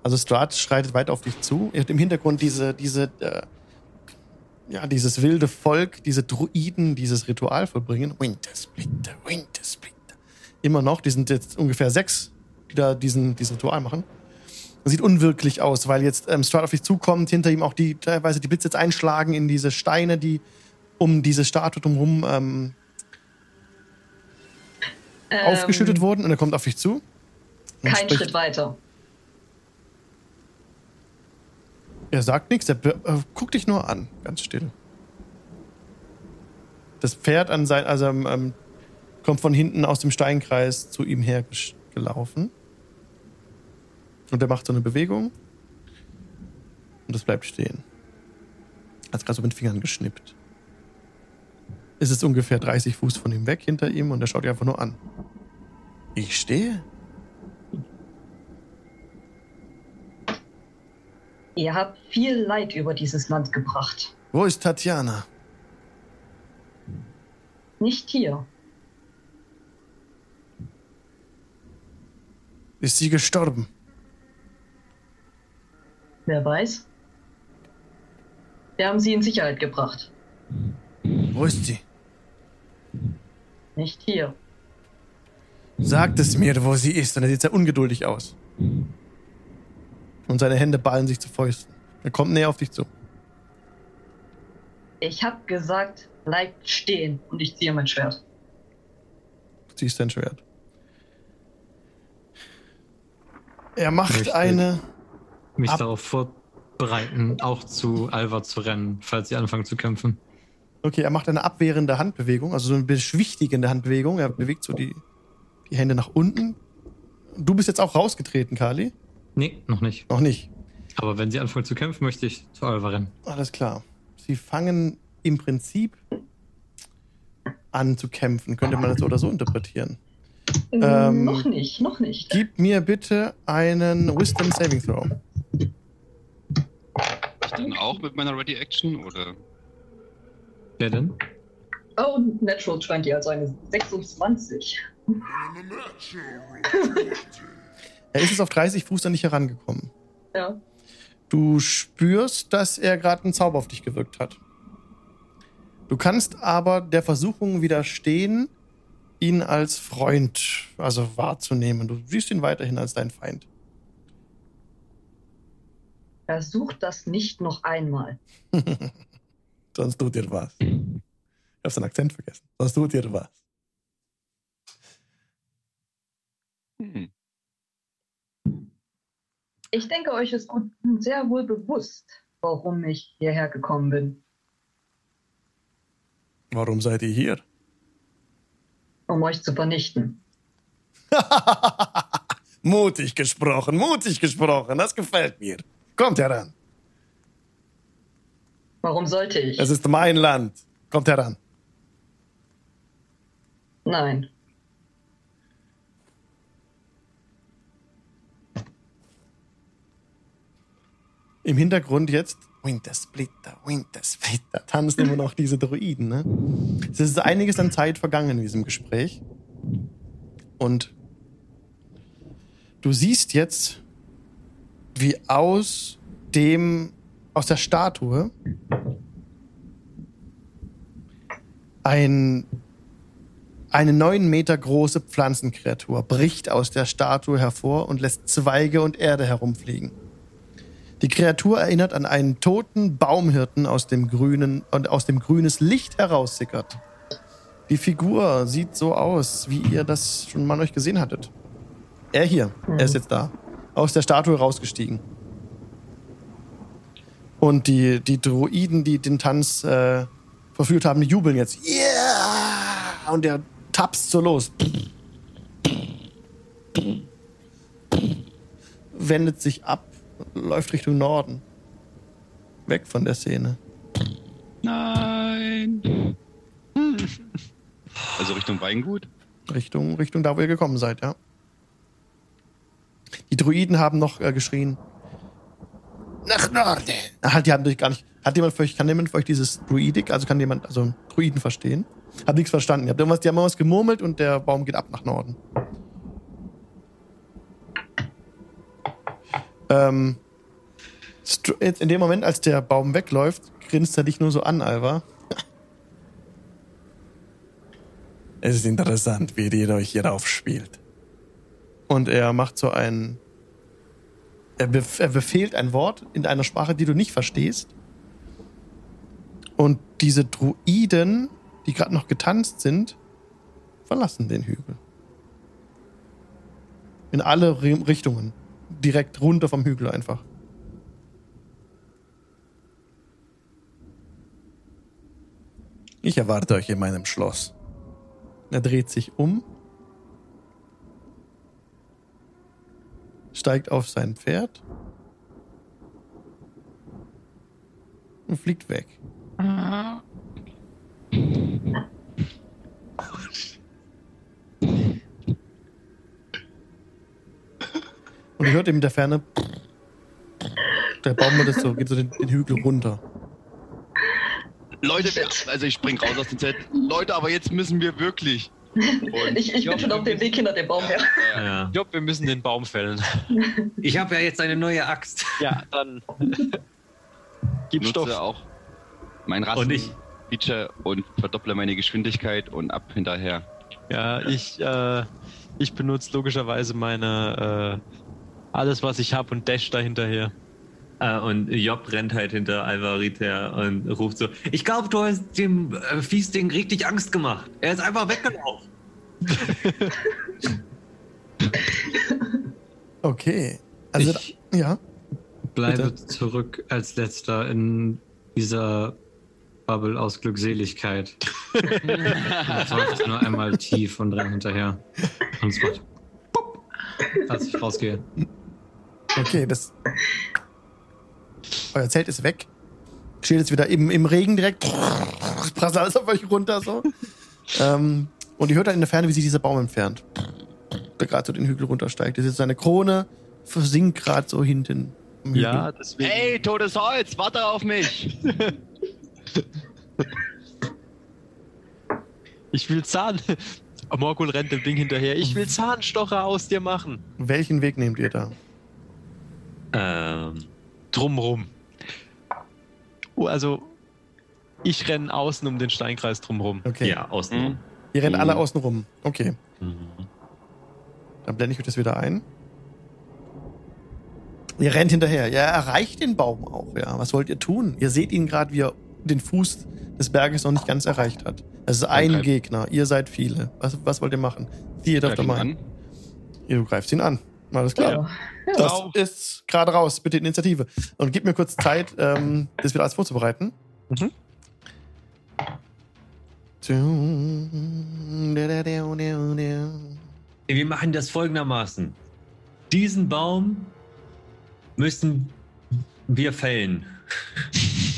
Also Strat schreitet weit auf dich zu. Ihr habt im Hintergrund diese, diese, äh, ja, dieses wilde Volk, diese Druiden, dieses Ritual vollbringen. Wintersplitter, Wintersplitter. Immer noch, die sind jetzt ungefähr sechs, die da diesen, dieses Ritual machen. Das sieht unwirklich aus, weil jetzt ähm, Strat auf dich zukommt, hinter ihm auch die, teilweise die Blitze jetzt einschlagen in diese Steine, die um diese Statue drumherum ähm, Ähm, aufgeschüttet wurden. Und er kommt auf dich zu. Kein Schritt weiter. Er sagt nichts, er äh, guckt dich nur an, ganz still. Das Pferd an sein, also ähm, ähm, kommt von hinten aus dem Steinkreis zu ihm hergelaufen. Und er macht so eine Bewegung. Und es bleibt stehen. Hat gerade so mit den Fingern geschnippt. Es ist ungefähr 30 Fuß von ihm weg, hinter ihm, und er schaut dich einfach nur an. Ich stehe? Ihr habt viel Leid über dieses Land gebracht. Wo ist Tatjana? Nicht hier. Ist sie gestorben? Wer weiß? Wir haben sie in Sicherheit gebracht. Wo ist sie? Nicht hier. Sagt es mir, wo sie ist. Und er sieht sehr ungeduldig aus. Und seine Hände ballen sich zu Fäusten. Er kommt näher auf dich zu. Ich hab gesagt, bleibt stehen und ich ziehe mein Schwert. Du ziehst dein Schwert. Er macht eine. Mich Ab- darauf vorbereiten, auch zu Alva zu rennen, falls sie anfangen zu kämpfen. Okay, er macht eine abwehrende Handbewegung, also so eine beschwichtigende Handbewegung. Er bewegt so die, die Hände nach unten. Du bist jetzt auch rausgetreten, Kali? Nee, noch nicht. Noch nicht. Aber wenn sie anfangen zu kämpfen, möchte ich zu Alva rennen. Alles klar. Sie fangen im Prinzip an zu kämpfen. Könnte man das so oder so interpretieren. Ähm, noch nicht, noch nicht. Gib mir bitte einen Wisdom Saving Throw. Ich dann auch mit meiner Ready Action oder? Wer denn? Oh, Natural 20, also eine 26. Er ist es auf 30 Fuß dann nicht herangekommen. Ja. Du spürst, dass er gerade einen Zauber auf dich gewirkt hat. Du kannst aber der Versuchung widerstehen, ihn als Freund, also wahrzunehmen. Du siehst ihn weiterhin als dein Feind. Versucht das nicht noch einmal. Sonst tut dir was. Ich hab seinen Akzent vergessen. Sonst tut dir was. Hm. Ich denke, euch ist gut, sehr wohl bewusst, warum ich hierher gekommen bin. Warum seid ihr hier? Um euch zu vernichten. mutig gesprochen, mutig gesprochen. Das gefällt mir. Kommt heran. Warum sollte ich? Es ist mein Land. Kommt heran. Nein. Im Hintergrund jetzt Wintersplitter, Wintersplitter, tanzen immer noch diese Druiden. Ne? Es ist einiges an Zeit vergangen in diesem Gespräch. Und du siehst jetzt, wie aus dem, aus der Statue ein, eine neun Meter große Pflanzenkreatur bricht aus der Statue hervor und lässt Zweige und Erde herumfliegen. Die Kreatur erinnert an einen toten Baumhirten aus dem grünen und aus dem grünes Licht heraussickert. Die Figur sieht so aus, wie ihr das schon mal euch gesehen hattet. Er hier, er ist jetzt da. Aus der Statue rausgestiegen. Und die, die Druiden, die den Tanz äh, verführt haben, die jubeln jetzt. Yeah! Und der tapst so los. Wendet sich ab, läuft Richtung Norden. Weg von der Szene. Nein. Also Richtung Weingut? Richtung, Richtung da, wo ihr gekommen seid, ja. Die Druiden haben noch äh, geschrien. Nach Norden. Ach, halt, die haben durch gar nicht. Hat jemand für euch, kann jemand für euch dieses Druidik, also kann jemand, also Druiden verstehen? Hab nichts verstanden. Ihr habt irgendwas, die haben irgendwas gemurmelt und der Baum geht ab nach Norden. Ähm, jetzt in dem Moment, als der Baum wegläuft, grinst er dich nur so an, Alva. Es ist interessant, wie ihr euch hier aufspielt. Und er macht so ein. Er, bef er befehlt ein Wort in einer Sprache, die du nicht verstehst. Und diese Druiden, die gerade noch getanzt sind, verlassen den Hügel. In alle Ri- Richtungen. Direkt runter vom Hügel einfach. Ich erwarte euch in meinem Schloss. Er dreht sich um, steigt auf sein Pferd und fliegt weg. Und ihr hört eben in der Ferne, der Baum wird so, geht so den, den Hügel runter. Leute, also ich spring raus aus dem Zelt. Leute, aber jetzt müssen wir wirklich. Und Ich, ich bin schon auf dem Weg hinter dem Baum her. Ja. Ich glaube, wir müssen den Baum fällen. Ich habe ja jetzt eine neue Axt. Ja, dann. Gib nutze Stoff. auch mein Und Rassen ich- Feature und verdopple meine Geschwindigkeit und ab hinterher. Ja, ich, äh, ich benutze logischerweise meine äh, alles, was ich habe und dash da hinterher. Äh, und Job rennt halt hinter Alvarit her und ruft so: Ich glaube, du hast dem äh, Fiesding richtig Angst gemacht. Er ist einfach weggelaufen. Okay. Also, ich ja. bleibe bitte. zurück als letzter in dieser Bubble aus Glückseligkeit. Und seufze nur einmal tief und renn hinterher. Und es macht Pup, als ich rausgehe. Okay, das. Euer Zelt ist weg. Steht jetzt wieder im, im Regen direkt. Prasselt alles auf euch runter so. ähm, und ihr hört dann in der Ferne, wie sich dieser Baum entfernt. Der gerade so den Hügel runtersteigt. Das ist seine Krone, versinkt gerade so hinten. Ja, deswegen. Hey, totes Holz, warte auf mich! Ich will Zahn. Morgul rennt dem Ding hinterher. Ich will Zahnstocher aus dir machen. Welchen Weg nehmt ihr da? Ähm, Drumrum. Oh, also. Ich renne außen um den Steinkreis drumrum. Okay. Ja, außen. Hm? Ihr rennt Mhm. alle außen rum. Okay. Mhm. Dann blende ich euch das wieder ein. Ihr rennt hinterher. Ihr erreicht den Baum auch, ja. Was wollt ihr tun? Ihr seht ihn gerade, wie er den Fuß des Berges noch nicht ganz erreicht hat. Es ist ein Gegner. Ihr seid viele. Was, was wollt ihr machen? Die, ihr dürft Greif doch mal. an. Ihr greifst ihn an. Alles klar. Ja. Das Auf. ist gerade raus. Bitte Initiative. Und gib mir kurz Zeit, ähm, das wieder alles vorzubereiten. Mhm. Wir machen das folgendermaßen. Diesen Baum müssen wir fällen.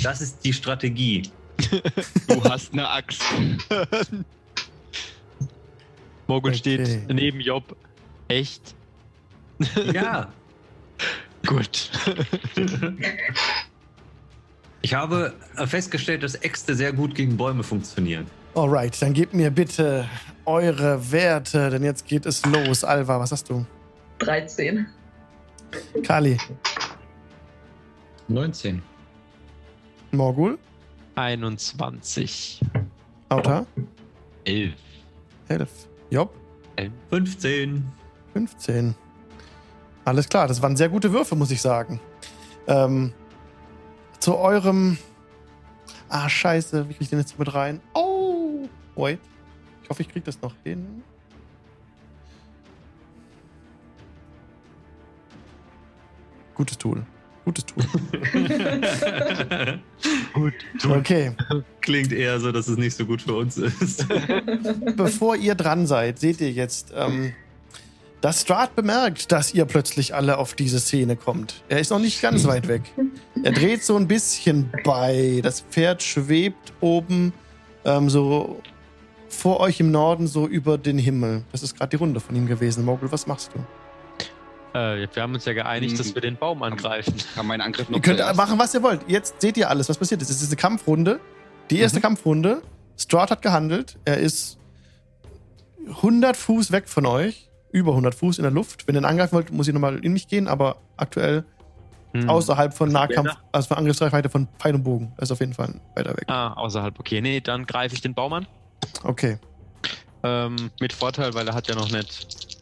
Das ist die Strategie. Du hast eine Axt. Morgul Okay. steht neben Job. Echt? Ja. Gut. Ich habe festgestellt, dass Äxte sehr gut gegen Bäume funktionieren. Alright, dann gebt mir bitte eure Werte, denn jetzt geht es los. Alva, was hast du? 13. Kali, 19. Morgul, 21. Auta, Elf. 11. Job, 15. 15. Alles klar, das waren sehr gute Würfe, muss ich sagen. Ähm, zu eurem. Ah, scheiße, wie krieg ich den jetzt mit rein? Oh! Wait. Ich hoffe, ich krieg das noch hin. Gutes Tool. Gutes Tool. Gut. Okay. Klingt eher so, dass es nicht so gut für uns ist. Bevor ihr dran seid, seht ihr jetzt, ähm, dass Strahd bemerkt, dass ihr plötzlich alle auf diese Szene kommt. Er ist noch nicht ganz weit weg. Er dreht so ein bisschen bei. Das Pferd schwebt oben ähm, so vor euch im Norden, so über den Himmel. Das ist gerade die Runde von ihm gewesen. Mogul, was machst du? Äh, wir haben uns ja geeinigt, Hm. dass wir den Baum angreifen. Kann mein Angriff noch Ihr könnt zuerst? machen, was ihr wollt. Jetzt seht ihr alles, was passiert ist. Es ist eine Kampfrunde. Die erste Kampfrunde. Strahd hat gehandelt. Er ist 100 Fuß weg von euch. Über 100 Fuß in der Luft. Wenn ihr ihn angreifen wollt, muss ich nochmal in mich gehen. Aber aktuell Hm. außerhalb von Nahkampf, also von Angriffsreichweite von Pfeil und Bogen. Er ist auf jeden Fall weiter weg. Ah, außerhalb. Okay, nee, dann greife ich den Baum an. Okay. Ähm, mit Vorteil, weil er hat ja noch nicht.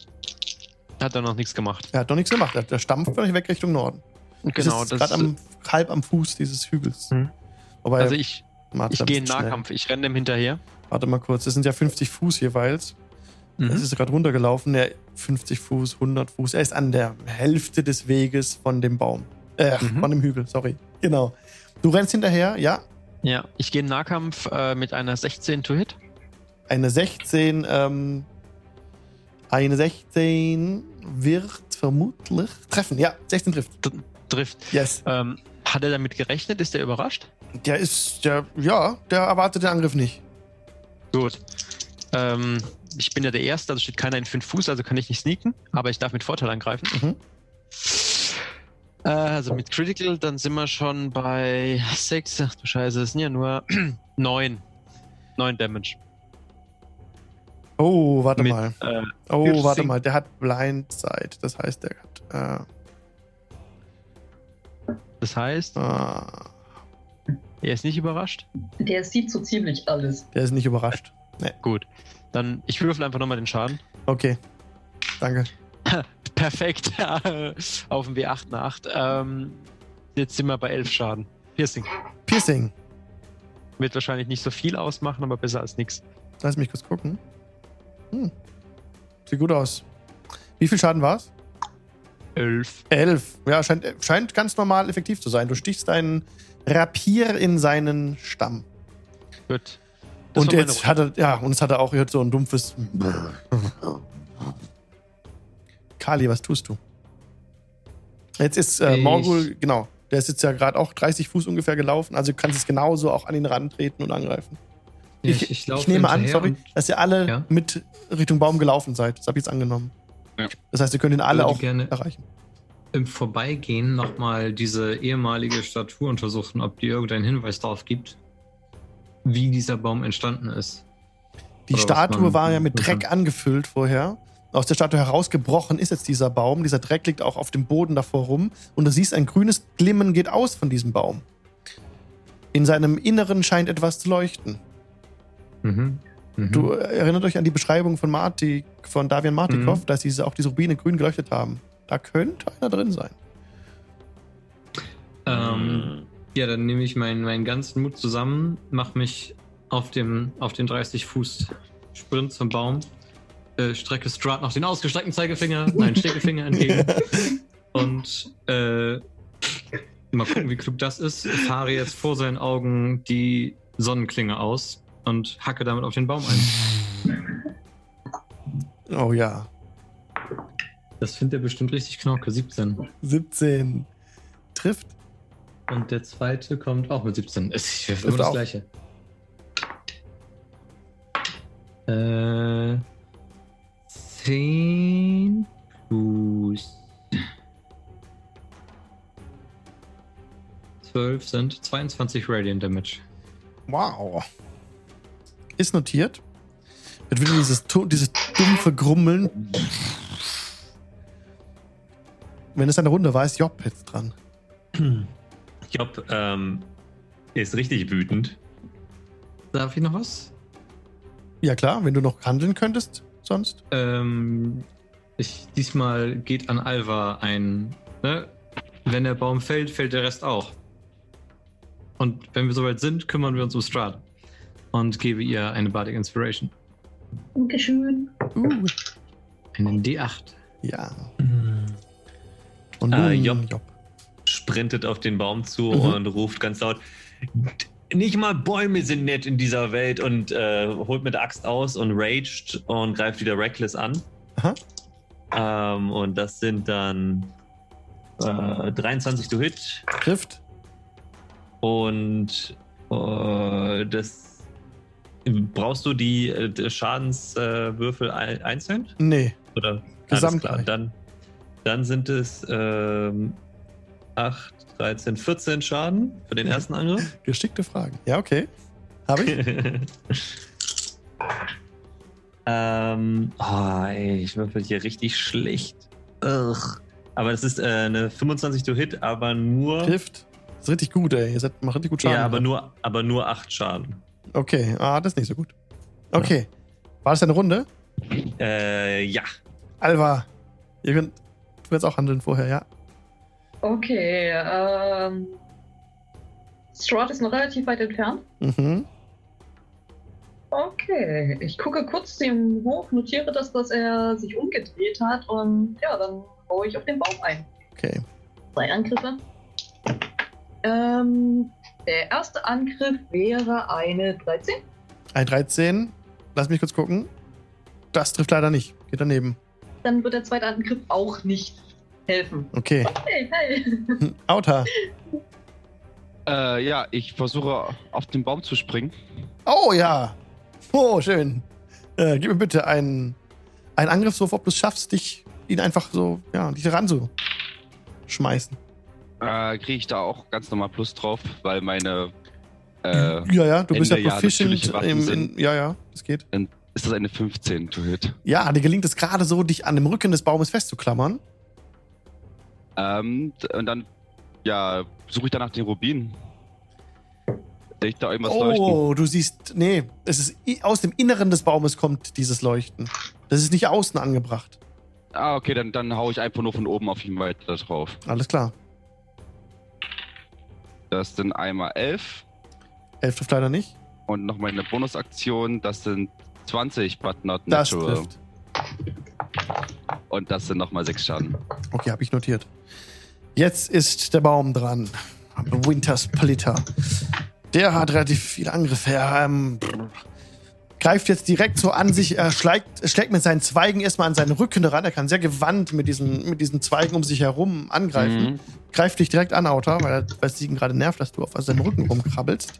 Hat er noch nichts gemacht. Er hat noch nichts gemacht. Er- Der stampft völlig weg Richtung Norden. Genau, ist das. gerade am, halb am Fuß dieses Hügels. Hm. Wobei, also ich, ich gehe in bisschen schnell. Nahkampf. Ich renne dem hinterher. Warte mal kurz. Das sind ja 50 Fuß jeweils. Mhm. Es ist gerade runtergelaufen, der 50 Fuß, 100 Fuß. Er ist an der Hälfte des Weges von dem Baum. Äh, Mhm. von dem Hügel, sorry. Genau. Du rennst hinterher, ja. Ja, ich gehe in Nahkampf äh, mit einer 16 to Hit. Eine 16, ähm, eine 16 wird vermutlich treffen. Ja, 16 trifft. Trifft. Yes. Ähm, hat er damit gerechnet? Ist er überrascht? Der ist, der, ja, der erwartet den Angriff nicht. Gut. Ähm, ich bin ja der Erste, also steht keiner in 5 Fuß, also kann ich nicht sneaken, aber ich darf mit Vorteil angreifen. Mhm. Äh, also mit Critical, dann sind wir schon bei 6. Ach du Scheiße, das sind ja nur 9. 9 Damage. Oh, warte Mit, mal. Äh, Oh, Piercing. warte mal. Der hat Blindside. Das heißt, der hat, das heißt, äh, ah, er ist nicht überrascht. Der sieht so ziemlich alles. der ist nicht überrascht. Gut. Dann, ich würfel einfach nochmal den Schaden. Okay. Danke. Perfekt. Auf dem W8 eine 8. Ähm, jetzt sind wir bei 11 Schaden. Piercing. Piercing. Wird wahrscheinlich nicht so viel ausmachen, aber besser als nichts. Lass mich kurz gucken. Hm. Sieht gut aus. Wie viel Schaden war's? 11. Elf. Ja, scheint, scheint ganz normal effektiv zu sein. Du stichst deinen Rapier in seinen Stamm. Gut. Das und jetzt Runde. hat er, ja, und es hat er auch gehört so ein dumpfes. Kali, was tust du? Jetzt ist äh, Ich- Morgul, genau, der ist jetzt ja gerade auch 30 Fuß ungefähr gelaufen, also du kannst es genauso auch an ihn rantreten und angreifen. Ich, ich, laufe nehme an, sorry, dass ihr alle Ja. mit Richtung Baum gelaufen seid. Das habe ich jetzt angenommen. Ja. Das heißt, ihr könnt ihn alle auch gerne erreichen. im Vorbeigehen nochmal diese ehemalige Statue untersuchen, ob die irgendeinen Hinweis darauf gibt, wie dieser Baum entstanden ist. Die Oder Statue war ja mit tun kann. Dreck angefüllt vorher. Aus der Statue herausgebrochen ist jetzt dieser Baum. Dieser Dreck liegt auch auf dem Boden davor rum. Und du siehst, ein grünes Glimmen geht aus von diesem Baum. In seinem Inneren scheint etwas zu leuchten. Mhm. Mhm. Du erinnert euch an die Beschreibung von Marti, von Davian Martikov, Mhm. dass diese, auch diese Rubine grün geleuchtet haben. Da könnte einer drin sein. ähm, ja, dann nehme ich meinen, meinen ganzen Mut zusammen, mache mich auf, dem, auf den 30 Fuß Sprint zum Baum, äh, strecke Strat noch den ausgestreckten Zeigefinger, nein, Stickefinger entgegen und äh, mal gucken, wie klug das ist. Fahre jetzt vor seinen Augen die Sonnenklinge aus und hacke damit auf den Baum ein. Oh ja. Das findet er bestimmt richtig knorke, 17. 17. Trifft. Und der zweite kommt auch mit 17. Ist immer das auch. gleiche. Äh, 10 plus 12 sind 22 Radiant Damage. Wow. Ist notiert. Wird wieder dieses, dieses dumpfe Grummeln. Wenn es eine Runde war, ist Job jetzt dran. Job ähm, ist richtig wütend. Darf ich noch was? Ja klar, wenn du noch handeln könntest, sonst. Ähm, ich, diesmal geht an Alva ein. Ne? Wenn der Baum fällt, fällt der Rest auch. Und wenn wir soweit sind, kümmern wir uns um Strahd. Und gebe ihr eine Bardic Inspiration. Dankeschön. Uh, Einen D8. ja. Und Äh, nun Job. Job. Sprintet auf den Baum zu Mhm. und ruft ganz laut: Nicht mal Bäume sind nett in dieser Welt und äh, holt mit der Axt aus und raged und greift wieder Reckless an. Ähm, und das sind dann äh, 23 to hit Trifft. und äh, das. Brauchst du die äh, Schadenswürfel ein, einzeln? Nee. Oder? Klar. Dann, dann sind es ähm, 8, 13, 14 Schaden für den ersten Angriff. Geschickte Fragen. Ja, okay. Habe ich? ähm, oh, ey, ich würfel hier richtig schlecht. Ugh. Aber das ist äh, eine 25 to Hit, aber nur. Trifft. ist richtig gut, ey. Ihr seid, macht richtig gut Schaden. ja, aber nur, aber nur 8 Schaden. Okay, ah, das ist nicht so gut. Okay. War das eine Runde? Äh, ja. Alva, ihr könnt du jetzt auch handeln vorher, ja? Okay, ähm. Strahd ist noch relativ weit entfernt. Mhm. Okay, ich gucke kurz dem hoch, notiere das, dass er sich umgedreht hat und ja, dann baue ich auf den Baum ein. Okay. Zwei Angriffe. Ähm, der erste Angriff wäre eine 13. Ein 13. Lass mich kurz gucken. Das trifft leider nicht. Geht daneben. Dann wird der zweite Angriff auch nicht helfen. Okay. Hey, hey. Auta. Äh, ja, ich versuche auf den Baum zu springen. Oh ja. Oh, schön. Äh, gib mir bitte einen, einen Angriffswurf, ob du es schaffst, dich ihn einfach so, ja, dich ran zu schmeißen. Äh, Kriege ich da auch ganz normal Plus drauf, weil meine. Äh, ja, ja, du bist ja Ende, ja, proficient im, in, ja, ja, das geht. ist das eine 15 to hit? Ja, dir gelingt es gerade so, dich an dem Rücken des Baumes festzuklammern. Ähm, und dann, ja, suche ich danach den Rubin. Sehe ich da irgendwas oh, leuchten? du siehst, nee, es ist aus dem Inneren des Baumes kommt dieses Leuchten. Das ist nicht außen angebracht. Ah, okay, dann, dann hau ich einfach nur von oben auf ihn weiter drauf. Alles klar. Das sind einmal 11 Elf trifft leider nicht. und noch meine Bonusaktion, das sind 20, but not Das natural. trifft. Und das sind nochmal 6 Schaden. Okay, habe ich notiert. Jetzt ist der Baum dran. Winter Splitter. Der hat relativ viele Angriffe. Er ähm, greift jetzt direkt so an sich. Er schlägt, schlägt mit seinen Zweigen erstmal an seinen Rücken ran. Er kann sehr gewandt mit diesen, mit diesen Zweigen um sich herum angreifen. Mhm. Greift dich direkt an, Auta, weil, er- es ihn gerade nervt, dass du auf seinem Rücken rumkrabbelst.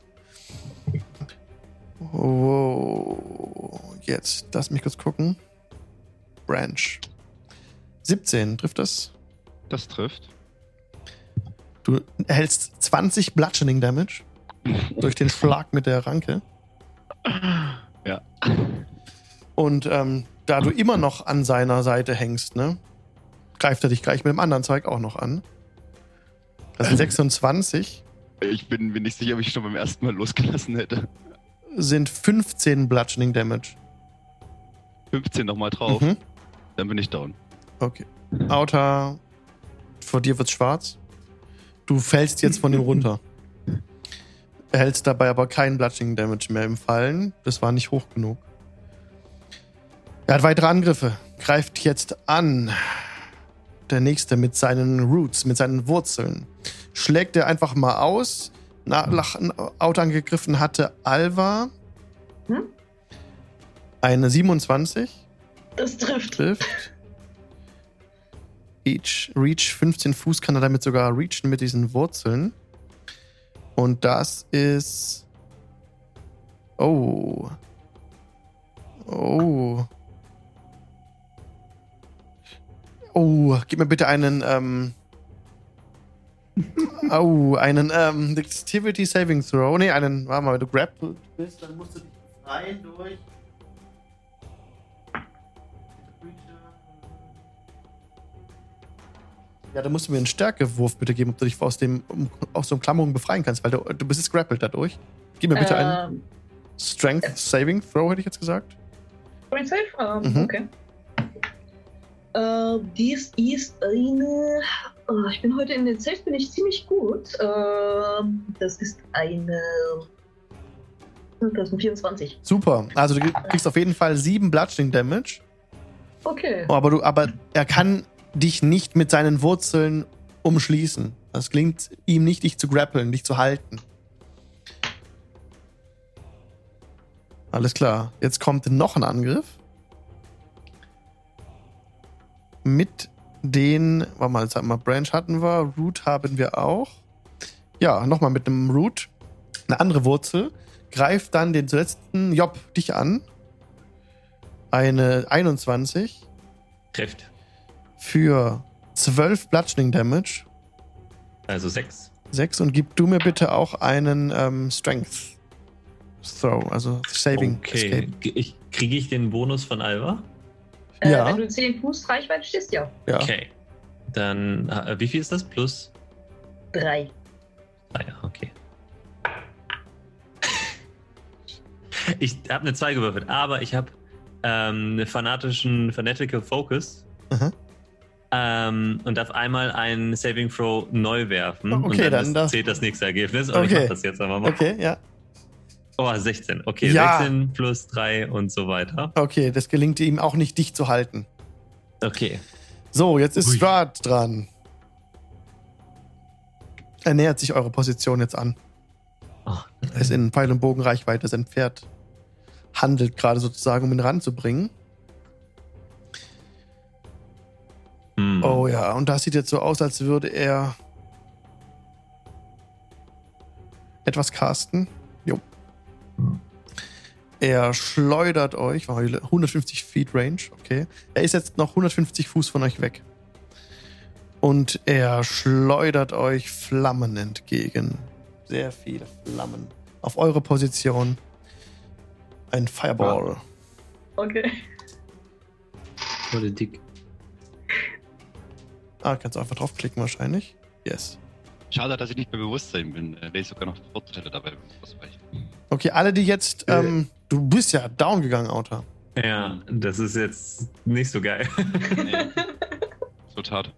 Oh, jetzt, lass mich kurz gucken. Branch. 17, trifft das? Das trifft. Du erhältst 20 Bludgeoning Damage durch den Schlag mit der Ranke. Ja. Und ähm, da du immer noch an seiner Seite hängst, ne, greift er dich gleich mit dem anderen Zeug auch noch an. Das sind 26, Ich bin mir nicht sicher, ob ich schon beim ersten Mal losgelassen hätte. sind 15 Bludgeoning Damage. 15 nochmal drauf, Mhm. dann bin ich down. Okay. Auta, vor dir wird's schwarz. Du fällst jetzt von ihm runter. Erhältst dabei aber keinen Bludgeoning Damage mehr im Fallen. Das war nicht hoch genug. Er hat weitere Angriffe. Greift jetzt an. Der nächste mit seinen Roots, mit seinen Wurzeln. Schlägt er einfach mal aus. Nach, nach Auto angegriffen hatte Alva. Hm? Eine 27 Das trifft. trifft. Reach, Reach 15 Fuß kann er damit sogar reachen mit diesen Wurzeln. Und das ist. Oh. Oh. Oh, gib mir bitte einen, ähm, Au, einen ähm, Dexterity Saving Throw. Nee, einen, warte mal, wenn du grappled bist, dann musst du dich befreien durch. Ja, dann musst du mir einen Stärkewurf bitte geben, ob du dich aus, dem, um, aus der Umklammerung befreien kannst, weil du, du bist jetzt grappled dadurch. Gib mir bitte einen Ähm, Strength Saving Throw, hätte ich jetzt gesagt. Point Safe? Ähm, Mhm. Okay. Äh, dies ist eine. Oh, ich bin heute in den Safe bin ich ziemlich gut. Ähm, das ist eine. Das sind 24. Super. Also du kriegst auf jeden Fall sieben Bludgeoning Damage. Okay. Aber du, aber er kann dich nicht mit seinen Wurzeln umschließen. Das klingt ihm nicht, dich zu grappeln, dich zu halten. Alles klar. Jetzt kommt noch ein Angriff. Mit den, warte mal, jetzt haben wir Branch hatten wir, Root haben wir auch. Ja, nochmal mit einem Root. Eine andere Wurzel. Greift dann den letzten Job dich an. Eine 21 Trifft. Für 12 Bludgeoning Damage. Also sechs. 6 und gib du mir bitte auch einen ähm, Strength Throw, also Saving Okay. Escape. Kriege ich den Bonus von Alva? Äh, Ja. Wenn du 10 Fuß Reichweite stehst, ja. Ja. Okay. Dann, äh, wie viel ist das? Plus? Drei. Ah ja, okay. Ich habe eine 2 gewürfelt, aber ich habe ähm, einen fanatischen Fanatical Focus Aha. Ähm, und darf einmal einen Saving Throw neu werfen. Okay, und dann, dann zählt das nächste Ergebnis. Und ich Okay. mache das jetzt einfach mal. Okay, ja. Oh, 16. Okay, Ja. 16 plus 3 und so weiter. Okay, das gelingt ihm auch nicht, dich zu halten. Okay. So, jetzt ist. Strahd dran. Er nähert sich eure Position jetzt an. Oh. Er ist in Pfeil- und Bogenreichweite. Sein Pferd handelt gerade sozusagen, um ihn ranzubringen. Hm. Oh ja, und das sieht jetzt so aus, als würde er etwas casten. Jo. Er schleudert euch, war 150 Feet Range, okay. Er ist jetzt noch 150 Fuß von euch weg. Und er schleudert euch Flammen entgegen. Sehr viele Flammen. Auf eure Position. Ein Fireball. Okay. Wurde dick. Ah, kannst du einfach draufklicken wahrscheinlich. Yes. Schade, dass ich nicht mehr Bewusstsein bin. Äh, Wäre ich sogar noch Vorteile dabei. Okay, alle, die jetzt. Äh. Ähm, du bist ja down gegangen, Autor. Ja, das ist jetzt nicht so geil. Nee. Resultat.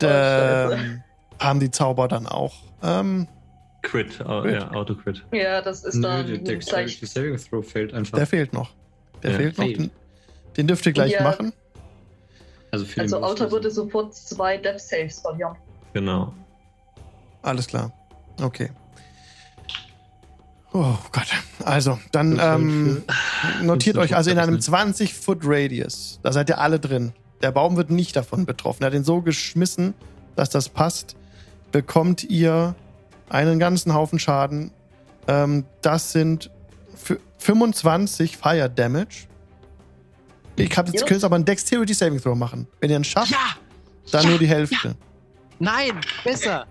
scheiße. Ähm, haben die Zauber dann auch. Ähm, Crit, Crit. ja, Auto-Crit. ja, das ist Nö, dann der gleich. Dexterity Saving Throw fällt einfach. der fehlt noch. Der Ja, fehlt noch. fehlt. Den, den dürft ihr gleich Ja. machen. Also, für Also Auto würde sofort zwei Death Saves verlieren. Genau. Alles klar. Okay. Oh Gott. Also, dann ähm, notiert euch also in einem das 20-Foot-Radius. Da seid ihr alle drin. Der Baum wird nicht davon betroffen. Er hat ihn so geschmissen, dass das passt. Bekommt ihr einen ganzen Haufen Schaden. Ähm, das sind fü- 25 Fire Damage. Ich hab jetzt Ja. könnt aber einen Dexterity Saving Throw machen. Wenn ihr ihn schafft, Ja! dann ja, nur die Hälfte. Nein, besser.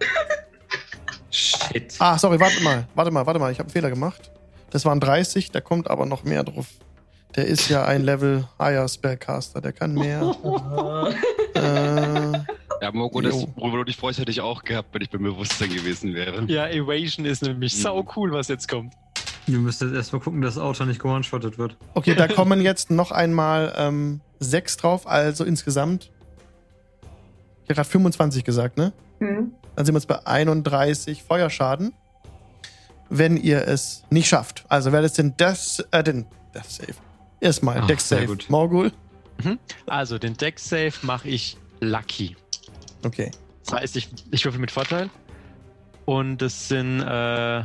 Shit. Ah, sorry, warte mal, warte mal, warte mal, ich habe einen Fehler gemacht. Das waren 30, da kommt aber noch mehr drauf. Der ist ja ein Level higher Spellcaster, der kann mehr. Äh, Ja, Mogo, das, worüber du dich freust, hätte ich auch gehabt, wenn ich beim Bewusstsein gewesen wäre. Ja, Evasion ist nämlich Mhm. sau cool, was jetzt kommt. Wir müssen jetzt erstmal gucken, dass das Auto nicht gewone-shottet wird. okay, da kommen jetzt noch einmal ähm, 6 drauf, also insgesamt. Ich habe gerade 25 gesagt, ne? hm. Dann sind wir jetzt bei 31 Feuerschaden. Wenn ihr es nicht schafft. Also wer das den Death, äh, den Death Save. Erstmal Ach, sehr Save. Morgul. Also, den Deck Save mache ich Lucky. Okay. Das heißt, ich, ich würfel mit Vorteil. Und das sind äh,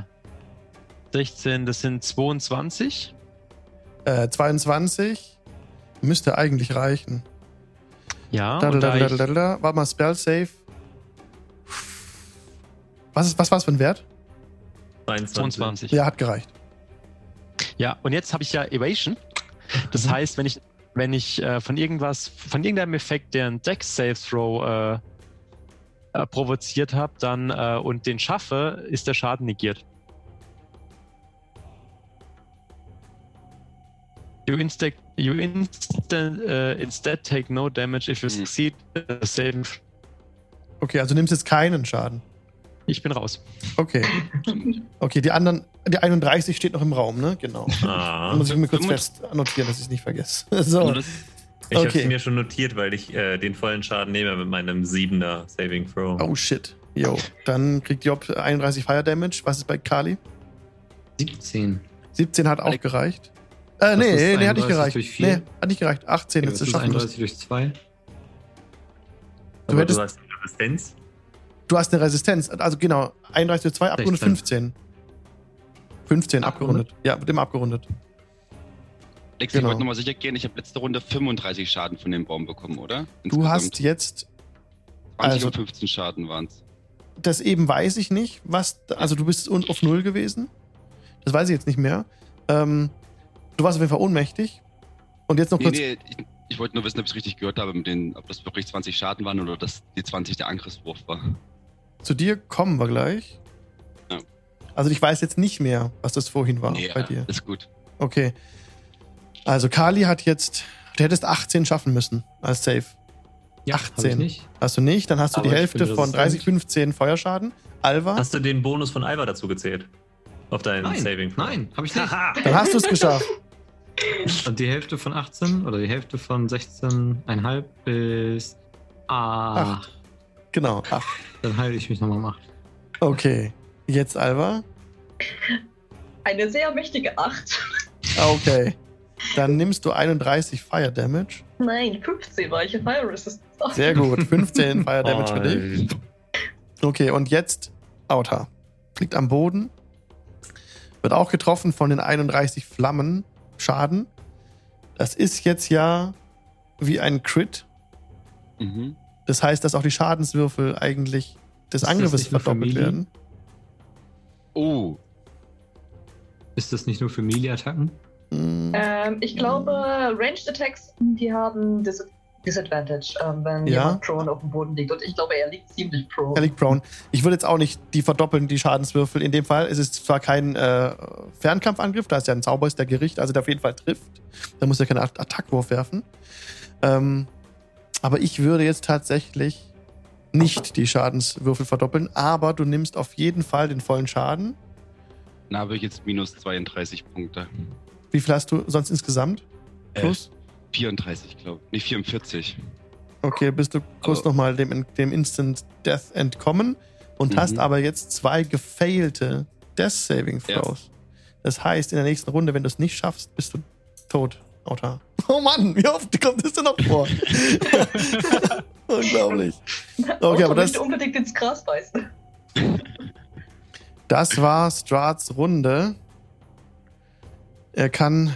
16, das sind 22. Äh, 22 müsste eigentlich reichen. Ja, Da, da, da da, da, da, da. Warte mal, Spell Save. Was, ist, was war es für ein Wert? 22. 22. Ja, hat gereicht. Ja, und jetzt habe ich ja Evasion. Das Mhm. heißt, wenn ich, wenn ich äh, von irgendwas, von irgendeinem Effekt, der ein Dex Save Throw äh, äh, provoziert habe, dann äh, und den schaffe, ist der Schaden negiert. You, insta you instant, uh, instead take no damage if you Hm. succeed the saving. Okay, also nimmst jetzt keinen Schaden. Ich bin raus. Okay. Okay, die anderen, die 31 steht noch im Raum, ne? Genau. Ah, Muss ich mir kurz fest annotieren, dass ich es nicht vergesse. So. Ich habe okay. es mir schon notiert, weil ich äh, den vollen Schaden nehme mit meinem 7er Saving Throw. Oh shit. Yo. Dann kriegt Job 31 Fire Damage. Was ist bei Kali? 17. 17 hat auch gereicht. Äh, nee, ist nee, hat nicht 31 gereicht. Nee, hat nicht gereicht. 18 Okay, jetzt ist schaffen. 31 durch 2. Du Aber hättest- du hast Resistenz. Du hast eine Resistenz. Also genau, 31 durch 2 abgerundet 16. 15. 15 abgerundet. Abgerundet? Ja, mit dem abgerundet. Alex, Genau. ich wollte nochmal sicher gehen, ich habe letzte Runde 35 Schaden von dem Baum bekommen, oder? Du hast jetzt 20 also- und 15 Schaden waren es. das eben weiß ich nicht, was. Also du bist auf Null gewesen. Das weiß ich jetzt nicht mehr. Ähm, du warst auf jeden Fall ohnmächtig. Und jetzt noch Nee, kurz. nee, ich, ich wollte nur wissen, ob ich es richtig gehört habe, mit den, ob das wirklich 20 Schaden waren oder dass die 20 der Angriffswurf war. Zu dir kommen wir gleich. Ja. Also ich weiß jetzt nicht mehr, was das vorhin war Nee, bei ja, dir. Ist gut. Okay. Also Kali hat jetzt. Du hättest 18 schaffen müssen als Safe. Ja, 18. Hab ich nicht. Hast du nicht? Dann hast du Aber die Hälfte von resistent. 30, 15 Feuerschaden. Alva, Hast du den Bonus von Alva dazu gezählt? Auf deinen Nein, Saving Throw? nein, habe ich nicht. Dann hast du es geschafft. Und die Hälfte von 18 oder die Hälfte von 16,5 ist 8. Genau. Ach, Dann heile ich mich nochmal um 8. okay. Jetzt Alva. Eine sehr mächtige 8. Ah, Okay. Dann nimmst du 31 Fire Damage. Nein, 15 war ich in Fire Resistance. Sehr gut. 15 Fire Damage für dich. Okay, und jetzt Auta. Liegt am Boden. Wird auch getroffen von den 31 Flammen. Schaden. Das ist jetzt ja wie ein Crit. Mhm. Das heißt, dass auch die Schadenswürfel eigentlich des Ist das Angriffes verdoppelt werden. Oh, Ist das nicht nur für Melee-Attacken? Hm, Ähm, ich glaube, Ranged Attacks, die haben Dis Disadvantage, ähm, wenn Ja. jemand prone auf dem Boden liegt. Und ich glaube, er liegt ziemlich prone. Er liegt prone. Ich würde jetzt auch nicht die verdoppeln, die Schadenswürfel. In dem Fall ist es zwar kein äh, Fernkampfangriff, da ist ja ein Zauber, ist der Gericht, also der auf jeden Fall trifft. Da muss er keinen At- Attackwurf werfen. Ähm, aber ich würde jetzt tatsächlich nicht die Schadenswürfel verdoppeln, aber du nimmst auf jeden Fall den vollen Schaden. dann habe ich jetzt minus 32 Punkte. Wie viel hast du sonst insgesamt? Äh, Plus? 34, glaube ich. Nee, 44. Okay, bist du kurz Aber- nochmal dem, dem Instant Death entkommen und Mhm. hast aber jetzt zwei gefailte Death Saving. Throws. Das heißt, in der nächsten Runde, wenn du es nicht schaffst, bist du tot, Auta. Oh Mann, wie oft kommt das denn noch vor? Unglaublich. Okay, aber das, möchte unbedingt ins Gras beißen. das war Strats Runde. Er kann.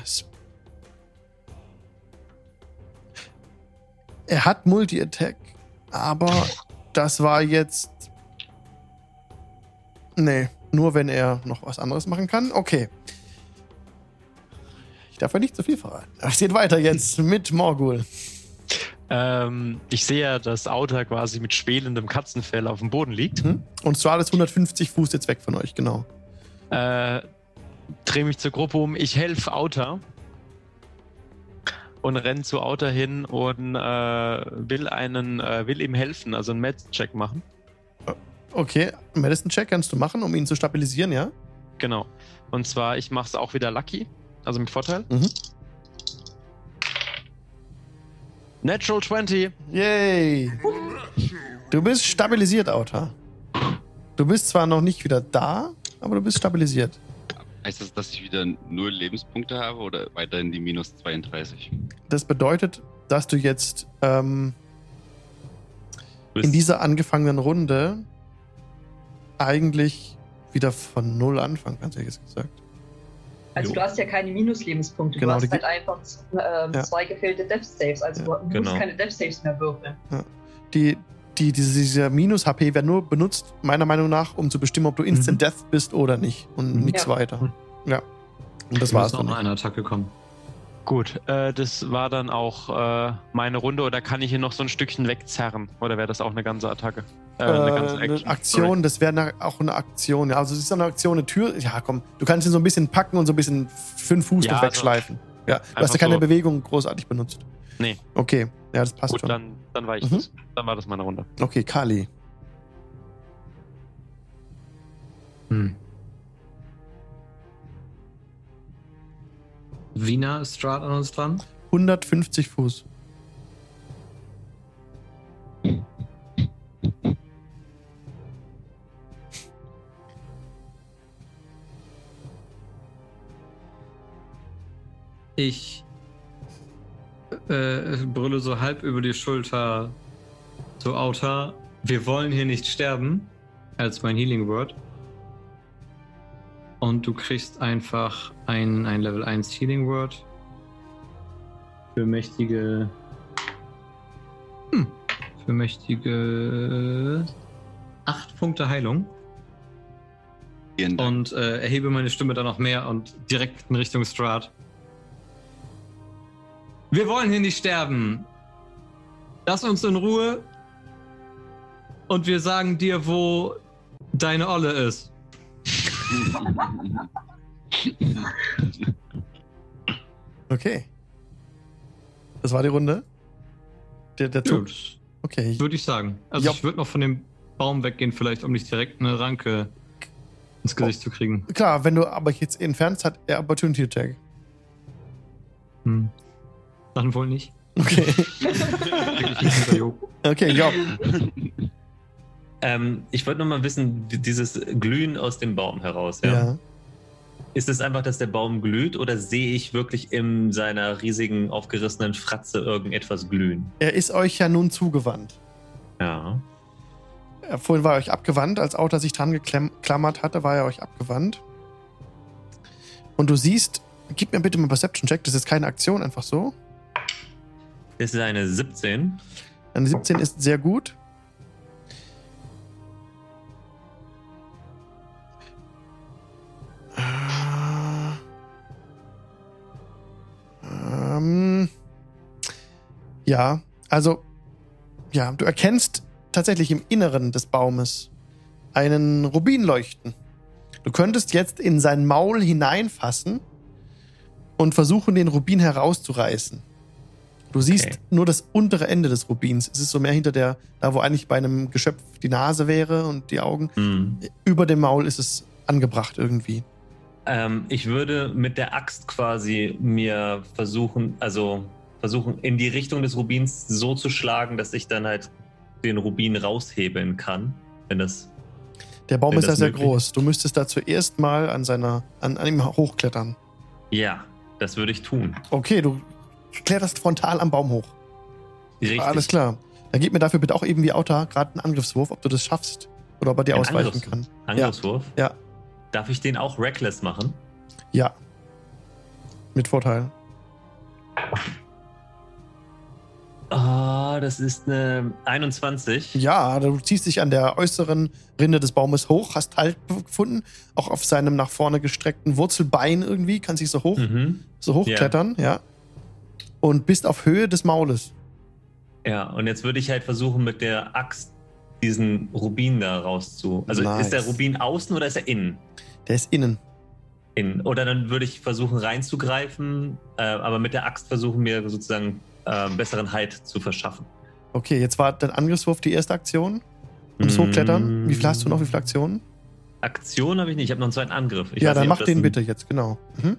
Er hat Multi-Attack, aber das war jetzt. Nee, nur wenn er noch was anderes machen kann. Okay. Ich darf ja nicht zu viel verraten. Es geht weiter jetzt mit Morgul. Ähm, ich sehe ja, dass Auta quasi mit schwelendem Katzenfell auf dem Boden liegt. Hm? Und Strat ist 150 Fuß jetzt weg von euch, genau. Äh, drehe mich zur Gruppe um. Ich helfe Auta. Und renne zu Auta hin und äh, will einen, äh, will ihm helfen, also einen Med-Check machen. Okay, Medicine-Check kannst du machen, um ihn zu stabilisieren, ja? Genau. Und zwar, ich mache es auch wieder lucky, also mit Vorteil. Mhm. Natural 20. Yay! Du bist stabilisiert, Auta. Du bist zwar noch nicht wieder da, aber du bist stabilisiert. Heißt das, dass ich wieder null Lebenspunkte habe oder weiterhin die minus 32? Das bedeutet, dass du jetzt ähm, in dieser angefangenen Runde eigentlich wieder von Null anfangen kannst, hätte ich jetzt gesagt. Also Jo. du hast ja keine Minuslebenspunkte, Genau, du hast halt einfach ähm, Ja. zwei gefehlte Death Saves, also du musst genau. keine Death Saves mehr würfeln. Die, die, diese, dieser Minus-HP wird nur benutzt, meiner Meinung nach, um zu bestimmen, ob du Instant Mhm. Death bist oder nicht. Und Mhm. nichts Ja. weiter. Ja. Und das Wir war's dann. auch noch eine Attacke kommen. Gut, äh, das war dann auch äh, meine Runde. Oder kann ich hier noch so ein Stückchen wegzerren? Oder wäre das auch eine ganze Attacke? Äh, eine Äh, ganze eine Action. Aktion, das wäre auch eine Aktion. Ja, also es ist eine Aktion, eine Tür. Ja, komm, du kannst ihn so ein bisschen packen und so ein bisschen fünf Fuß Ja, also wegschleifen. ja, du hast ja keine so. Bewegung großartig benutzt. Nee. Okay, ja, das passt Gut, schon. dann, dann war ich Mhm. das. Dann war das meine Runde. Okay, Kali. Hm. Wiener ist Strahd an uns dran. 150 Fuß. Ich äh, brülle so halb über die Schulter zu Auta. Wir wollen hier nicht sterben, als mein Healing Word. Und du kriegst einfach ein, ein Level 1 Healing Word für mächtige. Hm, für mächtige 8 Punkte Heilung. Und äh, erhebe meine Stimme dann noch mehr und direkt in Richtung Strahd. Wir wollen hier nicht sterben. Lass uns in Ruhe. Und wir sagen dir, wo deine Olle ist. Okay. Das war die Runde. Der, der Zug. Okay. würde ich sagen. Also Ja. ich würde noch von dem Baum weggehen, vielleicht, um nicht direkt eine Ranke ins Gesicht zu kriegen. Klar, wenn du aber jetzt entfernst, hat er Opportunity Attack. Hm. Dann wohl nicht. Okay. Okay, ja. Ähm, ich wollte nur mal wissen, dieses Glühen aus dem Baum heraus. Ja? ja. Ist es einfach, dass der Baum glüht oder sehe ich wirklich in seiner riesigen, aufgerissenen Fratze irgendetwas glühen? Er ist euch ja nun zugewandt. Ja. Äh, Vorhin war er euch abgewandt, als Auta sich dran geklammert hatte, war er euch abgewandt. Und du siehst, gib mir bitte mal einen Perception-Check, das ist keine Aktion, einfach so. Ist eine 17. Eine 17 ist sehr gut. Äh, Ähm, ja, also, ja, du erkennst tatsächlich im Inneren des Baumes einen Rubin leuchten. Du könntest jetzt in sein Maul hineinfassen und versuchen, den Rubin herauszureißen. Du siehst Okay. nur das untere Ende des Rubins. Es ist so mehr hinter der, da wo eigentlich bei einem Geschöpf die Nase wäre und die Augen. Hm. Über dem Maul ist es angebracht irgendwie. Ähm, ich würde mit der Axt quasi mir versuchen, also versuchen, in die Richtung des Rubins so zu schlagen, dass ich dann halt den Rubin raushebeln kann. Wenn das. Der Baum ist ja sehr groß. Du müsstest da zuerst mal an seiner, an, an ihm hochklettern. Ja, das würde ich tun. Okay, du kletterst frontal am Baum hoch. Richtig. Alles klar. Dann gib mir dafür bitte auch eben wie Auta gerade einen Angriffswurf, ob du das schaffst. Oder ob er dir Ein ausweichen Angriffs- kann. Angriffswurf. Ja. Darf ich den auch reckless machen? Ja. Mit Vorteil. Ah, das ist eine 21. Ja, du ziehst dich an der äußeren Rinde des Baumes hoch, hast Halt gefunden, auch auf seinem nach vorne gestreckten Wurzelbein irgendwie, kannst dich so hoch, Mhm. so hochklettern, ja. Und bist auf Höhe des Maules. Ja, und jetzt würde ich halt versuchen, mit der Axt diesen Rubin da rauszu. Also Nice. ist der Rubin außen oder ist er innen? Der ist innen. innen? Oder dann würde ich versuchen reinzugreifen, äh, aber mit der Axt versuchen, mir sozusagen äh, besseren Halt zu verschaffen. Okay, jetzt war dein Angriffswurf die erste Aktion. Und das Mm. Hochklettern. Wie viel hast du noch? Wie viele Aktionen? Aktion habe ich nicht, ich habe noch einen zweiten Angriff. Ich ja, dann nicht, mach den bitte jetzt, genau. Mhm.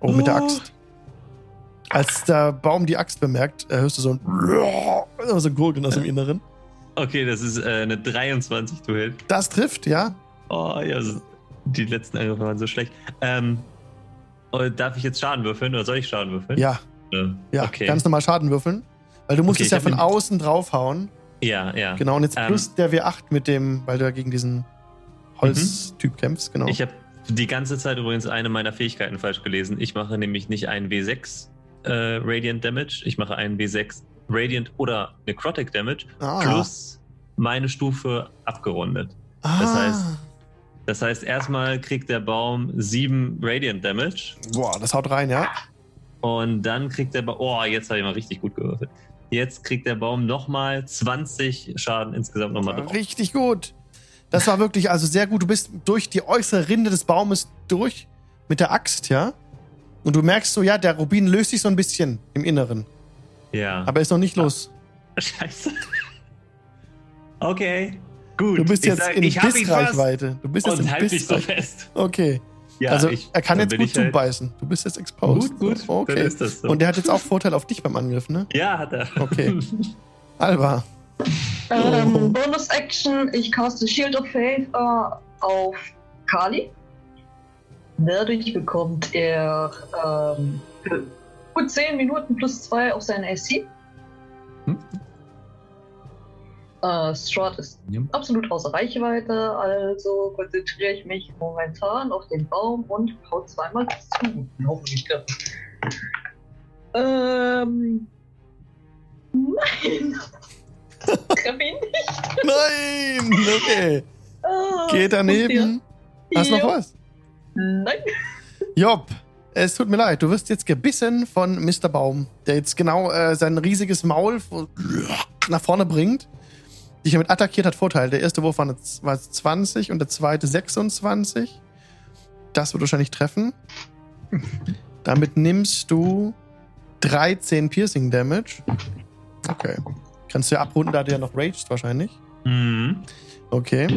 Oh, mit der Oh. Axt. Als der Baum die Axt bemerkt, äh, hörst du so ein so ein Gurgeln aus dem Inneren. Okay, das ist äh, eine 23 to hit. Das trifft, ja. Oh ja, die letzten Angriffe waren so schlecht. Ähm, oh, darf ich jetzt Schaden würfeln oder soll ich Schaden würfeln? Ja, Ja, ja. Okay. Ganz normal Schaden würfeln. Weil du musst Okay, es ja von außen draufhauen. ja, ja. Genau, und jetzt Ähm, plus der W8 mit dem, weil du ja gegen diesen Holztyp kämpfst, genau. Ich habe die ganze Zeit übrigens eine meiner Fähigkeiten falsch gelesen. Ich mache nämlich nicht einen W6 äh, Radiant Damage, ich mache einen W6 Radiant oder Necrotic Damage ah. plus meine Stufe abgerundet. ah. das heißt- Das heißt, erstmal kriegt der Baum 7 Radiant Damage Boah, das haut rein, ja. und dann kriegt der Baum. Oh, jetzt habe ich mal richtig gut gewürfelt. Jetzt kriegt der Baum nochmal 20 Schaden insgesamt nochmal drauf. Richtig gut. Das war wirklich also sehr gut. Du bist durch die äußere Rinde des Baumes durch mit der Axt, ja? Und du merkst so, ja, der Rubin löst sich so ein bisschen im Inneren. Ja. Aber ist noch nicht los. Scheiße. Okay. Gut. Du bist Ich jetzt sag, in Bissreichweite. Du bist jetzt Und in halt dich so fest. Okay. Ja, also ich- er kann jetzt gut halt- zubeißen. Du bist jetzt exposed. Gut, gut. Dann Okay. ist das so. Und der hat jetzt auch Vorteil auf dich beim Angriff, ne? ja, hat er. Okay. Alba. Ähm, Bonus-Action, ich caste Shield of Faith äh, auf Kali. Dadurch bekommt er ähm, gut 10 Minuten plus 2 auf seine AC. Hm? Äh, Strahd ist Ja. absolut außer Reichweite, also konzentriere ich mich momentan auf den Baum und hau zweimal zu. Hoffentlich klappt. Ähm. Nein! Treff ihn nicht. Nein! Okay. Ah, Geht daneben. Hast du noch was? Nein. Job, es tut mir leid, du wirst jetzt gebissen von Mr. Baum, der jetzt genau äh, sein riesiges Maul nach vorne bringt. Dich damit attackiert hat Vorteil. Der erste Wurf war, eine, war 20 und der zweite 26. Das wird wahrscheinlich treffen. Damit nimmst du 13 Piercing Damage. Okay. Kannst du ja abrunden, da du ja noch raged wahrscheinlich. Mhm. Okay.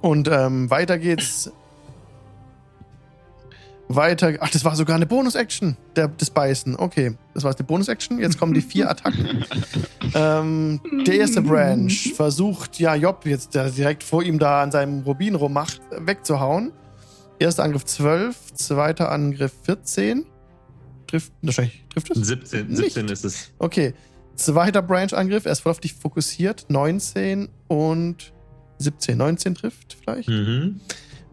Und ähm, weiter geht's. Weiter. Ach, das war sogar eine Bonus-Action, der- das Beißen. Okay, das war jetzt eine Bonus-Action. Jetzt kommen die vier Attacken. ähm, der erste Branch versucht, ja, Job jetzt, der direkt vor ihm da an seinem Rubin rummacht, wegzuhauen. Erster Angriff 12, zweiter Angriff 14. Trifft, wahrscheinlich, trifft es? 17, Nicht. 17 ist es. Okay. Zweiter Branch-Angriff, er ist voll auf dich fokussiert. 19 und 17. 19 trifft vielleicht. Mhm.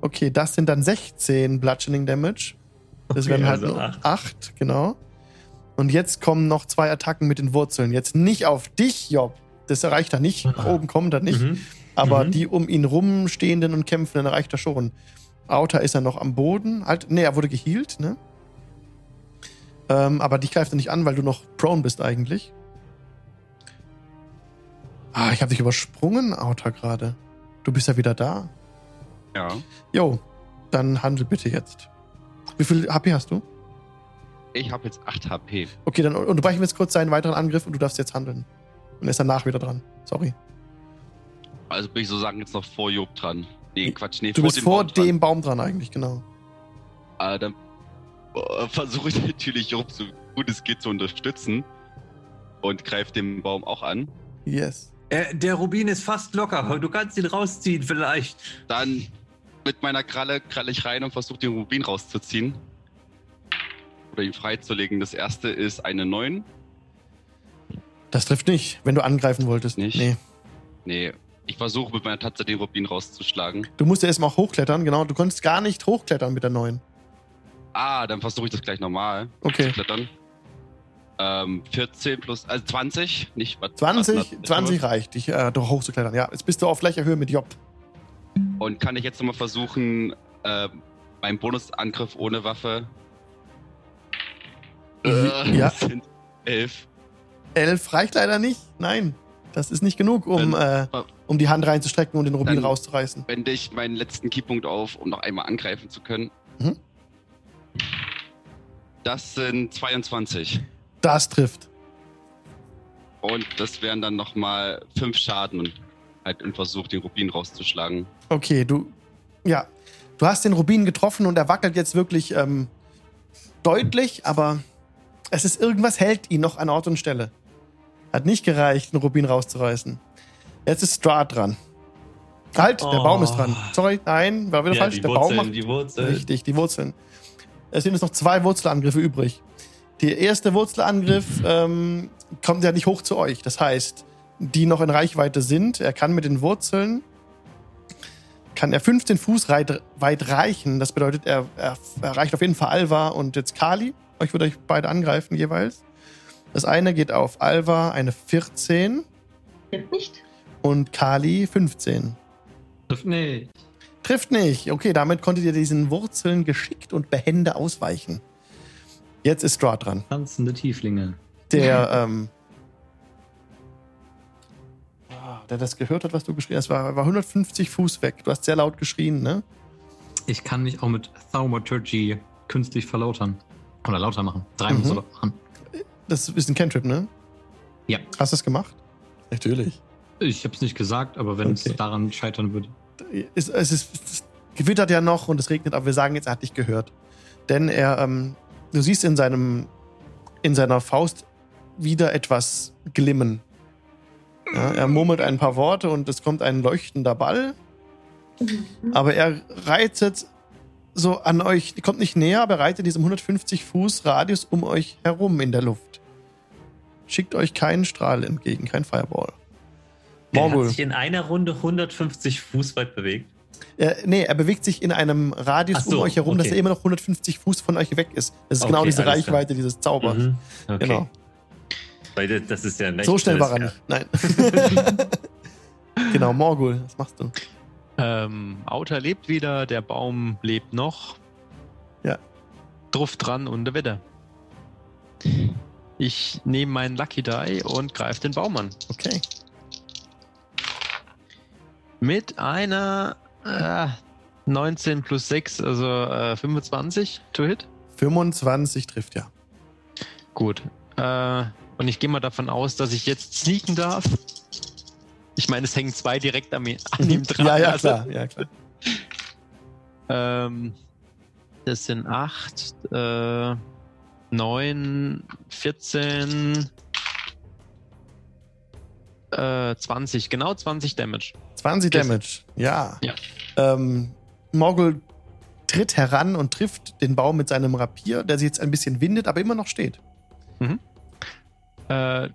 Okay, das sind dann 16 Bludgeoning Damage. Das Okay, werden halt also nur acht. 8, genau. Und jetzt kommen noch zwei Attacken mit den Wurzeln. Jetzt nicht auf dich, Job. Das erreicht er nicht. Nach oben kommt er nicht. Mhm. Aber Mhm. die um ihn rumstehenden und kämpfenden erreicht er schon. Outer ist er noch am Boden. Halt, nee, er wurde geheilt, ne? Ähm, aber dich greift er nicht an, weil du noch prone bist eigentlich. Ah, ich habe dich übersprungen, Outer, gerade. Du bist ja wieder da. Ja. Jo, dann handel bitte jetzt. Wie viel HP hast du? Ich habe jetzt 8 HP. Okay, dann unterbrechen wir jetzt kurz seinen weiteren Angriff und du darfst jetzt handeln. Und er ist danach wieder dran. Sorry. Also bin ich sozusagen jetzt noch vor Job dran. Nee, Quatsch, nee, Du bist vor Baum dem Baum dran eigentlich, genau. Äh, dann äh, versuche ich natürlich Job so gut es geht zu unterstützen. Und greife den Baum auch an. Yes. Äh, der Rubin ist fast locker. Du kannst ihn rausziehen, vielleicht. Dann mit meiner Kralle kralle ich rein und versuche den Rubin rauszuziehen. Oder ihn freizulegen. Das erste ist eine 9. Das trifft nicht, wenn du angreifen wolltest. Nicht? Nee. Nee, ich versuche mit meiner Tatze den Rubin rauszuschlagen. Du musst ja erstmal auch hochklettern, genau. Du konntest gar nicht hochklettern mit der neuen. Ah, dann versuche ich das gleich normal Okay. zu klettern. Ähm, 14 plus, also 20, nicht was. 20, was- 20 reicht, dich äh, doch hochzuklettern. Ja, jetzt bist du auf gleicher Höhe mit Job. Und kann ich jetzt nochmal versuchen, äh, meinen Bonusangriff ohne Waffe. Äh, Ja. das sind 11. 11 reicht leider nicht. Nein, das ist nicht genug, um, äh, um die Hand reinzustrecken und den Rubin Dann- rauszureißen. Wende ich meinen letzten Keypunkt auf, um noch einmal angreifen zu können. Mhm. Das sind 22. Das trifft. Und das wären dann nochmal 5 Schaden. Halt im Versuch, den Rubin rauszuschlagen. Okay, du. Ja. Du hast den Rubin getroffen und er wackelt jetzt wirklich ähm, deutlich, aber es ist irgendwas hält ihn noch an Ort und Stelle. Hat nicht gereicht, den Rubin rauszureißen. Jetzt ist Strahd dran. Halt, der Oh. Baum ist dran. Sorry, nein, war wieder Ja, falsch. die Der Baum Wurzeln, macht die Wurzeln. Richtig, die Wurzeln. Es sind jetzt noch zwei Wurzelangriffe übrig. Der erste Wurzelangriff ähm, kommt ja nicht hoch zu euch. Das heißt, die noch in Reichweite sind, er kann mit den Wurzeln, kann er 15 Fuß reit, weit reichen. Das bedeutet, er, er erreicht auf jeden Fall Alva und jetzt Kali. Euch würde euch beide angreifen jeweils. Das eine geht auf Alva, eine 14 Jetzt nicht. und Kali 15. Trifft nicht. Trifft nicht. Okay, damit konntet ihr diesen Wurzeln geschickt und behende ausweichen. Jetzt ist Strahd dran. Tanzende Tieflinge. Der, ähm, der das gehört hat, was du geschrien hast. War, war 150 Fuß weg. Du hast sehr laut geschrien, ne? Ich kann mich auch mit Thaumaturgy künstlich verlautern. Oder lauter machen. Dreimal Mhm. so laut machen. Das ist ein Cantrip, ne? Ja. Hast du es gemacht? Natürlich. Ich habe es nicht gesagt, aber wenn Okay. es daran scheitern würde. Es, es, ist, es gewittert ja noch und es regnet, aber wir sagen jetzt, er hat dich gehört. Denn er, ähm, du siehst in seinem, in seiner Faust wieder etwas glimmen. Ja, er murmelt ein paar Worte und es kommt ein leuchtender Ball. Aber er reitet so an euch, kommt nicht näher, aber reitet in diesem 150 Fuß Radius um euch herum in der Luft. Schickt euch keinen Strahl entgegen, kein Fireball. Der hat Morgul. sich in einer Runde 150 Fuß weit bewegt. Äh, nee, er bewegt sich in einem Radius so, um euch herum, dass okay. er immer noch 150 Fuß von euch weg ist. Das ist Okay, genau diese alles klar. Reichweite dieses Zaubers. Mhm. Okay. Genau. Weil das- ist ja ein So schnell war er nicht. Nein. genau, Morgul, was machst du? Ähm, Outer lebt wieder, der Baum lebt noch. Ja. Druff dran und der Wetter. Ich nehme meinen Lucky Die und greife den Baum an. Okay. Mit einer äh, 19 plus 6, also äh, 25 to hit. 25 trifft ja. Gut. Äh, und ich gehe mal davon aus, dass ich jetzt sneaken darf. Ich meine, es hängen zwei direkt an, mir, an ihm dran. Mhm. ja, ja, also, klar. Ja, klar. Ähm, das sind 8, äh, 9, 14, äh, 20. Genau 20 Damage. 20 Kiss. Damage. Ja. Ja. Ähm, Morgul tritt heran und trifft den Baum mit seinem Rapier, der sich jetzt ein bisschen windet, aber immer noch steht. Äh,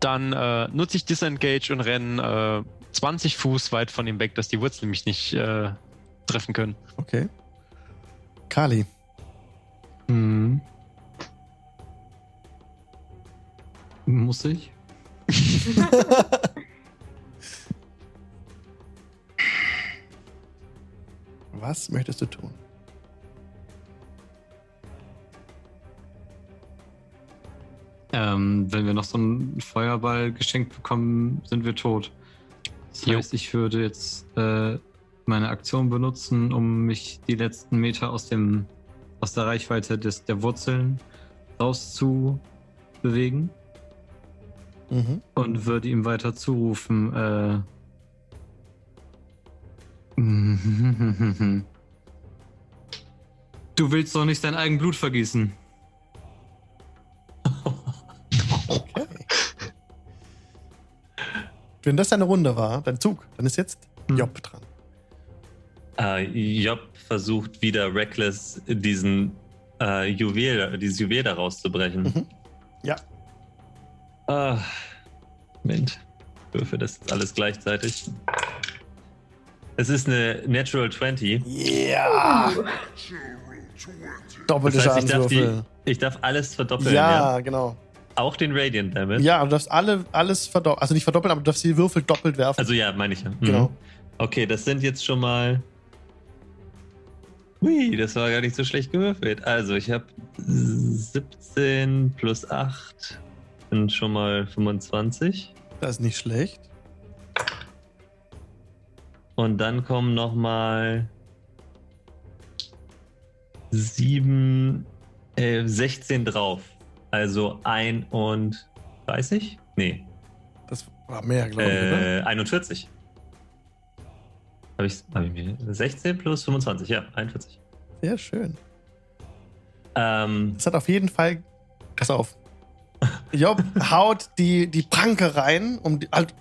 dann äh, nutze ich Disengage und renne äh, 20 Fuß weit von ihm weg, dass die Wurzeln mich nicht äh, treffen können. Okay. Kali. Mhm. Muss ich? Was möchtest du tun? Ähm, wenn wir noch so einen Feuerball geschenkt bekommen, sind wir tot. Das Jo. heißt, ich würde jetzt äh, meine Aktion benutzen, um mich die letzten Meter aus dem aus der Reichweite des, der Wurzeln rauszubewegen Mhm. und würde ihm weiter zurufen. Äh, du willst doch nicht dein eigen Blut vergießen. Wenn das deine Runde war, dein Zug, dann ist jetzt Hm. Job dran. Äh, Job versucht wieder reckless diesen äh, Juwel, dieses Juwel da rauszubrechen. Mhm. Ja. Ah, Moment. Ich würfe das alles gleichzeitig. Es ist eine Natural 20. Ja! Doppelte Das heißt, ich darf, die, ich darf alles verdoppeln. Ja. Ja, genau. Auch den Radiant Damage. Ja, du darfst alle, alles verdoppeln. Also nicht verdoppeln, aber du darfst die Würfel doppelt werfen. Also ja, meine ich ja. Mhm. Genau. Okay, das sind jetzt schon mal. Hui, das war gar nicht so schlecht gewürfelt. Also, ich habe 17 plus 8 sind schon mal 25. Das ist nicht schlecht. Und dann kommen noch mal 7, äh, 16 drauf. Also 31? Nee, Das war mehr, glaube ich, oder? äh, 41. Habe ich, hab ich mir 16 plus 25, ja, 41. Sehr schön. Ähm, Das hat auf jeden Fall. Pass auf. Job haut die, die Pranke rein. Um die, halt,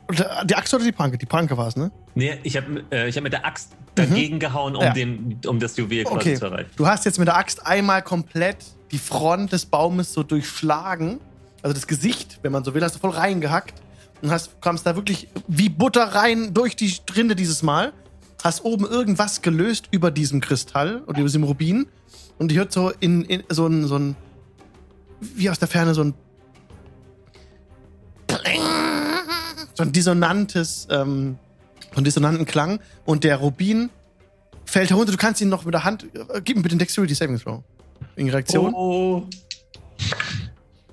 die Axt oder die Pranke? Die Pranke war es, ne? nee, ich habe äh, ich hab mit der Axt dagegen gehauen, um, Ja. den, um das Juwel quasi Okay. zu erreichen. Du hast jetzt mit der Axt einmal komplett die Front des Baumes so durchschlagen. Also das Gesicht, wenn man so will, hast du voll reingehackt. Und hast, kamst da wirklich wie Butter rein durch die Rinde dieses Mal. Hast oben irgendwas gelöst über diesem Kristall oder über diesem Rubin. Und die hört so in, in so ein, so ein, wie aus der Ferne so ein, so ein dissonantes, ähm, so einen dissonanten Klang. Und der Rubin fällt herunter. Du kannst ihn noch mit der Hand. Äh, gib mir bitte den Dexterity Saving Throw. In Reaktion. Oh.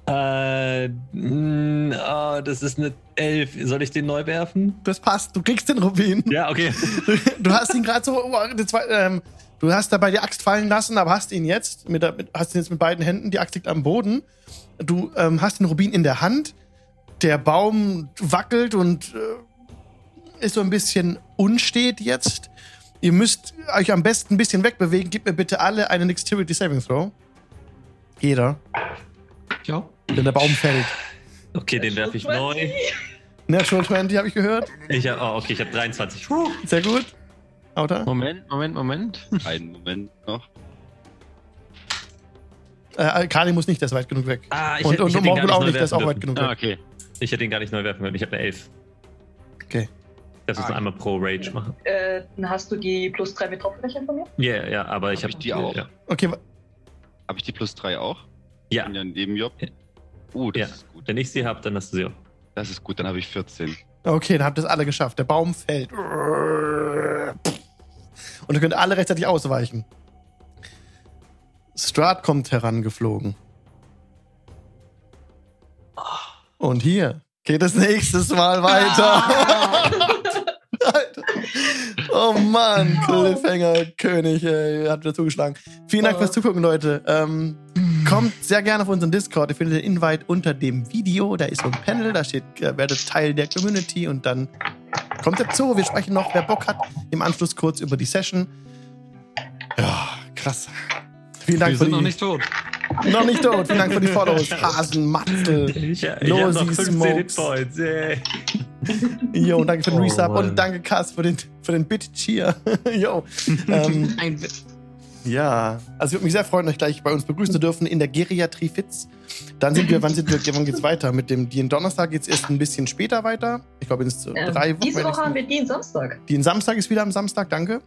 Äh, mh, oh, das ist eine 11. Soll ich den neu werfen? Das passt, du kriegst den Rubin. Ja, okay. Du hast ihn gerade so, oh, ähm, du hast dabei die Axt fallen lassen, aber hast ihn jetzt mit, mit, hast ihn jetzt mit beiden Händen, die Axt liegt am Boden. Du ähm, hast den Rubin in der Hand. Der Baum wackelt und äh, ist so ein bisschen unstet jetzt. Ihr müsst euch am besten ein bisschen wegbewegen. Gebt mir bitte alle einen Dexterity Saving Throw. Jeder. Ja. Denn der Baum fällt. Okay, den werfe ich neu. Natural 20 habe ich gehört. Ich hab, oh, okay, ich habe 23. Sehr gut. Auta? Moment, Moment, Moment. Einen Moment noch. Äh, Kali muss nicht, der ist weit genug weg. Ah, ich und hätte, und ich hätte Morgul auch nicht, der ist auch weit genug Ah, weg. Ich hätte ihn gar nicht neu werfen können. Ich habe eine 11. Okay. Das ist Ah. einmal pro Rage machen. Äh, dann hast du die plus 3 Betroffenfläche von mir? Ja, yeah, ja, aber ich Hab habe ich die auch? Ja, Okay, Habe ich die plus drei auch? ja. Bin ja neben Job. Ja. Uh, das Ja. ist gut. wenn ich sie habe, dann hast du sie auch. Das ist gut, dann habe ich 14. okay, dann habt ihr es alle geschafft. Der Baum fällt. Und ihr könnt alle rechtzeitig ausweichen. Strat kommt herangeflogen. Und hier geht es nächstes Mal weiter. Alter. Oh Mann, Cliffhanger, König, ey, hat wieder zugeschlagen. Vielen Dank fürs Zugucken, Leute. Ähm, kommt sehr gerne auf unseren Discord. Ihr findet den Invite unter dem Video. Da ist so ein Panel, da steht, äh, werdet Teil der Community und dann kommt dazu. Wir sprechen noch, wer Bock hat, im Anschluss kurz über die Session. Ja, krass. Vielen Dank Wir für sind die, noch nicht tot. noch nicht tot. Vielen Dank für die Follows. Hasen, Matzel. Ich, ich Losi noch 15 Smokes. Points. Yay. Jo, und danke für den Oh, Resub Mann. und danke, Kass, für den, für den Bit-Cheer. Jo. Ähm, Ein ja, also ich würde mich sehr freuen, euch gleich bei uns begrüßen zu dürfen in der Geriatrie Fitz. Dann sind wir, wann sind wir, wann geht's weiter? Mit dem, den Donnerstag geht's erst ein bisschen später weiter. Ich glaube, sind Ähm, drei Wochen. diese Woche haben wir den Samstag. Den Samstag ist wieder am Samstag, danke.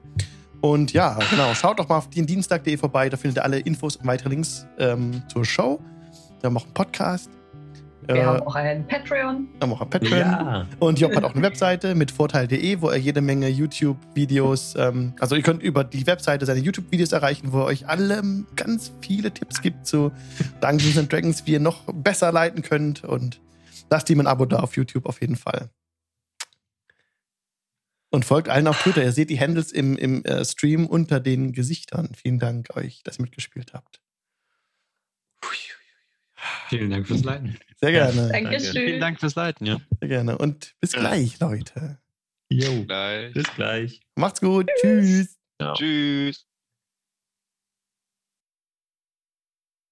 Und ja, genau, schaut doch mal auf den Dienstag.de vorbei, da findet ihr alle Infos und weitere Links ähm, zur Show. Wir haben auch einen Podcast. Wir äh, haben auch einen Patreon. haben auch einen Patreon. Ja. Und Job hat auch eine Webseite mit vorteil.de, wo er jede Menge YouTube-Videos, ähm, also ihr könnt über die Webseite seine YouTube-Videos erreichen, wo er euch alle ganz viele Tipps gibt zu Dungeons and Dragons, wie ihr noch besser leiten könnt. Und lasst ihm ein Abo da auf YouTube auf jeden Fall. Und folgt allen auf Twitter. Ihr seht die Handles im, im äh, Stream unter den Gesichtern. Vielen Dank euch, dass ihr mitgespielt habt. Vielen Dank fürs Leiten. Sehr gerne. Dankeschön. Vielen Dank fürs Leiten, ja. Sehr gerne. Und bis gleich, Leute. Jo. Gleich. Bis gleich. Macht's gut. Tschüss. Tschüss.